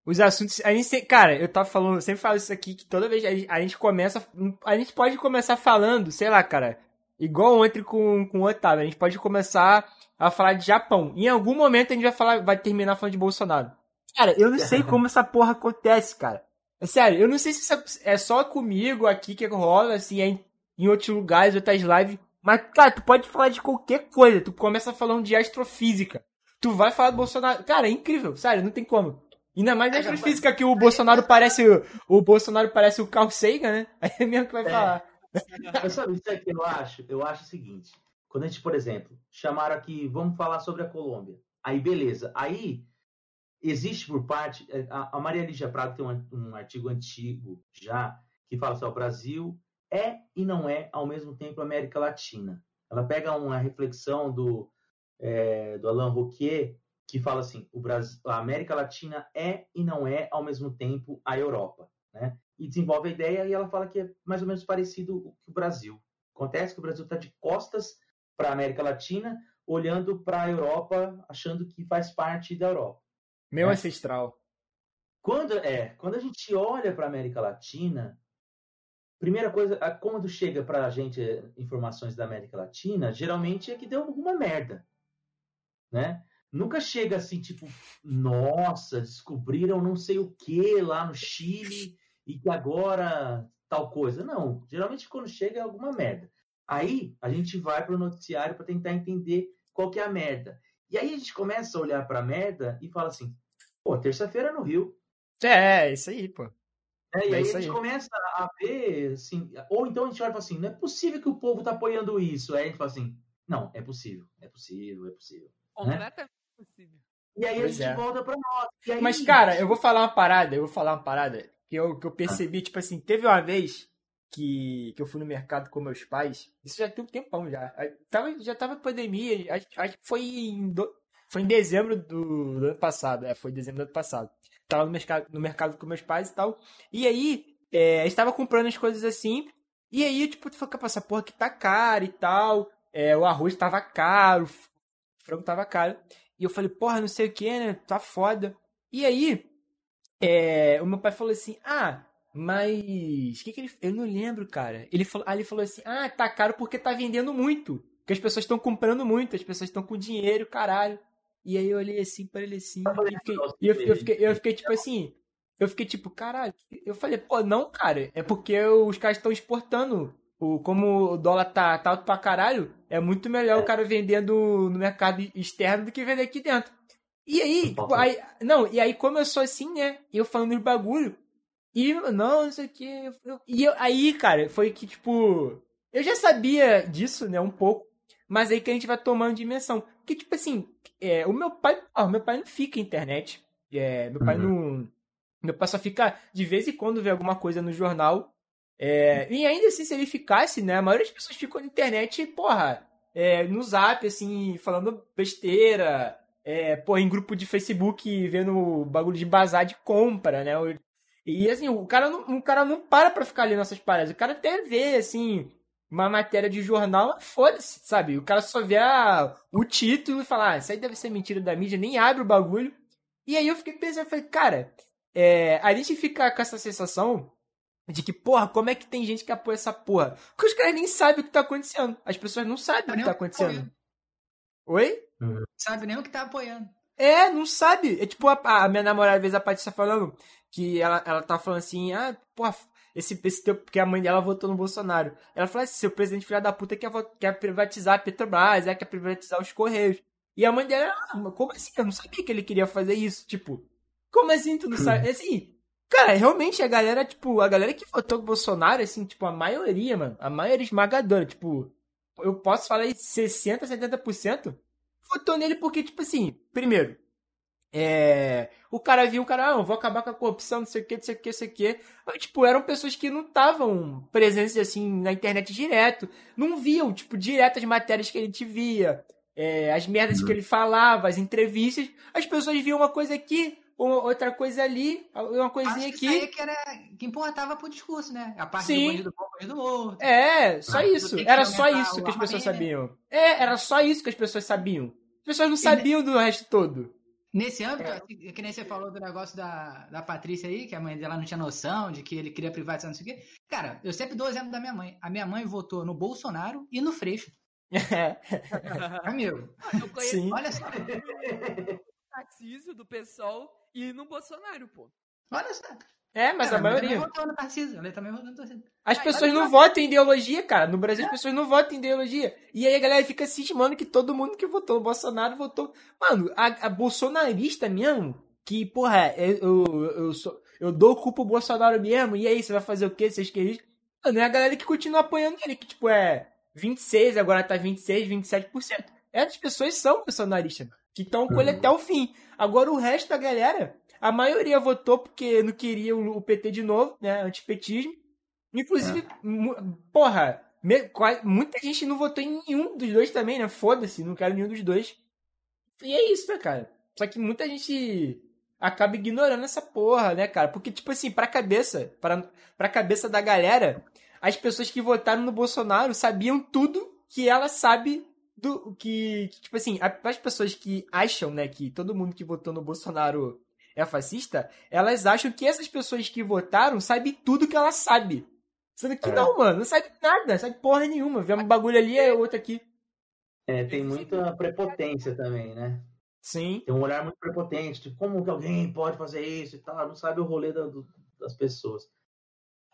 os assuntos. A gente, cara, eu tava falando, eu sempre falo isso aqui, que toda vez a gente começa. A gente pode começar falando, sei lá, cara, igual ontem com, com o Otávio, a gente pode começar a falar de Japão. Em algum momento a gente vai falar, vai terminar falando de Bolsonaro. Cara, eu não sei como essa porra acontece, cara. É sério, eu não sei se é só comigo aqui que rola, assim, é em, em outros lugares, outras lives. Mas, cara, tu pode falar de qualquer coisa. Tu começa falando de astrofísica tu vai falar do Bolsonaro. Cara, é incrível, sério, não tem como. Ainda mais na física que o Bolsonaro parece o Bolsonaro parece o Carl Sagan, né? Aí é mesmo que vai é. falar. Mas sabe é que eu acho? Eu acho o seguinte, quando a gente, por exemplo, chamaram aqui, vamos falar sobre a Colômbia. Aí beleza. Aí existe por parte é, a, a Maria Lígia Prado tem um, um artigo antigo já que fala assim, o Brasil é e não é ao mesmo tempo América Latina. Ela pega uma reflexão do é, do Alain Rouquier, que fala assim: o Brasil, a América Latina é e não é ao mesmo tempo a Europa, né? E desenvolve a ideia e ela fala que é mais ou menos parecido com o Brasil. Acontece que o Brasil está de costas para a América Latina, olhando para a Europa, achando que faz parte da Europa. Meu né? ancestral. Quando é, quando a gente olha para a América Latina, primeira coisa, quando chega para a gente informações da América Latina, geralmente é que deu alguma merda né? Nunca chega assim, tipo, nossa, descobriram não sei o que lá no Chile e que agora tal coisa. Não, geralmente quando chega é alguma merda. Aí a gente vai para o noticiário para tentar entender qual que é a merda. E aí a gente começa a olhar para a merda e fala assim, pô, terça-feira no Rio. É, é isso aí, pô. É, e é aí a gente aí. começa a ver, assim, ou então a gente olha e fala assim, não é possível que o povo tá apoiando isso. Aí a gente fala assim, não, é possível, é possível, é possível. Completamente né? possível. E aí pois a gente é. volta pra nós. Aí... Mas, cara, eu vou falar uma parada, eu vou falar uma parada que eu, que eu percebi, ah. tipo assim, teve uma vez que, que eu fui no mercado com meus pais, isso já tem um tempão já. Tava, já tava pandemia, acho, acho que foi em, do, foi em dezembro do, do, ano passado, é, foi em dezembro do ano passado. Tava no mercado, no mercado com meus pais e tal. E aí, é, estava comprando as coisas assim, e aí, tipo, tu falou, essa porra que tá cara e tal, é, o arroz tava caro, frango tava caro. E eu falei, porra, não sei o que, né? Tá foda. E aí, é, o meu pai falou assim, ah, mas. que, que ele. Eu não lembro, cara. Ele falou, aí ele falou assim: ah, tá caro porque tá vendendo muito. Porque as pessoas estão comprando muito, as pessoas estão com dinheiro, caralho. E aí eu olhei assim pra ele assim. E, fiquei, e eu, eu, fiquei, eu fiquei tipo assim. Eu fiquei tipo, caralho. Eu falei, pô, não, cara. É porque os caras estão exportando o, como o dólar tá, tá alto pra caralho, é muito melhor é. o cara vendendo no mercado externo do que vender aqui dentro. E aí, aí, não, e aí começou assim, né? Eu falando de bagulho. E, não, não sei o que. E eu, aí, cara, foi que, tipo. Eu já sabia disso, né, um pouco. Mas aí que a gente vai tomando dimensão. Que, tipo assim, é, o meu pai. Ó, meu pai não fica na internet. É, meu pai uhum. não. Meu pai só fica de vez em quando vê alguma coisa no jornal. É, e ainda assim, se ele ficasse, né? A maioria das pessoas ficam na internet, porra, é, no zap, assim, falando besteira, é, porra, em grupo de Facebook vendo bagulho de bazar de compra, né? E assim, o cara não, o cara não para pra ficar lendo essas paradas. O cara até vê, assim, uma matéria de jornal, foda-se, sabe? O cara só vê a, o título e fala, ah, isso aí deve ser mentira da mídia, nem abre o bagulho. E aí eu fiquei pensando, falei, cara, é, a gente fica com essa sensação De que, porra, como é que tem gente que apoia essa porra? Porque os caras nem sabem o que tá acontecendo. As pessoas não sabem o que tá acontecendo. Oi? Sabe nem o que tá apoiando. É, não sabe. É tipo, a, a minha namorada, às vezes, a Patrícia falando que ela, ela tá falando assim, ah, porra, esse, esse teu, porque a mãe dela votou no Bolsonaro. Ela falou assim, seu presidente filho da puta quer, quer privatizar a Petrobras, é, quer privatizar os Correios. E a mãe dela, ah, como assim? Eu não sabia que ele queria fazer isso. Tipo, como assim tu não sabe? Assim, cara, realmente a galera, tipo, a galera que votou no Bolsonaro, assim, tipo, a maioria, mano, a maioria esmagadora, tipo, eu posso falar aí 60, 70% votou nele porque, tipo assim, primeiro, é, o cara viu o cara, ah, vou acabar com a corrupção, não sei o que, não sei o que, não sei o que. Tipo, eram pessoas que não estavam presentes, assim, na internet direto. Não viam, tipo, direto as matérias que a gente via, é, as merdas que ele falava, as entrevistas. As pessoas viam uma coisa aqui, outra coisa ali, uma coisinha Acho aqui. Isso aí que, era, que importava pro discurso, né? A parte Sim. do bandido bom, bandido morto. É, só Ah, isso. que Era só isso que as pessoas sabiam. É, era só isso que as pessoas sabiam. As pessoas não sabiam do resto todo. Nesse âmbito, assim, que nem você falou do negócio da, da Patrícia aí, que a mãe dela não tinha noção de que ele queria privatizar, não sei o quê. Cara, eu sempre dou o exemplo da minha mãe. A minha mãe votou no Bolsonaro e no Freixo. Amigo, Eu conheço Sim. olha só. Tarcísio do PSOL e no Bolsonaro, pô. Olha só. É, mas Cara, a maioria. também votou no Tarcísio. Ela também votou no Tarcísio. As Aí, pessoas não votam em ideologia, cara. No Brasil as pessoas não votam em ideologia. E aí a galera fica cismando que todo mundo que votou no Bolsonaro votou. Mano, a, a bolsonarista mesmo, que, porra, eu, eu, eu, sou, eu dou culpa ao Bolsonaro mesmo, e aí, você vai fazer o quê? Vocês querem. Mano, é a galera que continua apoiando ele, que, tipo, é 26, agora tá 26, 27%. Essas pessoas são bolsonaristas, que estão com ele até o fim. Agora o resto da galera, a maioria votou porque não queria o PT de novo, né? Antipetismo. Inclusive, mu- porra, me- quase- muita gente não votou em nenhum dos dois também, né? Foda-se, não quero nenhum dos dois. E é isso, né, cara? Só que muita gente acaba ignorando essa porra, né, cara? Porque, tipo assim, pra cabeça, pra, pra cabeça da galera, as pessoas que votaram no Bolsonaro sabiam tudo que ela sabe do que, que, tipo assim, as pessoas que acham, né, que todo mundo que votou no Bolsonaro é fascista, elas acham que essas pessoas que votaram sabem tudo que ela sabe. Sendo que É. não, mano, não sabe nada, não sabe porra nenhuma. Vê um bagulho ali, é outro aqui. É, tem muita prepotência também, né? Sim. Tem um olhar muito prepotente, tipo, como que alguém pode fazer isso e tal, não sabe o rolê da- do- das pessoas.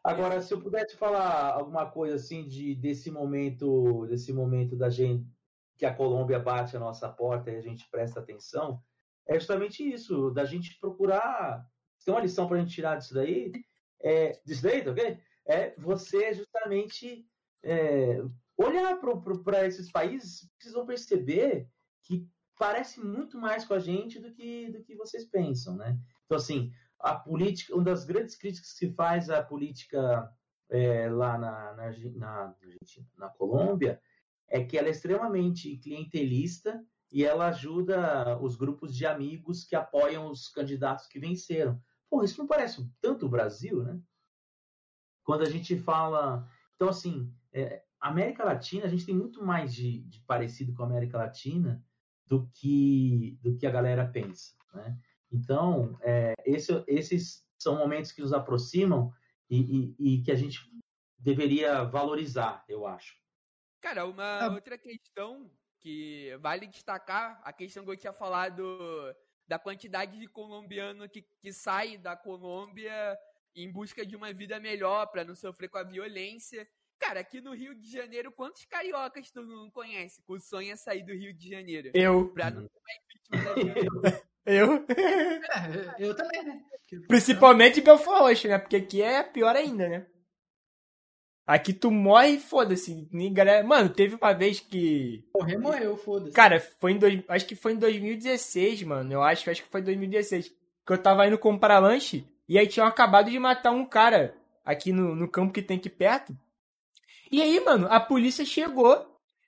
Agora, se eu pudesse falar alguma coisa assim de desse momento, desse momento da gente que a Colômbia bate a nossa porta e a gente presta atenção, é justamente isso, da gente procurar. Tem uma lição para a gente tirar disso daí, é, disso daí, tá ok? É você justamente é, olhar para esses países, precisam perceber que parece muito mais com a gente do que, do que vocês pensam, né? Então, assim, a política, uma das grandes críticas que se faz à política é, lá na, na, na, Argentina, na Colômbia é que ela é extremamente clientelista e ela ajuda os grupos de amigos que apoiam os candidatos que venceram. Isso não parece tanto o Brasil, né? Quando a gente fala. Então, assim, é, América Latina, a gente tem muito mais de, de parecido com a América Latina do que, do que a galera pensa, né? Então, é, esse- esses são momentos que nos aproximam e, e- e que a gente deveria valorizar, eu acho. Cara, uma Ah. outra questão que vale destacar, a questão que eu tinha falado da quantidade de colombiano que, que sai da Colômbia em busca de uma vida melhor, para não sofrer com a violência. Cara, aqui no Rio de Janeiro, quantos cariocas tu não conhece? que O sonho é sair do Rio de Janeiro. Eu. Pra não ser mais vítima da. Eu. É, eu também, né? Principalmente Belfort Roxo, né? Porque aqui é pior ainda, né? Aqui tu morre e foda-se. galera- Mano, teve uma vez que. Morrer, morreu, foda-se. Cara, foi em dois... acho que foi em 2016, mano. Eu acho, acho que foi em 2016. Que eu tava indo comprar lanche e aí tinham acabado de matar um cara aqui no, no campo que tem aqui perto. E aí, mano, a polícia chegou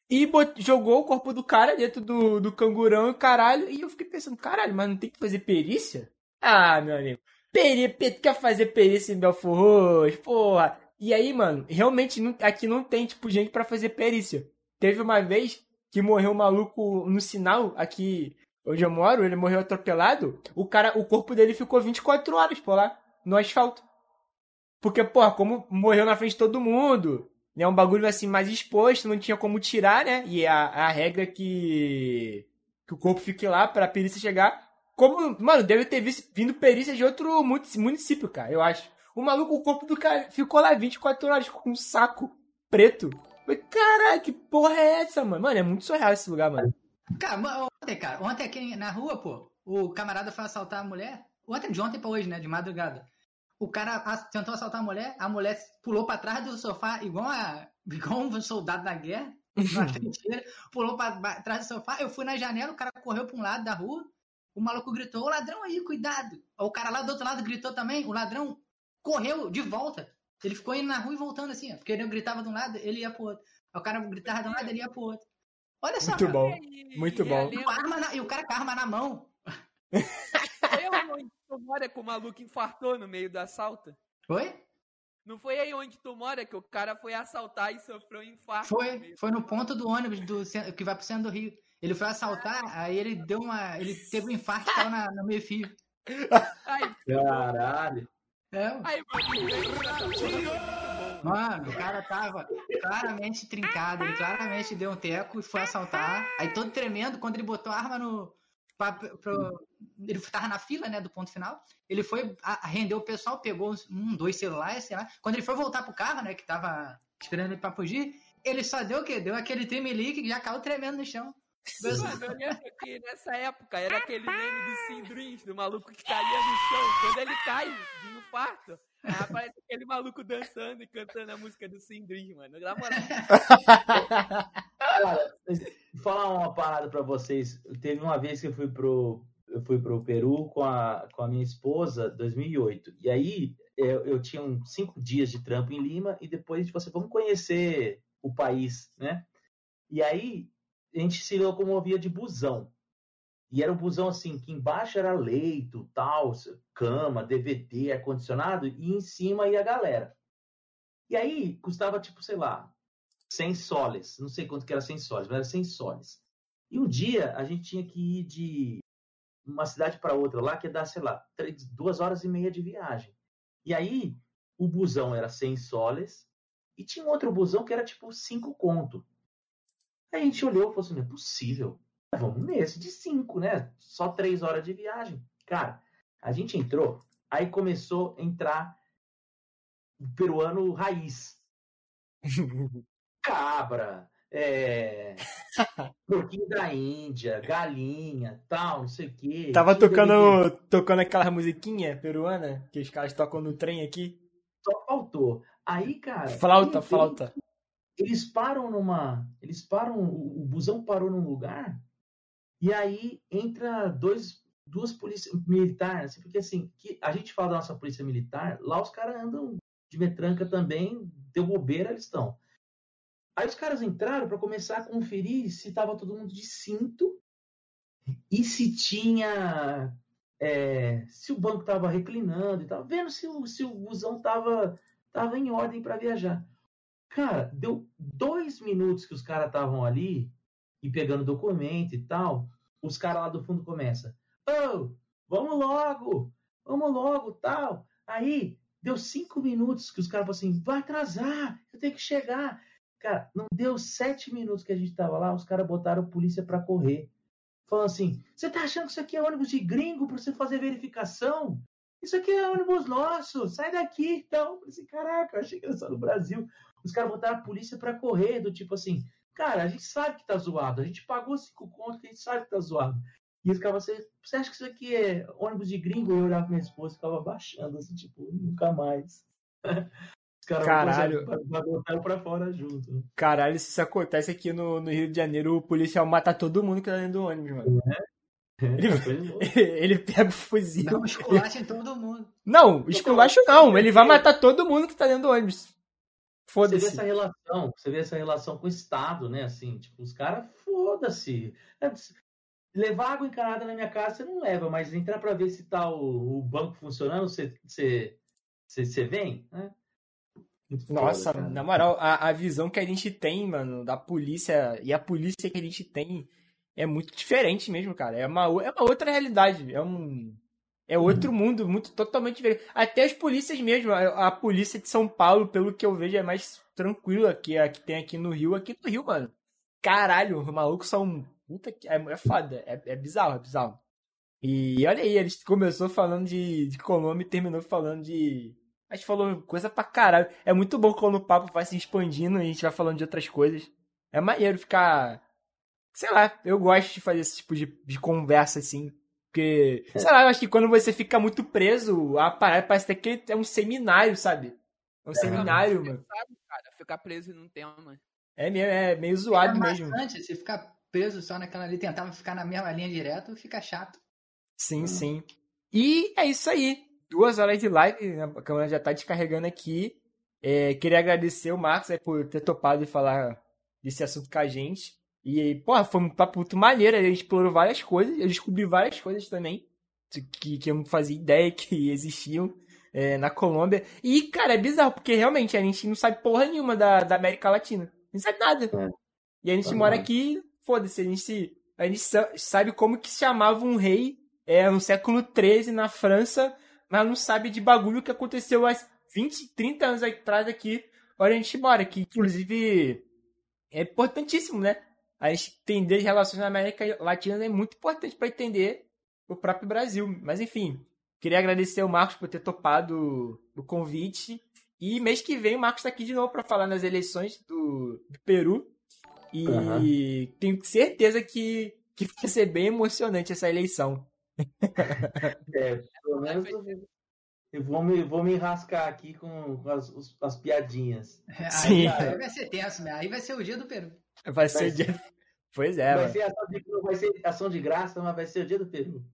e bot- jogou o corpo do cara dentro do, do cangurão e caralho. E eu fiquei pensando, caralho, mas não tem que fazer perícia? Ah, meu amigo. Peri, pe- quer fazer perícia em Belfort Roxo, porra. E aí, mano, realmente aqui não tem, tipo, gente pra fazer perícia. Teve uma vez que morreu um maluco no sinal aqui onde eu moro, ele morreu atropelado. O cara, o corpo dele ficou 24 horas por lá, no asfalto. Porque, porra, como morreu na frente de todo mundo, né? Um bagulho assim mais exposto, não tinha como tirar, né? E a, a regra que. que o corpo fique lá pra perícia chegar. Como, mano, deve ter vindo perícia de outro município, cara, eu acho. O maluco, o corpo do cara ficou lá 24 horas com um saco preto. Caralho, que porra é essa, mano? Mano, é muito surreal esse lugar, mano. Cara, ontem, cara, ontem aqui na rua, pô, o camarada foi assaltar a mulher. Ontem, de ontem pra hoje, né? De madrugada. O cara tentou assaltar a mulher, a mulher pulou pra trás do sofá, igual, a, igual um soldado da guerra, pulou pra trás do sofá. Eu fui na janela, o cara correu pra um lado da rua, o maluco gritou: Ô ladrão aí, cuidado. O cara lá do outro lado gritou também, o ladrão correu de volta. Ele ficou indo na rua e voltando assim, ó, porque ele gritava de um lado, ele ia pro outro. O cara gritava de um lado, ele ia pro outro. Olha só. Muito cara. bom. Muito bom. E, arma na, e o cara com a arma na mão. Eu onde tu mora que o maluco infartou no meio do assalto? Oi? Não foi aí onde tu mora que o cara foi assaltar e sofreu um infarto? Foi, foi no ponto do ônibus do, que vai pro centro do Rio. Ele foi assaltar, aí ele deu uma. Ele teve um infarto e caiu na, no meio fio. Caralho. É. Aí, Mano, o cara tava claramente trincado, ele claramente deu um teco e foi assaltar. Aí todo tremendo, quando ele botou a arma no. Pra, pra, ele tava na fila, né, do ponto final. Ele foi, a, rendeu o pessoal, pegou um, dois celulares, sei lá. Quando ele foi voltar pro carro, né, que tava esperando ele pra fugir, ele só deu o quê? Deu aquele tremelique que já caiu tremendo no chão. Mano, eu lembro que nessa época era aquele meme do Sindrins, do maluco que caía no chão. Quando ele cai de infarto, aí aparece aquele maluco dançando e cantando a música do Sindrins, mano. Na moral. Cara, vou falar uma parada pra vocês. Teve uma vez que eu fui pro, eu fui pro Peru com a, com a minha esposa, 2008. E aí eu, eu tinha uns cinco dias de trampo em Lima e depois você tipo, vamos conhecer o país, né? E aí a gente se locomovia de busão. E era um busão assim, que embaixo era leito, tal, cama, DVD, ar-condicionado, e em cima ia a galera. E aí custava, tipo, sei lá, 100 soles. Não sei quanto que era 100 soles, mas era 100 soles. E um dia a gente tinha que ir de uma cidade para outra lá, que ia dar, sei lá, três, duas horas e meia de viagem. E aí o busão era 100 soles, e tinha um outro busão que era tipo 5 conto. Aí a gente olhou e falou assim: não é possível. Vamos nesse de cinco, né? Só três horas de viagem. Cara, a gente entrou, aí começou a entrar o peruano raiz. Cabra, é, porquinho da Índia, galinha, tal, não sei o quê. Tava tocando, tocando aquela musiquinha peruana que os caras tocam no trem aqui. Só faltou. Aí, cara. Flauta, flauta eles param numa. Eles param. O, busão parou num lugar e aí entra dois, duas polícias militares, assim, porque assim, que a gente fala da nossa polícia militar, lá os caras andam de metranca também, deu bobeira, eles estão. Aí os caras entraram para começar a conferir se estava todo mundo de cinto e se tinha. É, se o banco estava reclinando e tal, vendo se o, se o busão estava tava em ordem para viajar. Cara, deu dois minutos que os caras estavam ali e pegando documento e tal. Os caras lá do fundo começam. Oh, vamos logo, vamos logo, tal. Aí deu cinco minutos que os caras falaram assim: vai atrasar, eu tenho que chegar. Cara, não deu sete minutos que a gente tava lá, os caras botaram a polícia para correr. Falando assim: você tá achando que isso aqui é ônibus de gringo para você fazer verificação? Isso aqui é ônibus nosso, sai daqui. Então, eu falei assim: caraca, eu achei que era só no Brasil. Os caras botaram a polícia para correr, do tipo assim, cara, a gente sabe que tá zoado, a gente pagou cinco contos, a gente sabe que tá zoado. E os caras, você, você acha que isso aqui é ônibus de gringo? Eu olhava pra minha esposa e ficava baixando, assim, tipo, nunca mais. Os caras Caralho. botaram pra fora junto. Caralho, se isso acontece aqui no, no Rio de Janeiro, o policial mata todo mundo que tá dentro do ônibus, mano. É. Ele, ele, pega o fuzil. Não, esculacha em todo mundo. Não, esculacha não. Ele vai matar todo mundo que tá dentro do ônibus. Foda-se. Você vê essa relação, você vê essa relação com o Estado, né? Assim, tipo, os caras, foda-se. É, levar água encanada na minha casa você não leva, mas entrar para ver se tá o, o, banco funcionando, você, você, você, você vem, né? Nossa, foda, na moral, a, a visão que a gente tem, mano, da polícia e a polícia que a gente tem é muito diferente mesmo, cara. É uma, é uma outra realidade. É um. É outro mundo, muito totalmente diferente. Até as polícias mesmo, a, a, polícia de São Paulo, pelo que eu vejo, é mais tranquila que a que tem aqui no Rio. Aqui no Rio, mano. Caralho, os malucos são. Puta que. É, é foda. É, é bizarro, é bizarro. E olha aí, ele começou falando de, de Colômbia e terminou falando de. A gente falou coisa pra caralho. É muito bom quando o papo vai se expandindo e a gente vai falando de outras coisas. É maneiro ficar. Sei lá, eu gosto de fazer esse tipo de, de conversa assim. Porque, é. sei lá, eu acho que quando você fica muito preso, a parada parece até que é um seminário, sabe? É um é, seminário, mano. Sabe, cara, ficar preso num tema. É meio, é meio zoado é mesmo. Se ficar preso só naquela ali, tentava ficar na mesma linha direto, fica chato. Sim, hum. sim. E é isso aí. Duas horas de live, a câmera já tá descarregando aqui. É, queria agradecer o Marcos aí, por ter topado de falar desse assunto com a gente. E, porra, foi um papo muito maneiro. A gente explorou várias coisas. Eu descobri várias coisas também que, que eu não fazia ideia que existiam é, na Colômbia. E, cara, é bizarro, porque realmente a gente não sabe porra nenhuma da, da América Latina. Não sabe nada. É. E a gente mora aqui, foda-se, a gente, a gente sabe como que se chamava um rei é, no século XIII na França, mas não sabe de bagulho que aconteceu há 20, 30 anos atrás aqui, onde a gente mora, que inclusive é importantíssimo, né? A gente entender as relações na América Latina é muito importante para entender o próprio Brasil. Mas enfim, queria agradecer ao Marcos por ter topado o convite. E mês que vem o Marcos está aqui de novo para falar nas eleições do, do Peru. E uhum. tenho certeza que, que vai ser bem emocionante essa eleição. É, pelo menos eu vou me, vou me rascar aqui com, as, as piadinhas. Sim. Aí, vai ser tenso, né? Aí vai ser o dia do Peru. Vai ser dia. Pois é, vai ser, ação de, vai ser ação de graça, mas vai ser o dia do Peru.